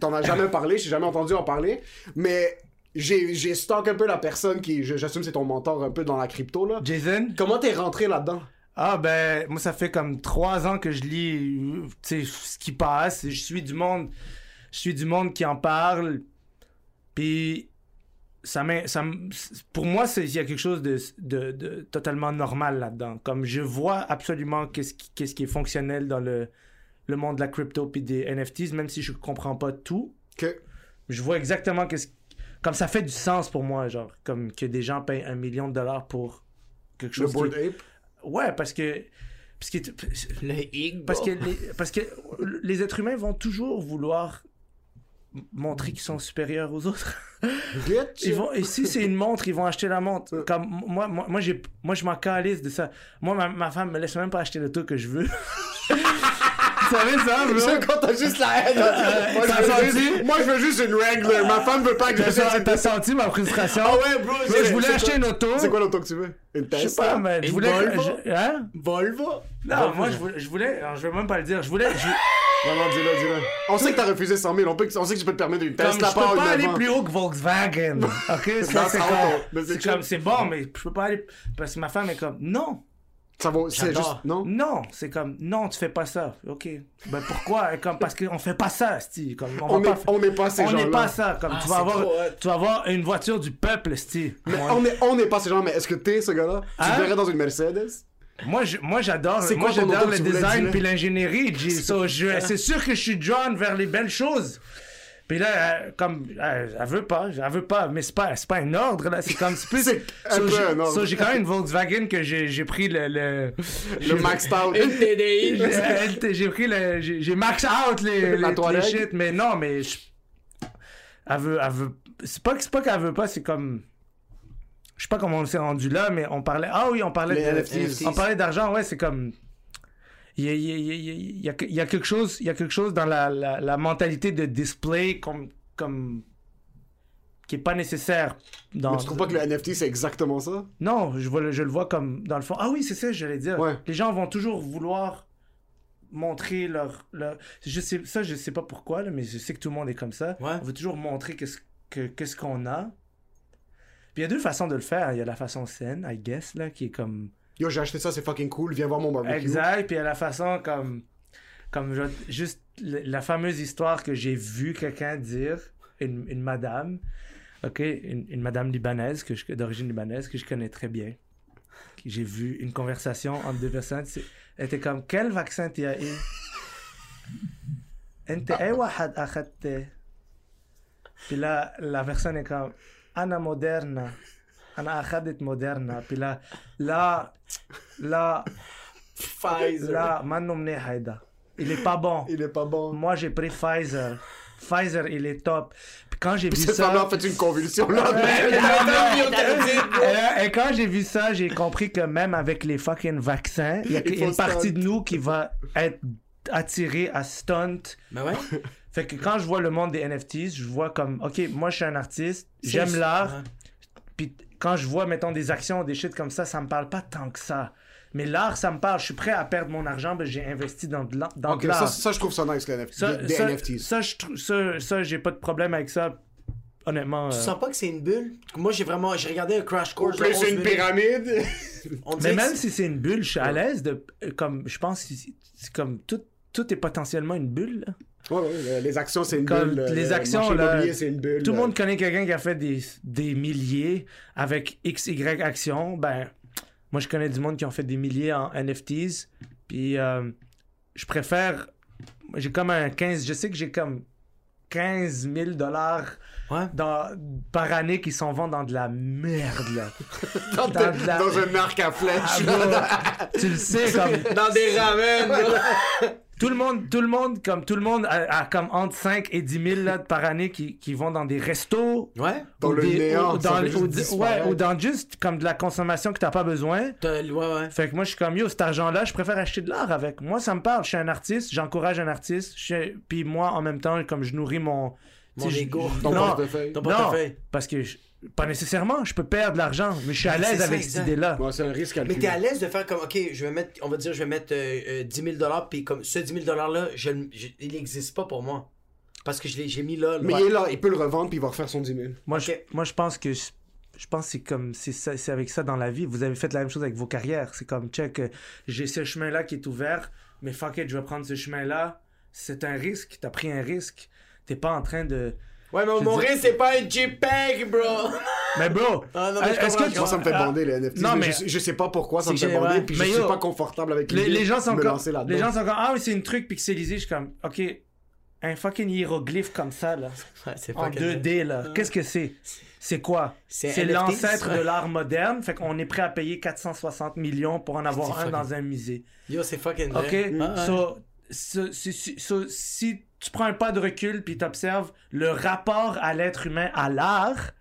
t'en as jamais <laughs> parlé j'ai jamais entendu en parler mais j'ai j'ai stock un peu la personne qui j'assume c'est ton mentor un peu dans la crypto là Jason? comment t'es rentré là-dedans? Ah ben, moi ça fait comme trois ans que je lis tu sais, ce qui passe. Je suis du monde, je suis du monde qui en parle. Puis ça ça pour moi c'est il y a quelque chose de, de, de totalement normal là-dedans. Comme je vois absolument qu'est-ce qui, qu'est-ce qui est fonctionnel dans le le monde de la crypto puis des NFTs, même si je comprends pas tout. que je vois exactement qu'est-ce comme ça fait du sens pour moi genre comme que des gens payent un million de dollars pour quelque le chose board qui- ape? Ouais parce que parce que Le parce que les, parce que les êtres humains vont toujours vouloir montrer qu'ils sont supérieurs aux autres. Ils vont et si c'est une montre ils vont acheter la montre. Comme moi moi moi j'ai moi je m'en calisse de ça. Moi ma, ma femme me laisse même pas acheter le taux que je veux <laughs> savais ça <laughs> bro Ça, quand t'as juste la haine. moi, t'as je veux senti? juste, moi, je veux juste une règle. Ma femme veut pas que senti- t'as senti ma frustration? Ah ouais, bro. Je voulais acheter quoi- une auto C'est quoi l'auto que tu veux? Une je sais Tesla? pas mais je voulais Volvo? je- hein? Volvo? non moi je voulais je voulais alors, je vais même pas le dire je voulais je- Non, non, dis-le, dis-le. On sait que t'as refusé 100 000. On, peut, on sait que tu peux te permettre une Tesla je peux pas aller plus haut que Volkswagen. <laughs> Ok, c'est comme, c'est bon, mais je peux pas aller parce que ma femme est comme, non, Ça vaut, c'est juste, non? non, c'est comme, non, tu fais pas ça. Ok, ben pourquoi? Est Comme parce qu'on fait pas ça, sti. Comme on, On va n'est pas, on n'est pas ces on gens-là. n'est pas ça. Comme Ah, tu vas avoir, trop tu vas avoir une voiture du peuple, sti. Mais on n'est on n'est pas ces gens, mais est-ce que t'es ce gars-là? Tu Hein? verrais dans une Mercedes? moi, je- moi j'adore, C'est moi j'adore le design puis l'ingénierie. G. So, c'est sûr que je suis drawn vers les belles choses. Puis là, euh, comme, elle veut pas, elle veut pas, mais c'est pas, c'est pas un ordre, là, c'est comme, c'est plus... <laughs> C'est un So, peu j'ai- un ordre. so, j'ai quand même une Volkswagen que j'ai j'ai pris le... le Le maxed out. Une TDI. j'ai pris le... J'ai j'ai max out les, La les, les shit, mais non, mais... je- elle veut... Elle veut c'est pas, c'est pas qu'elle veut pas, c'est comme... Je sais pas comment on s'est rendu là, mais on parlait... Ah oui, on parlait Les de... NFTs. On parlait d'argent, ouais, c'est comme... Il y a, y y y quelque chose, il y a quelque chose dans la, la, la mentalité de display comme, comme qui est pas nécessaire dans. Mais tu trouves pas que le NFT, c'est exactement ça? Non, je, vois le- je le vois comme dans le fond. Ah oui, c'est ça, j'allais dire. Ouais. Les gens vont toujours vouloir montrer leur, leur... Je sais, ça, je sais pas pourquoi, là, mais je sais que tout le monde est comme ça. Ouais. On veut toujours montrer qu'est-ce que qu'est-ce qu'on a. Puis il y a deux façons de le faire. Il y a la façon saine, I guess, là, qui est comme yo, j'ai acheté ça, c'est fucking cool, viens voir mon barbecue. Exact, puis à la façon comme. Comme juste la fameuse histoire que j'ai vu quelqu'un dire, une, une, madame, ok, une, une madame libanaise, que d'origine libanaise, que je connais très bien. J'ai vu une conversation entre deux personnes. Elle était comme Quel vaccin t'as eu? Eh, puis là, la personne est comme Anna Moderna. انا اخذت موديرنا puis là là là Pfizer. Là, منه منيح هيدا. Il est pas bon. Il est pas bon. Moi, j'ai pris Pfizer. Pfizer, il est top. Puis quand j'ai vu Cette ça... femme-là a fait une convulsion, là. Et, et quand j'ai vu ça, j'ai compris que même avec les fucking vaccins, il y a Il faut une partie stunt. de nous qui va être attirée à stunt. Mais ouais. Fait que quand je vois le monde des NFTs, je vois comme, OK, moi, je suis un artiste, j'aime l'art, Ouais. puis quand je vois, mettons, des actions, des shit comme ça, ça me parle pas tant que ça. Mais l'art, ça me parle. Je suis prêt à perdre mon argent, mais j'ai investi dans de l'art. ça, ça, je trouve ça nice, les NFT. Ça, des ça, NFTs. ça, je ça, ça, j'ai pas de problème avec ça. Honnêtement. Tu euh, sens pas que c'est une bulle? Moi, j'ai vraiment. J'ai regardé un crash Ou course. 11 une minutes. pyramide. <laughs> On Mais même c'est- si c'est une bulle, je suis à l'aise de. euh, Comme, je pense que c'est c'est comme tout, tout est potentiellement une bulle. là. Ouais, ouais, les actions, c'est une Comme bulle. les le actions, marché là, immobilier, c'est une bulle. Tout le monde connaît quelqu'un qui a fait des, des milliers avec XY actions. Ben, moi, je connais du monde qui ont fait des milliers en NFTs. Puis, euh, je préfère. J'ai comme un 15. Je sais que j'ai comme 15 000 dollars Ouais. dans- par année qui s'en vont dans de la merde, là. <laughs> dans, dans de la- dans un arc à Ah, flèche. bro, tu le sais, <laughs> comme. Dans des ramen. <laughs> tout le monde, tout le monde, comme tout le monde, a, a comme entre 5 et 10 000 là, par année qui, qui vont dans des restos. Ouais. Dans le des- néant, ou dans, ou- ouais, ou dans juste comme de la consommation que t'as pas besoin. T'as- Ouais, ouais. Fait que moi, je suis comme, yo, cet argent-là, je préfère acheter de l'art avec. Moi, ça me parle. Je suis un artiste, j'encourage un artiste. je Puis moi, en même temps, comme je nourris mon... Mon ego. Ton non, portefeuille. Ton non, portefeuille. parce que... je- pas nécessairement, je peux perdre de l'argent, mais je suis à Mais l'aise avec cette idée-là. C'est un risque Mais calculé. t'es à l'aise de faire comme, ok, je vais mettre, on va dire, je vais mettre euh, euh, 10 000 puis comme ce 10 000 là, je, le- je- il n'existe pas pour moi. Parce que je l'ai, j'ai mis là. Mais il est là, il peut le revendre puis il va refaire son 10 000. Moi, je, moi, je pense que je, je pense que c'est comme c'est ça, c'est avec ça dans la vie. Vous avez fait la même chose avec vos carrières. C'est comme check, euh, j'ai ce chemin-là qui est ouvert, mais fuck it, je vais prendre ce chemin-là. C'est un risque. T'as pris un risque. T'es pas en train de. Ouais, mais mon risque, c'est pas un JPEG, bro. Mais bro, <laughs> Ah, non, mais je est-ce que tu- Moi, ça me fait Ah, bander les NFT. Non, mais mais je, je sais pas pourquoi ça me fait bander puis Mais je yo, suis pas confortable avec les, les gens sont me comme, lancer là-dedans. les gens sont comme ah oui c'est une truc pixelisé. Je suis comme ok, un fucking hiéroglyphe comme ça là, <laughs> Ouais, c'est en 2D là. Qu'est-ce que c'est? C'est quoi? C'est l'ancêtre ouais. de l'art moderne. Fait qu'on est prêt à payer 460 millions pour en avoir un fucking- dans un musée. Yo, c'est fucking OK? vrai. So, so, si tu prends un pas de recul puis t'observes le rapport à l'être humain à l'art,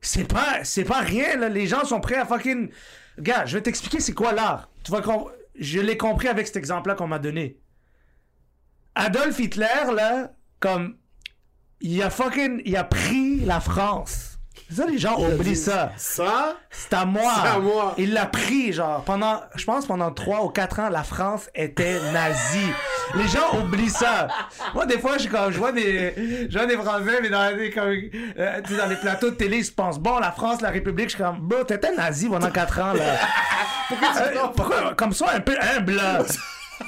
c'est pas, c'est pas rien, là. Les gens sont prêts à fucking... Gars, je vais t'expliquer c'est quoi l'art. Tu vas com- Je l'ai compris avec cet exemple-là qu'on m'a donné. Adolf Hitler, là, comme... Il a fucking... Il a pris la France. Ça, les gens oublient ça. Ça, C'est à moi. C'est à moi. Il l'a pris, genre, pendant, je pense, pendant 3 ou 4 ans, la France était nazie. Les gens oublient ça. Moi, des fois, je, comme, je vois des, je vois des Français, mais dans les, comme, euh, tu dans les plateaux de télé, ils se pensent, bon, la France, la République, je suis comme, bro, t'étais nazi pendant 4 ans, là. <laughs> Euh, pourquoi, comme ça, un peu humble, là.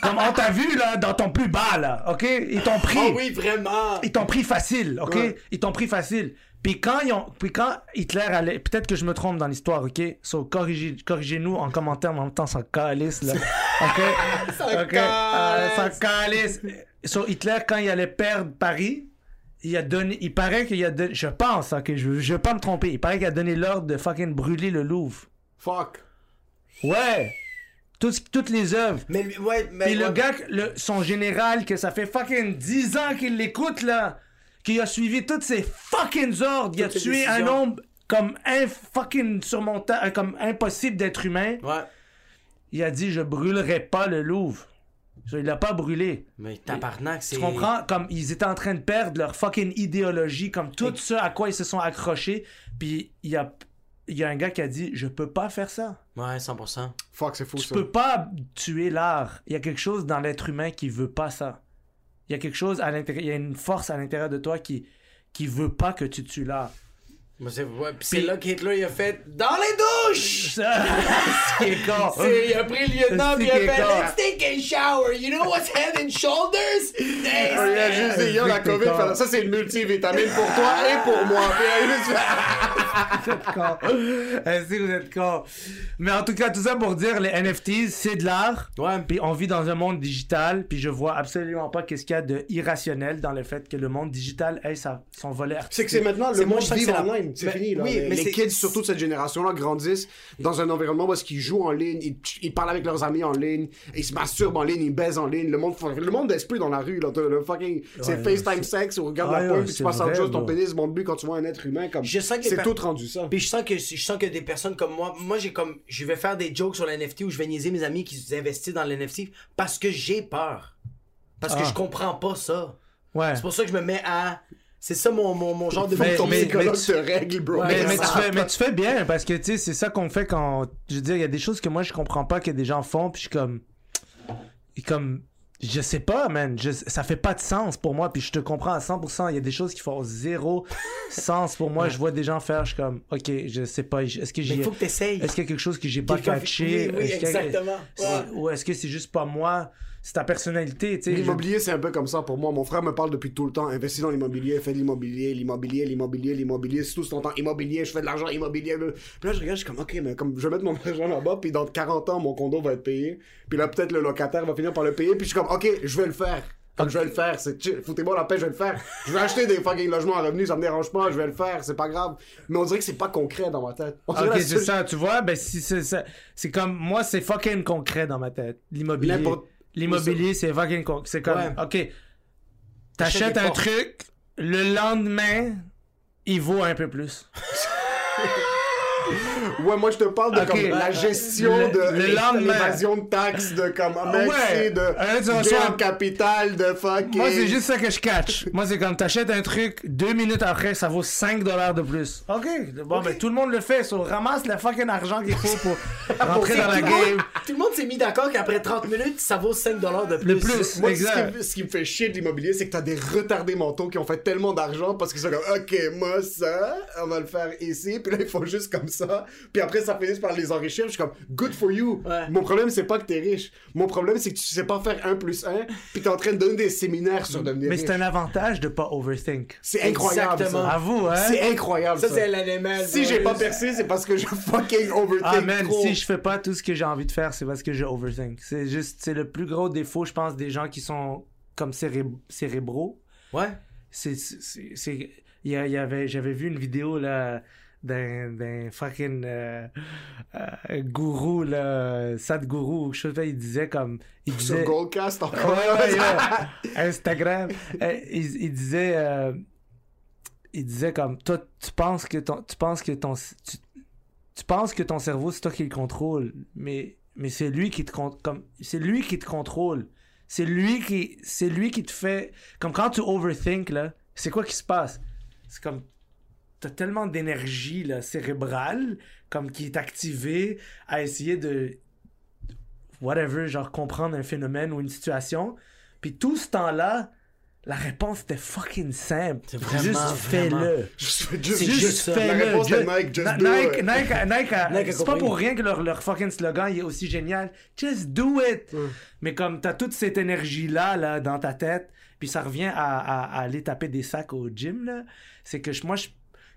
Comme on t'a vu, là, dans ton plus bas, là, ok? Ils t'ont pris. Oh oui, vraiment. Ils t'ont pris facile, ok? Ouais. Ils t'ont pris facile. Puis quand, ils ont, puis quand Hitler allait... Peut-être que je me trompe dans l'histoire, ok? So, corrigez, corrigez-nous en commentaire, mais en même temps, ça calisse, là. <laughs> Ok? Ça Ok? Euh, ça calisse. So, Hitler, quand il allait perdre Paris, il a donné... Il paraît qu'il a donné... Je pense, ok? Je, je veux pas me tromper. Il paraît qu'il a donné l'ordre de fucking brûler le Louvre. fuck. Ouais! Toutes, toutes les œuvres. Mais ouais, le ouais. gars, le- son général, que ça fait fucking 10 ans qu'il l'écoute, là, qui a suivi toutes ses fucking ordres, il a tué un nombre comme un fucking surmontable, comme impossible d'être humain. Ouais. Il a dit, je brûlerai pas le Louvre. Il l'a pas brûlé. Mais tabarnak, c'est. Tu comprends? Comme ils étaient en train de perdre leur fucking idéologie, comme tout Et- ce à quoi ils se sont accrochés. Puis il y a, il y a un gars qui a dit, je peux pas faire ça. Ouais, 100%. Fuck, c'est fou Tu ça. peux pas tuer l'art. Il y a quelque chose dans l'être humain qui veut pas ça. Il y a quelque chose à l'intérieur, il y a une force à l'intérieur de toi qui qui veut pas que tu tues. Mais c'est ouais, là qu'Hitler il a fait dans les douches. <laughs> Ça, c'est con. Il a pris le lieutenant puis il a fait. Let's take a shower. You know what's head and shoulders? Hey, Il a juste dit, yo, la COVID, ça c'est une multivitamine pour toi et pour moi. <laughs> Vous êtes con. Euh, si vous êtes con. Mais en tout cas, tout ça pour dire, les NFTs, c'est de l'art. Ouais. Puis on vit dans un monde digital, puis je vois absolument pas qu'est-ce qu'il y a de irrationnel dans le fait que le monde digital ait sa, son volet C'est que c'est maintenant le monde la- online. C'est Mais- fini. Là. oui, mais les kids, surtout de cette génération-là, grandissent dans un environnement où ils jouent en ligne, ils, ils parlent avec leurs amis en ligne, ils se masturbent en ligne, ils baisent en ligne. Le monde, le monde baisse plus dans la rue. Là. Le fucking, c'est Ouais, FaceTime sexe ou regarde Ouais, la pointe puis tu passes à autre chose. Ton pénis monte plus quand tu vois un être humain. Comme, c'est tout rendu ça. Puis je sens que je sens que des personnes comme moi, moi j'ai comme je vais faire des jokes sur le NFT où je vais niaiser mes amis qui investissent dans le NFT parce que j'ai peur. Parce que Ah. je comprends pas ça. Ouais. C'est pour ça que je me mets à c'est ça mon, mon, mon genre de Mais- Ton mais- psychologue tu- te règle, bro. mais, mais tu fais, mais tu fais bien parce que tu sais c'est ça qu'on fait quand je veux dire il y a des choses que moi je comprends pas que des gens font puis je suis comme et comme je sais pas man. Je- ça fait pas de sens pour moi puis je te comprends à 100% il y a des choses qui font zéro sens pour moi. Je vois des gens faire je suis comme ok je sais pas est-ce que Mais j'ai il faut que t'essayes. est-ce qu'il y a quelque chose que j'ai pas catché? Oui, exactement. ou est-ce que c'est juste pas moi? C'est ta personnalité tu sais je- L'immobilier, c'est un peu comme ça pour moi. Mon frère me parle depuis tout le temps. Investis dans l'immobilier, fais de l'immobilier, l'immobilier, l'immobilier, l'immobilier. C'est tout ce temps immobilier, je fais de l'argent immobilier. là. Puis là, je regarde, je suis comme, ok, mais comme je vais mettre mon <laughs> argent là-bas, puis dans 40 ans, mon condo va être payé. Puis là, peut-être le locataire va finir par le payer. Puis je suis comme, ok, je vais le faire. Comme je vais le faire, c'est chill. Foutez-moi la paix, je vais le faire. Je vais acheter des fucking logements à revenus, ça me dérange pas, je vais le faire, c'est pas grave. Mais on dirait que c'est pas concret dans ma tête. On Ok, c'est seule- ça, tu vois, ben si c'est ça, c'est comme moi, c'est fucking concret dans ma tête, l'immobilier. N'importe- L'immobilier, c'est fucking con. C'est comme, Ouais. ok, t'achètes un portes. truc, le lendemain, il vaut un peu plus. <laughs> <laughs> Ouais, moi je te parle de comme la gestion Le- de l'évasion de taxes, de comme ah, Ouais. de Euh, tu gain reçois- en capital, de fucking. Moi, c'est juste ça que je catch. Moi, c'est comme t'achètes un truc, deux minutes après, ça vaut 5 dollars de plus. Ok. Bon, ben, tout le monde le fait. So, ramasse le fucking argent qu'il faut pour <laughs> rentrer dans la monde- game. Tout le monde s'est mis d'accord qu'après 30 minutes, ça vaut 5 de plus. Le plus. Moi, ce exact. qui, me- ce qui me fait chier de l'immobilier, c'est que t'as des retardés mentaux qui ont fait tellement d'argent parce qu'ils sont comme, ok, moi ça, on va le faire ici, puis là ils font juste comme ça, puis après ça finit par les enrichir. Je suis comme, good for you. Ouais. Mon problème, c'est pas que t'es riche. Mon problème, c'est que tu sais pas faire 1 plus 1, puis t'es en train de donner des séminaires sur devenir Mais riche. c'est un avantage de pas overthink. C'est incroyable. Exactement. ça. À vous, hein? C'est incroyable. Ça, Ça, c'est l'animal. Si j'ai pas percé, c'est parce que je fucking overthink Ah man, trop. si je fais pas tout ce que j'ai envie de faire, c'est parce que je overthink. C'est juste, c'est le plus gros défaut, je pense, des gens qui sont comme céré- cérébraux. Ouais. C'est, c'est, c'est- il y, a- il y avait, j'avais vu une vidéo là d'un, d'un fucking euh, euh, gourou là, Sadhguru, ou je sais pas, il disait comme, il Sur disait, Goldcast Ouais, encore. ouais, ouais. <laughs> Instagram. Euh, il, il disait, euh, il disait comme, toi, tu penses que ton, tu penses que ton, tu, tu penses que ton cerveau c'est toi qui le contrôle, mais, mais c'est lui qui te comme, c'est lui qui te contrôle. C'est lui qui, c'est lui qui te fait, comme quand tu overthink là, c'est quoi qui se passe? C'est comme, t'as tellement d'énergie là, cérébrale, comme qui est activée à essayer de, whatever, genre comprendre un phénomène ou une situation. Puis tout ce temps-là, la réponse était fucking simple. Vraiment, juste fais-le. Juste, juste, fais-le. Nike, Nike, it. Nike, Nike c'est pas pour rien que leur, leur fucking slogan est aussi génial. Just do it. Mais comme t'as toute cette énergie-là là, dans ta tête, puis ça revient à, à- à aller taper des sacs au gym, là, c'est que je- moi, je,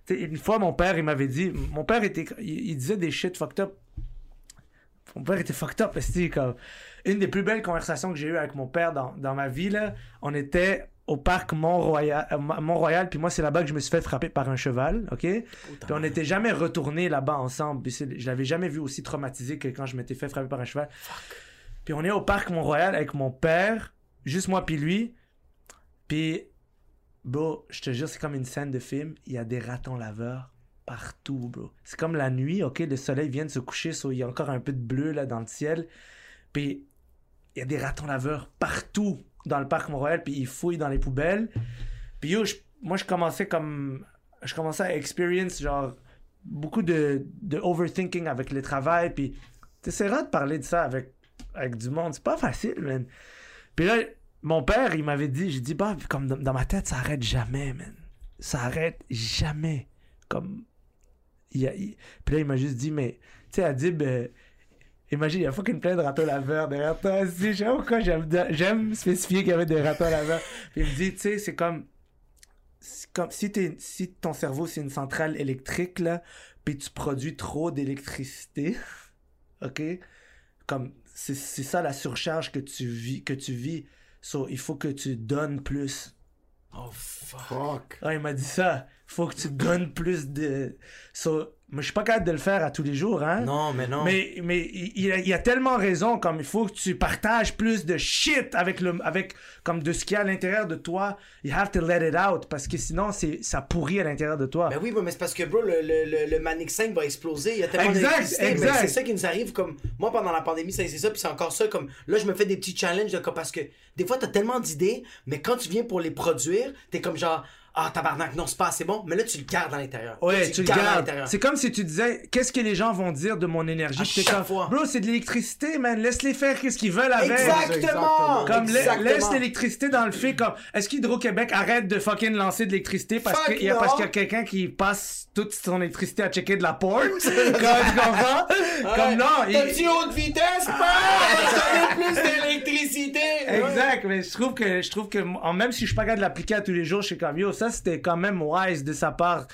une fois, mon père, il m'avait dit, mon père était, il, disait des shit fucked up. Mon père était fucked up, esti, comme, une des plus belles conversations que j'ai eues avec mon père dans, dans ma vie, on était au parc Mont-Royal, euh, Mont-Royal, puis moi, c'est là-bas que je me suis fait frapper par un cheval, ok? Puis on n'était jamais retourné là-bas ensemble. Puis c'est- je l'avais jamais vu aussi traumatisé que quand je m'étais fait frapper par un cheval. Puis on est au parc Mont-Royal avec mon père, juste moi puis lui. Puis, bro, je te jure, c'est comme une scène de film. Il y a des ratons laveurs partout, bro. C'est comme la nuit, ok? Le soleil vient de se coucher, so il y a encore un peu de bleu là dans le ciel. Puis, il y a des ratons laveurs partout dans le parc Mont-Royal, puis ils fouillent dans les poubelles. Puis yo, moi, je commençais comme... Je commençais à experience, genre, beaucoup de, overthinking avec le travail, puis t'essaieras de parler de ça avec, avec du monde. C'est pas facile, man. Puis là, mon père, il m'avait dit, j'ai dit, bah, comme dans, ma tête, ça arrête jamais, man. Ça arrête jamais. Comme... il Puis là, il m'a juste dit, mais, tu sais, Adib... euh, Imagine, il y a fucking plein de ratons laveurs derrière toi. <laughs> Je sais pourquoi j'aime, spécifier qu'il y avait des ratons laveurs. Puis il me dit, tu sais, c'est comme, comme si, t'es, si ton cerveau c'est une centrale électrique, là, puis tu produis trop d'électricité, <laughs> ok? Comme, c'est ça la surcharge que tu vis, que tu vis. So, il faut que tu donnes plus. Oh, fuck. Fuck. Ah, il m'a dit ça. Faut que tu donnes plus de. So, moi, je suis pas capable de le faire à tous les jours, hein? Non, mais non. Mais, mais il, a, il a tellement raison, comme il faut que tu partages plus de shit avec le, avec, comme de ce qu'il y a à l'intérieur de toi. You have to let it out, parce que sinon, c'est, ça pourrit à l'intérieur de toi. Ben oui, mais c'est parce que, bro, le, le, le, Manic 5 va exploser. Il y a tellement Exact, d'électricité. Ben, exact. c'est ça qui nous arrive. Comme moi, pendant la pandémie, ça, c'est ça. Puis c'est encore ça. Comme là, je me fais des petits challenges. de- comme, parce que des fois, t'as tellement d'idées, mais quand tu viens pour les produire, t'es comme genre, ah, tabarnak, non, c'est pas assez bon. Mais là, tu le gardes à l'intérieur. Ouais, tu le à gardes. l'intérieur. C'est comme si tu disais, qu'est-ce que les gens vont dire de mon énergie? À chaque comme, fois. Bro, c'est de l'électricité, man. Laisse-les faire qu'est-ce qu'ils veulent avec. Exactement. Comme Exactement. laisse l'électricité dans le fait comme est-ce qu'Hydro-Québec arrête de fucking lancer de l'électricité parce qu'il y a parce qu'il y a quelqu'un qui passe toute son électricité à checker de la porte <laughs> comme tu comprends? Comme non il- T'as petit haute vitesse, pas! Plus d'électricité! Exact, mais je trouve que je trouve que même si je suis pas capable de l'appliquer à tous les jours, je suis comme yo, ça c'était quand même wise de sa part.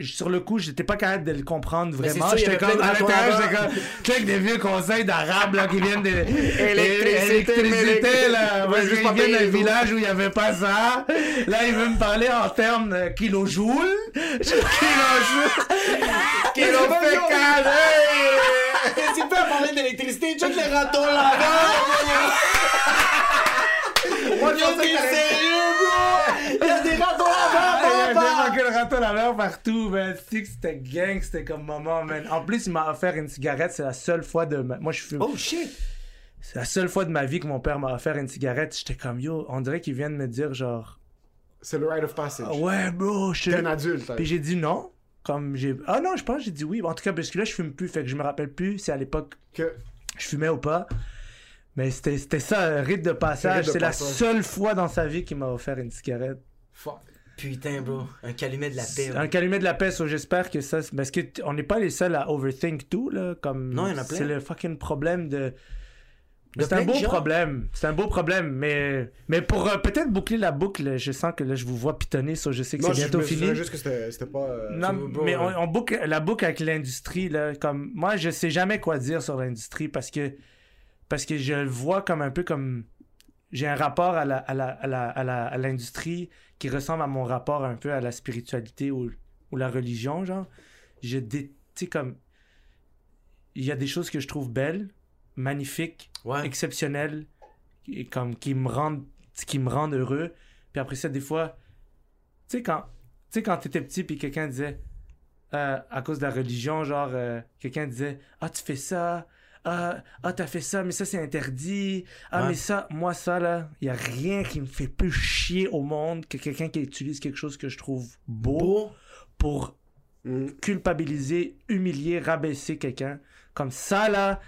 Sur le coup, j'étais pas capable de le comprendre c'est vraiment. J'étais comme à l'intérieur, j'étais comme check des vieux conseils d'arabes là qui viennent de Électricité, électricité là, parce qu'ils viennent d'un village où il y avait pas ça. Là, il veut me parler en termes de kilojoules. kilojoules. Kilo fécal! Qu'est-ce que tu peux parler d'électricité? Check les ratons là-bas! <laughs> Moi, je pensais que t'allais- 150 à l'heure partout, man. C'était gang, c'était comme maman, man. En plus, il m'a offert une cigarette. C'est la seule fois de ma... Moi, je fume. Oh shit! C'est la seule fois de ma vie que mon père m'a offert une cigarette. J'étais comme, yo, on dirait qu'il vient de me dire, genre. C'est le rite of passage. Ah ouais, bro. T'es un adulte. Hein. Puis j'ai dit non. Comme j'ai. Ah non, je pense j'ai dit oui. En tout cas, parce que là, je fume plus. Fait que je me rappelle plus si à l'époque. Que. Je fumais ou pas. Mais c'était ça, un rite de passage. C'est la seule fois dans sa vie qu'il m'a offert une cigarette. Fuck. Putain, bro. Un calumet de la paix. Un calumet de la paix, so j'espère que ça. Parce que on n'est pas les seuls à overthink tout, là. Comme Non, il y en a plein. C'est le fucking problème de. C'est un beau problème. C'est un beau problème. Mais, mais pour euh, peut-être boucler la boucle, je sens que là, je vous vois pitonner, so je sais que c'est bientôt me fini. juste que c'était pas... euh, Non, mais on, ouais. on boucle la boucle avec l'industrie là, comme moi je sais jamais quoi dire sur l'industrie parce que parce que je le vois comme un peu comme j'ai un rapport à la à la à la à la- à l'industrie qui ressemble à mon rapport un peu à la spiritualité ou, ou la religion genre je sais comme il y a des choses que je trouve belles magnifiques Ouais. exceptionnelles et comme qui me rendent qui me rendent heureux puis après ça des fois tu sais quand tu sais quand t'étais petit puis quelqu'un disait euh, à cause de la religion genre euh, quelqu'un disait ah tu fais ça ah ah, t'as fait ça mais ça c'est interdit ah Ouais. mais ça moi ça là il y a rien qui me fait plus chier au monde que quelqu'un qui utilise quelque chose que je trouve beau, Beau? pour Mm. culpabiliser humilier rabaisser quelqu'un comme ça là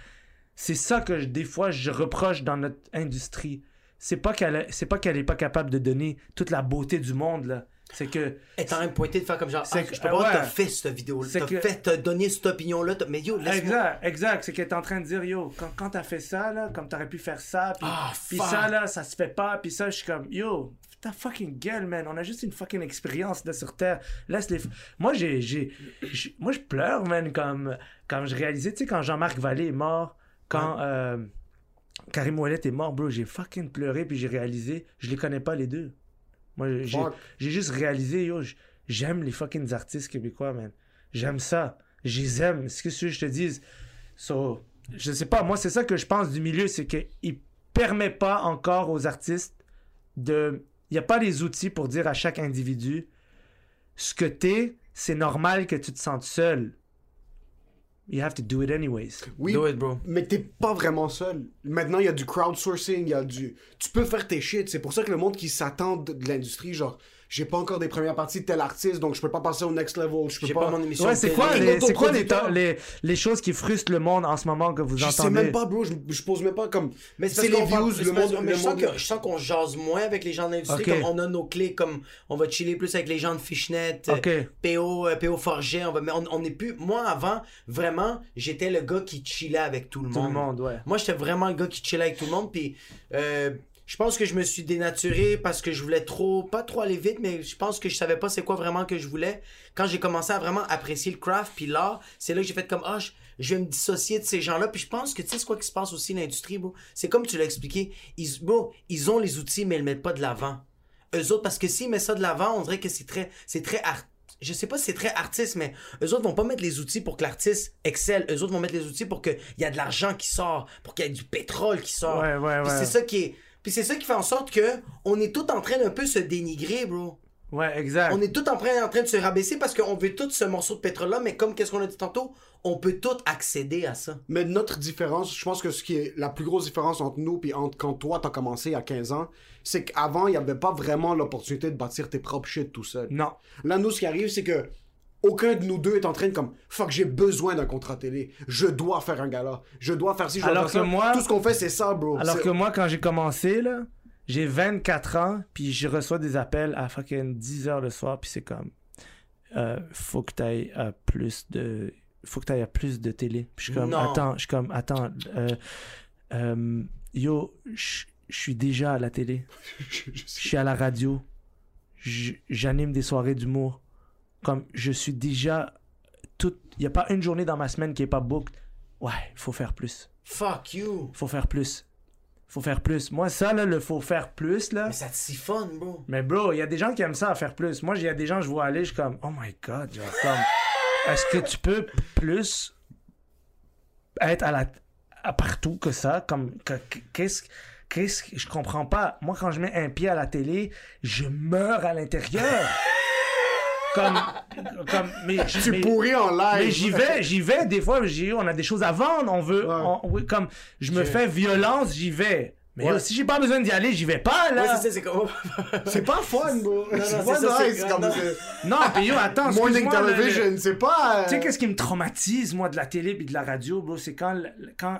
c'est ça que je- des fois je reproche dans notre industrie c'est pas qu'elle c'est pas qu'elle est pas capable de donner toute la beauté du monde là c'est que est en train de pointer de faire comme genre, C'est ah, que- je peux pas voir ouais. t'as fait cette vidéo-là. T'as que- fait, t'as donné cette opinion-là. Mais yo, laisse-moi. Exact, exact. C'est qu'elle est en train de dire, yo, quand, quand t'as fait ça, là, comme t'aurais pu faire ça, puis Ah, puis ça, là, ça se fait pas, puis ça, je suis comme, yo, ta fucking gueule, man. On a juste une fucking expérience, là, sur Terre. Laisse les... Moi, j'ai... j'ai- j'ai- Moi, je pleure, man, comme, comme je réalisais, tu sais, quand Jean-Marc Vallée est mort, quand euh, Karim Ouellet est mort, bro, j'ai fucking pleuré, puis j'ai réalisé, je les connais pas, les deux. Moi, j'ai juste réalisé, yo, j'aime les fucking artistes québécois, man. J'aime ça. Je les aime. Ce que je te dise? So, je sais pas, moi, c'est ça que je pense du milieu, c'est qu'il permet pas encore aux artistes de. Il n'y a pas les outils pour dire à chaque individu ce que t'es, c'est normal que tu te sentes seul. You have to do it anyways. Oui, Do it, bro. mais t'es pas vraiment seul. Maintenant, il y a du crowdsourcing, il y a du... Tu peux faire tes shit. C'est pour ça que le monde qui s'attend de, de l'industrie, genre, j'ai pas encore des premières parties de tel artiste, donc je peux pas passer au next level. Je peux J'ai pas... pas mon émission. Ouais, c'est quoi, les, c'est quoi les, les, les choses qui frustrent le monde en ce moment que vous Je sais entendez? même pas, bro. Je, je pose même pas comme... Mais c'est c'est les views, le monde... mais le je sens que je sens qu'on jase moins avec les gens de l'industrie, Ok. comme on a nos clés, comme on va chiller plus avec les gens de Fishnet, euh, Ok. PO, euh, PO Forget, on va, mais on, on est plus. Moi avant, vraiment, j'étais le gars qui chillait avec tout le Tout monde. le monde, ouais. Moi, j'étais vraiment le gars qui chillait avec tout le monde. Puis, euh, je pense que je me suis dénaturé parce que je voulais trop, pas trop aller vite, mais je pense que je savais pas c'est quoi vraiment que je voulais. Quand j'ai commencé à vraiment apprécier le craft, puis l'art, c'est là que j'ai fait comme, ah, je, je vais me dissocier de ces gens-là. Puis je pense que tu sais, c'est quoi qui se passe aussi dans l'industrie, bro? C'est comme tu l'as expliqué. Ils, bro, ils ont les outils, mais ils le mettent pas de l'avant. Eux autres, parce que s'ils mettent ça de l'avant, on dirait que c'est très, c'est très art. Je sais pas si c'est très artiste, mais eux autres vont pas mettre les outils pour que l'artiste excelle. Eux autres vont mettre les outils pour qu'il y a de l'argent qui sort, pour qu'il y ait du pétrole qui sort. Ouais, ouais, ouais. c'est ça qui est. Puis c'est ça qui fait en sorte que on est tout en train d'un peu se dénigrer, bro. Ouais, exact. On est tout en train, en train de se rabaisser parce qu'on veut tout ce morceau de pétrole-là, mais comme qu'est-ce qu'on a dit tantôt, on peut tout accéder à ça. Mais notre différence, je pense que ce qui est la plus grosse différence entre nous et entre quand toi t'as commencé à 15 ans, c'est qu'avant il y avait pas vraiment l'opportunité de bâtir tes propres shit tout seul. Non. Là, nous, ce qui arrive, c'est que aucun de nous deux est en train de comme fuck, j'ai besoin d'un contrat télé. Je dois faire un gala. Je dois faire ci, je dois Alors faire que ça. moi- Tout ce qu'on fait, c'est ça, bro. Alors que moi, quand j'ai commencé, là, j'ai 24 ans, puis je reçois des appels à fucking 10 heures le soir, puis c'est comme, euh, faut que t'ailles à plus de, faut que t'ailles à plus de télé. Puis je suis comme, Non. attends, je suis comme, attends, euh, euh, yo, je suis déjà à la télé, <laughs> je, suis à la radio, j'anime des soirées d'humour, comme, je suis déjà, tout, il y a pas une journée dans ma semaine qui est pas booked. Ouais, il faut faire plus Fuck you. faut faire plus. Faut faire plus. Moi, ça, là, le faut faire plus, là. Mais ça te siphonne, bro. Mais bro, il y a des gens qui aiment ça à faire plus. Moi, il y a des gens, je vois aller, je suis comme, oh my god, genre, comme, est-ce que tu peux plus être à la, à partout que ça? Comme, que- que- qu'est-ce, qu'est-ce que je comprends pas. Moi, quand je mets un pied à la télé, je meurs à l'intérieur. Comme, comme, mais, Tu mais- pourris en live. mais j'y vais, j'y vais. Des fois, j'y- on a des choses à vendre. On veut, on- oui, comme, je me fais violence, j'y vais. Mais Ouais. si j'ai pas besoin d'y aller, j'y vais pas, là. Ouais, c'est ça, c'est comme. <laughs> C'est pas fun, bro. non, c'est c'est pas ça, c'est- nice non, comme non. c'est- non, puis yo, attends, Morning le- television, c'est pas. euh, Tu sais, qu'est-ce qui me traumatise, moi, de la télé puis de la radio, bro? C'est quand, quand,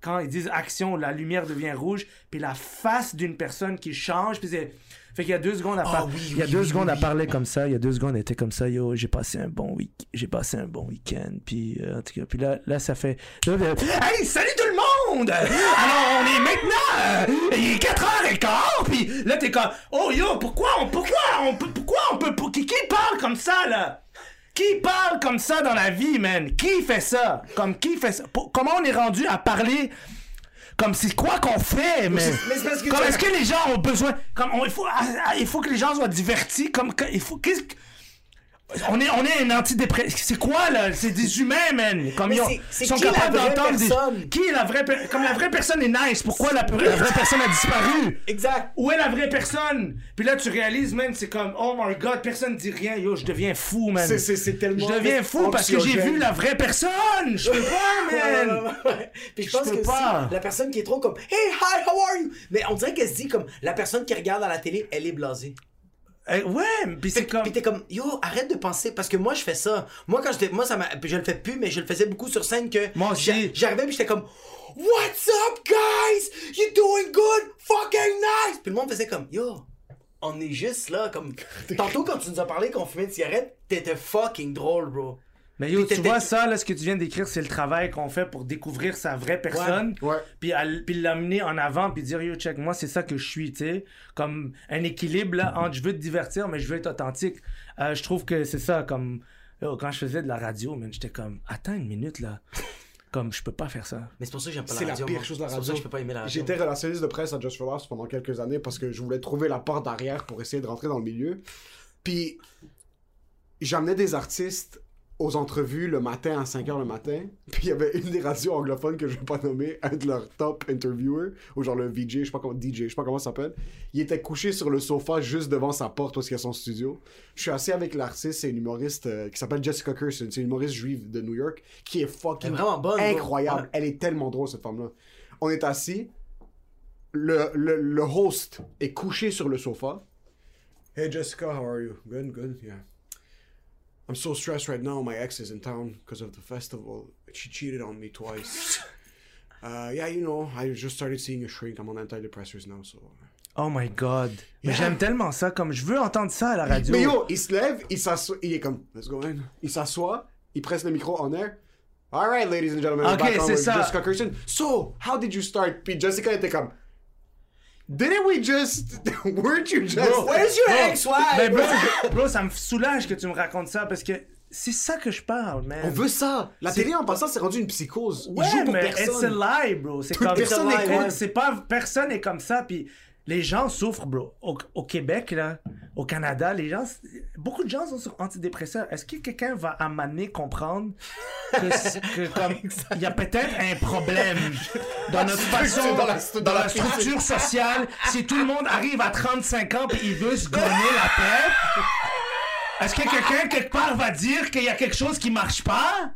quand ils disent action, la lumière devient rouge, puis la face d'une personne qui change, puis c'est. Fait qu'il y a deux secondes à Ah par- oui, il y a oui, deux oui, secondes oui, à oui. parler comme ça, il y a deux secondes, elle était comme ça, yo, j'ai passé un bon week, j'ai passé un bon week-end, puis euh, en tout cas, puis là, là, ça fait, hey, salut tout le monde! Alors, on est maintenant, euh, il est 4h15, puis là, t'es comme, oh yo, pourquoi on, pourquoi on peut, pourquoi on peut, pour- qui, qui parle comme ça, là? Qui parle comme ça dans la vie, man? Qui fait ça? Comme qui fait ça? Comment on est rendu à parler comme c'est quoi qu'on fait, mais c'est parce que Comme est-ce que les gens ont besoin comme on- il faut ah, ah, il faut que les gens soient divertis comme il faut qu'est-ce que- on est on est un antidépressif. C'est quoi là? C'est des humains, man. Comme ils ont- sont capables d'entendre des personne? Qui est la vraie per- comme la vraie personne est nice, pourquoi la, la vraie personne a disparu? Exact. où est la vraie personne? Puis là, tu réalises, man, c'est comme, oh my god, personne dit rien. Yo, je deviens fou, man. C'est- tellement Je deviens fou parce que j'ai vu la vraie personne. Je peux pas, <laughs> man. ouais, ouais, ouais. Puis je Je pense peux que pas. si la personne qui est trop comme Hey, hi, how are you? Mais on dirait qu'elle se dit comme la personne qui regarde à la télé, elle est blasée. Eh, ouais, puis c'est comme. Puis t'es comme yo, arrête de penser parce que moi je fais ça. Moi quand j'étais moi ça je le fais plus mais je le faisais beaucoup sur scène que Moi aussi. j'a- j'arrivais puis j'étais comme What's up guys? You doing good? Fucking nice. Puis le monde faisait comme yo, on est juste là comme <laughs> tantôt quand tu nous as parlé qu'on fumait une cigarette, t'étais fucking drôle, bro. Mais yo, tu vois ça, là, ce que tu viens d'écrire, c'est le travail qu'on fait pour découvrir sa vraie personne. Ouais, ouais. Puis, l'amener en avant, puis dire, yo, check, moi, c'est ça que je suis, tu sais. Comme un équilibre, là, entre je veux te divertir, mais je veux être authentique. Euh, je trouve que c'est ça, comme. yo, quand je faisais de la radio, man, j'étais comme, attends une minute, là. <laughs> Comme, je peux pas faire ça. Mais c'est pour ça que j'aime pas la C'est la radio. pire moi. chose de la C'est pour radio. ça que je peux pas aimer la radio. J'étais relationniste de presse à Just for Laughs pendant quelques années parce que je voulais trouver la porte d'arrière pour essayer de rentrer dans le milieu. Puis j'amenais des artistes aux entrevues le matin à 5h le matin. <laughs> Puis il y avait une des radios anglophones que je vais pas nommer, un de leurs top interviewers, ou genre le VJ, je sais pas comment, DJ, je sais pas comment ça s'appelle. Il était couché sur le sofa juste devant sa porte est-ce qu'il y a son studio. Je suis assis avec l'artiste, c'est une humoriste euh, qui s'appelle Jessica Kirsten, c'est une humoriste juive de New York qui est fucking Elle est vraiment bonne, incroyable. Ouais. Elle est tellement drôle cette femme-là. On est assis, le, le, le host est couché sur le sofa. Hey Jessica, how are you? Good, good, yeah. I'm so stressed right now. My ex is in town because of the festival. She cheated on me twice. <laughs> Uh, yeah, you know, I just started seeing a shrink. I'm on antidepressants now, so. Oh my god. Mais Yeah. j'aime tellement ça, comme, je veux entendre ça à la radio. Mais yo, il se lève, il s'assoit, il est comme, let's go in. Il s'assoit, il presse le micro en air. All right, ladies and gentlemen, Ok, back on with ça. Jessica Kirsten. So, how did you start? Puis Jessica était comme, didn't we just, <laughs> weren't you just? Bro, Where's your bro, ex-wife? ben, bro, bro, ça me soulage que tu me racontes ça parce que c'est ça que je parle, man. On veut ça. La C'est- télé en passant, c'est rendu une psychose. Ouais, pour mais personne. it's a lie, bro. C'est comme personne Écoute. C'est pas personne est comme ça. Puis les gens souffrent, bro. Au, au Québec là, au Canada, les gens, beaucoup de gens sont sur antidépresseurs. Est-ce que quelqu'un va à m'amener comprendre que, <laughs> comme il y a peut-être un problème <laughs> dans notre façon, dans la- dans, la, structure sociale, si tout le monde arrive à 35 ans puis il veut se gonner la paix? Est-ce que quelqu'un quelque part va dire qu'il y a quelque chose qui marche pas?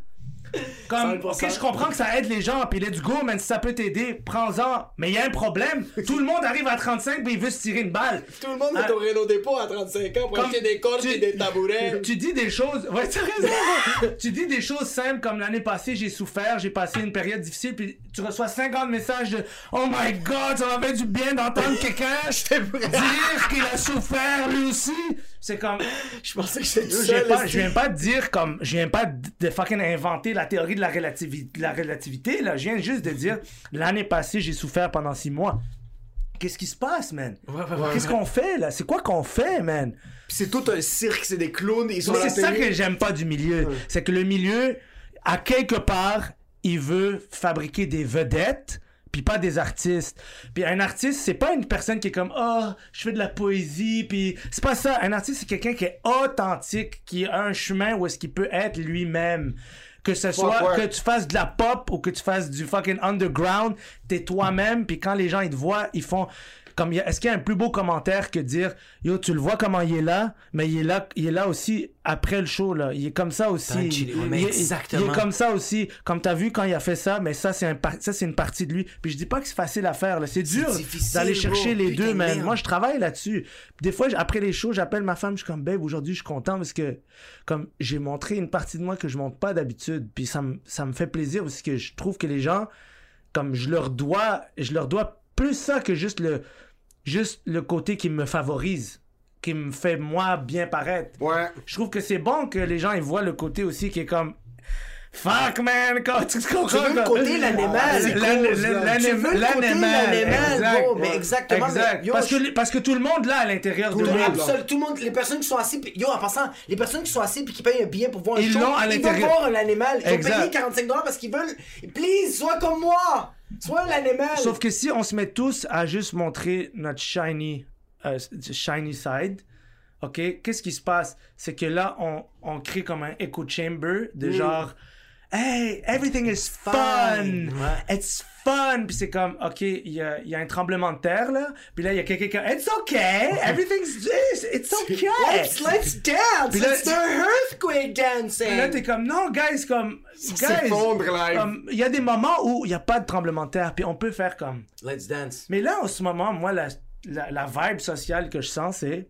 Comme, 100%. ok, je comprends que ça aide les gens, puis let's go, man, si ça peut t'aider, prends-en. Mais il y a un problème. <laughs> Tout le monde arrive à 35, mais il veut se tirer une balle. Tout le monde est au Renault Dépôt à 35 ans pour Comme acheter des cordes et des tabourets. <laughs> Tu dis des choses. Ouais, t'as raison. <laughs> tu dis des choses simples comme l'année passée, j'ai souffert, j'ai passé une période difficile, puis tu reçois 50 messages de Oh my god, ça m'a fait du bien d'entendre quelqu'un dire qu'il a souffert lui aussi. C'est comme. Je pensais que tout Je viens, pas, je viens pas dire comme. Je viens pas de fucking inventer la théorie de la, relativi- de la relativité, là. Je viens juste de dire l'année passée, j'ai souffert pendant six mois. Qu'est-ce qui se passe, man? Qu'est-ce qu'on fait, là? C'est quoi qu'on fait, man? C'est tout un cirque, c'est des clowns, ils sont Mais à la c'est ça que j'aime pas du milieu. C'est que le milieu, à quelque part, il veut fabriquer des vedettes, puis pas des artistes. Puis un artiste, c'est pas une personne qui est comme oh, je fais de la poésie, puis c'est pas ça. Un artiste, c'est quelqu'un qui est authentique, qui a un chemin où est-ce qu'il peut être lui-même. Que ce soit que tu fasses de la pop ou que tu fasses du fucking underground, t'es toi-même, puis quand les gens ils te voient, ils font comme est-ce qu'il y a un plus beau commentaire que dire yo tu le vois comment il est là, mais il est là il est là aussi après le show là, il est comme ça aussi. Chili, mais il, est- exactement. il est comme ça aussi, comme t'as vu quand il a fait ça, mais ça c'est un par- ça c'est une partie de lui. Puis je dis pas que c'est facile à faire là, c'est dur d'aller chercher bro. les deux merde. Moi je travaille là-dessus. Des fois après les shows, j'appelle ma femme, je suis comme babe aujourd'hui je suis content parce que comme j'ai montré une partie de moi que je montre pas d'habitude, puis ça me ça me fait plaisir parce que je trouve que les gens comme je leur dois je leur dois plus ça que juste le juste le côté qui me favorise qui me fait moi bien paraître Ouais. je trouve que c'est bon que les gens ils voient le côté aussi qui est comme fuck man <laughs> quand tu comprends Tu veux le côté l'animal. L'animal, l'animal. Mais exactement. mais exact yo, parce je- que parce que tout le monde là à l'intérieur de absolument, tout le monde, les personnes qui sont assises, yo, en passant, les personnes qui sont assises puis qui payent un billet pour voir un Ils show, l'ont à ils veulent l'intérieur. voir un animal. Ils ont payé 45 dollars parce qu'ils veulent, please, sois comme moi, sois l'animal. Sauf que si on se met tous à juste montrer notre shiny, euh, shiny side, ok, qu'est-ce qui se passe? C'est que là, on, on crée comme un echo chamber de genre, hey, everything is fun. Ouais. it's fun. Puis c'est comme, ok, il y a, y a un tremblement de terre là, puis là, il y a quelqu'un qui, it's okay, <laughs> everything's just, it's okay. Let's, let's dance! Là- It's the earthquake dancing! Puis là, t'es comme, non, guys, comme, guys, il y a des moments où il n'y a pas de tremblement de terre, puis on peut faire comme, Let's dance. mais là, en ce moment, moi, la, la, la vibe sociale que je sens, c'est.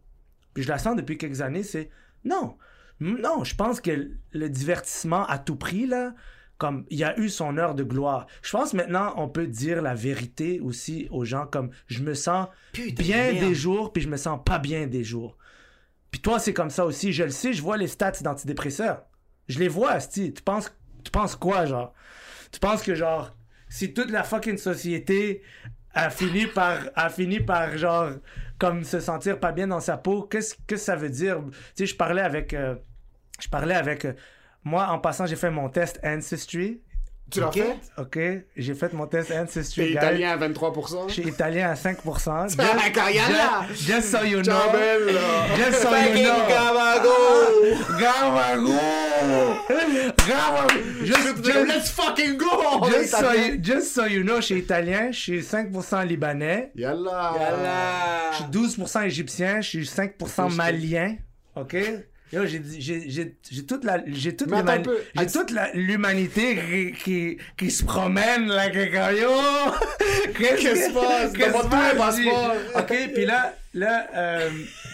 Puis je la sens depuis quelques années, c'est. Non. Non, je pense que le divertissement à tout prix, là, comme il y a eu son heure de gloire. Je pense maintenant, on peut dire la vérité aussi aux gens, comme je me sens Putain, bien des jours, puis je me sens pas bien des jours. Puis toi, c'est comme ça aussi. Je le sais, je vois les stats d'antidépresseurs. Je les vois, Asti. Tu penses, tu penses quoi, genre? Tu penses que, genre, si toute la fucking société a fini par, a fini par, genre, comme se sentir pas bien dans sa peau, qu'est-ce que ça veut dire? Tu sais, je parlais avec, euh, je parlais avec, euh, moi, en passant, j'ai fait mon test Ancestry. Tu l'as Ok. fait? OK? J'ai fait mon test Ancestry. T'es italien à 23%. Je suis italien à 5%. <laughs> Just, Ah, Cariana! just, just so you know. Just so you know. Gavago! Gavago! Gavago! Just, just, Let's fucking go! just, so you, just so you know, je suis italien, je suis 5% libanais, Yalla! Yalla! je suis 12% égyptien, je suis 5% malien. OK? J'ai, j'ai, toute la, j'ai toute j'ai l'humanité qui, qui, qui se promène, là, quelqu'un, yo! <laughs> Qu'est-ce qui se passe? Qu'est-ce qui se passe? OK, puis là, là, euh,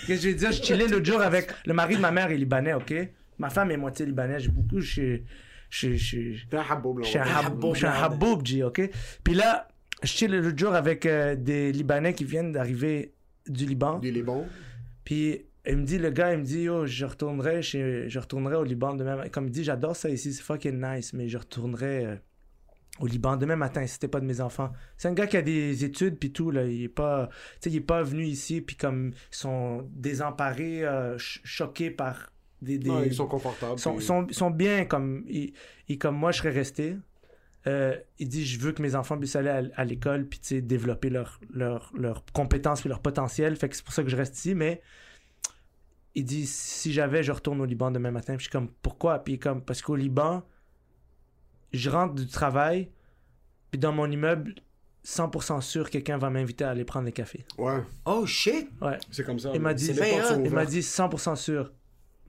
qu'est-ce que je vais dire? Je chillais l'autre jour avec, le mari de ma mère est libanais, OK? Ma femme est moitié libanaise, j'ai beaucoup, je suis, je je suis, T'es un haboub, là. je suis un haboub, je suis un haboub, OK? Puis là, je chill l'autre jour avec euh, des Libanais qui viennent d'arriver du Liban. Est bon. Puis il me dit, le gars, il me dit, yo, je retournerai, chez, je retournerai au Liban demain. Comme il dit, j'adore ça ici, c'est fucking nice, mais je retournerai euh, au Liban demain matin si c'était pas de mes enfants. C'est un gars qui a des études puis tout, là. Il est pas, tu sais, il est pas venu ici puis comme ils sont désemparés, euh, ch- choqués par des, des, Ouais, ils sont confortables. sont, puis- sont, sont bien comme il, il- comme moi je serais resté Euh, il dit je veux que mes enfants puissent aller à, à l'école puis tu sais, développer leurs leur, leur compétences et leur potentiel fait que c'est pour ça que je reste ici mais il dit si j'avais je retourne au Liban demain matin puis je suis comme pourquoi? Puis il est comme parce qu'au Liban je rentre du travail puis dans mon immeuble 100% sûr quelqu'un va m'inviter à aller prendre des cafés Ouais, Oh shit! ouais c'est comme ça. il m'a dit hein? il m'a dit 100% sûr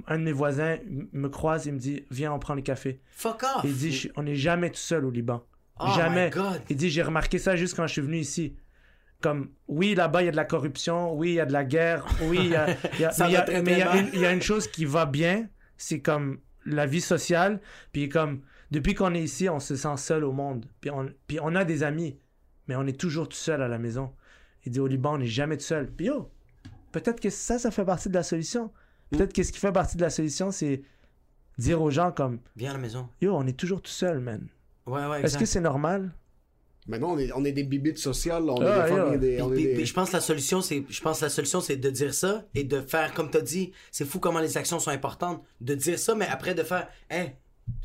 un de mes voisins me croise et me dit viens on prend les cafés Fuck off! il dit, on n'est jamais tout seul au Liban. Oh jamais. my God. Il dit, j'ai remarqué ça juste quand je suis venu ici. Comme, oui, là-bas, il y a de la corruption, oui, il y a de la guerre, oui, il y a, <laughs> il y a- Ça mais il y a, très, mais il y a une, mal. il y a une chose qui va bien, c'est comme la vie sociale. Puis comme, depuis qu'on est ici, on se sent seul au monde. Puis on, puis on a des amis, mais on est toujours tout seul à la maison. Il dit, au Liban, on n'est jamais tout seul. Puis yo, peut-être que ça, ça fait partie de la solution. Peut-être que ce qui fait partie de la solution, c'est dire aux gens comme, Viens à la maison. yo, on est toujours tout seul, man. Ouais, ouais, Est-ce que c'est normal? Maintenant, on est, on est des bibites sociales, là. on Ah, est des yeah. des. On est Puis- des... puis je pense que la solution c'est je pense que la solution c'est de dire ça et de faire comme t'as dit c'est fou comment les actions sont importantes de dire ça mais après de faire hein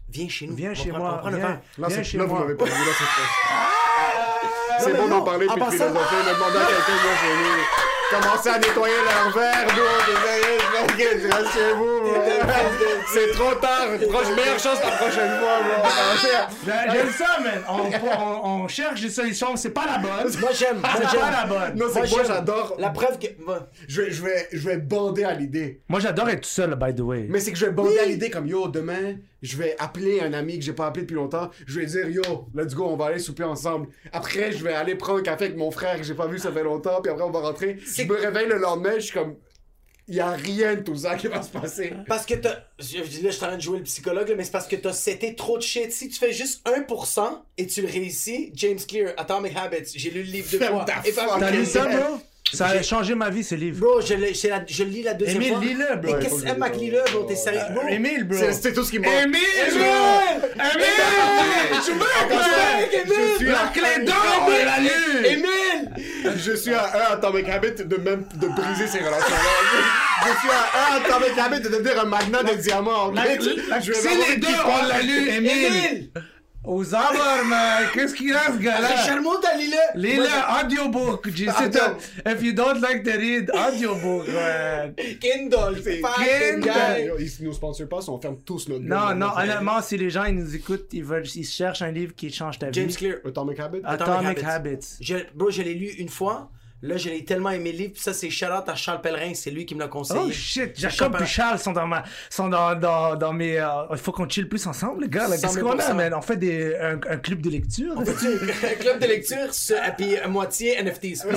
viens chez nous Viens On chez on moi, viens. verre. Là, Viens c'est chez là, vous m'avez perdu. Là, c'est <laughs> C'est mais bon d'en parler puis de philosopher, me demander à quelqu'un, moi, je commencez à nettoyer verres, bro. T'es sérieux? Je chez vous. C'est trop tard. Proche, meilleure chance la prochaine fois, J'aime ça, man. On, on- on cherche des solutions, c'est pas la bonne. Moi, j'aime. C'est pas la bonne. Non, c'est moi, j'adore. La preuve que. Je vais, je vais, je vais bander à l'idée. Moi, j'adore être tout seul, by the way. Mais c'est que je vais bander à l'idée comme yo, demain, je vais appeler un ami que j'ai pas appelé depuis longtemps. Je vais dire yo, let's go, on va aller souper ensemble. Après, je vais aller prendre un café avec mon frère que j'ai pas vu ça fait longtemps. Puis après, on va rentrer. Je me réveille le lendemain, je suis comme. Il a rien de tout ça qui va se passer. Parce que t'as. Je, dis là, je suis en train de jouer le psychologue, là, mais c'est parce que t'as seté trop de shit. Si tu fais juste 1% et tu le réussis, James Clear, Atomic Habits, j'ai lu le livre Ferme fois. T'as lu ça, bro? Ça a changé ma vie, ce livre. Bro, je, la- je le lis la deuxième Émile, fois. lis-le, bro. Et qu'est-ce que Emma lis-le, bro? T'es sérieux, bro? Euh, Émile, bro. C'est tout ce qui me Émile, bro! Émile! Tu Je suis La clé d'or de la lune! Émile! Je suis à un Atomic Habit de même de briser ces relations-là. Je suis à un Atomic Habit de devenir un magnat de diamants. Je vais C'est les deux, l'a lu, Émile! Aux abords, man! Qu'est-ce qu'il a, ce gars-là? Richard t'as lu le. Lis-le, audiobook. C'est un- If you don't like to read, audiobook, <laughs> man. Kindle, c'est Kindle. Ils nous sponsorent pas, on ferme tous notre Non, non, là. honnêtement, si les gens ils nous écoutent, ils, veulent, ils cherchent un livre qui change ta vie. James Clear. Atomic Habit? Atomic Habits. Je, bro, je l'ai lu une fois. Là, je l'ai tellement aimé le livre. Puis ça, c'est out à Charles Pellerin. C'est lui qui me l'a conseillé. Oh shit, Jacob et Charles sont dans ma, sont dans, dans, dans mes, euh, il faut qu'on chill plus ensemble, les gars. Qu'est-ce qu'on a, 100%. man? On fait des, un, un club de lecture? <laughs> un club de lecture, ce- et puis à moitié Ouais,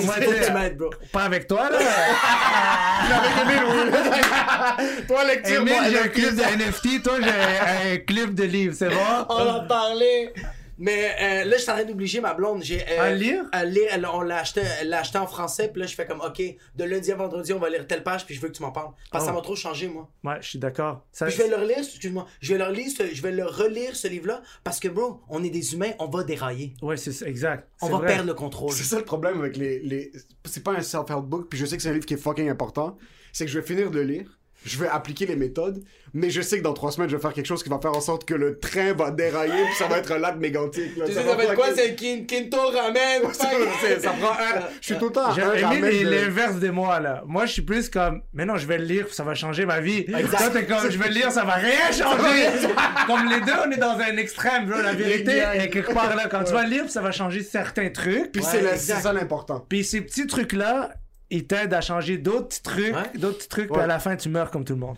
m'aides, bro. Pas avec toi, là. <laughs> <laughs> Toi, lecture, Emile, moi, j'ai un club de NFT, toi, j'ai un club de livres, c'est bon? On en parlait. Mais euh, là, je suis en train d'obliger ma blonde. J'ai, euh, À lire? À lire. Elle- on l'a acheté, elle l'a acheté en français. Puis là, je fais comme, OK, de lundi à vendredi, on va lire telle page. Puis je veux que tu m'en parles. Parce que ça Oh. m'a trop changé, moi. Ouais, je suis d'accord. Ça- Puis je vais le relire, excuse-moi. Je vais le relire, ce- je vais le relire, ce livre-là. Parce que, bro, on est des humains, on va dérailler. Ouais, c'est exact. On va vrai. perdre le contrôle. C'est ça le problème avec les. les... C'est pas un self-help book, puis je sais que c'est un livre qui est fucking important. C'est que je vais finir de le lire, je vais appliquer les méthodes, mais je sais que dans trois semaines, je vais faire quelque chose qui va faire en sorte que le train va dérailler, puis ça va être un lac mégantique. là. Tu sais, ça va être quoi? C'est Kin- Quinto Ramen. Ça, prend un. Je suis tout le temps est de- l'inverse de moi, là. Moi, je suis plus comme, mais non, je vais le lire, ça va changer ma vie. Exact. Toi, t'es comme, je vais le lire, ça va rien <laughs> changer. comme les deux, on est dans un extrême. La vérité est quelque part là. Quand tu vas le lire, ça va changer certains trucs. Puis c'est ça l'important. Puis ces petits trucs-là, ils t'aident à changer d'autres petits trucs, Ouais. d'autres petits trucs, puis à la fin, tu meurs comme tout le monde.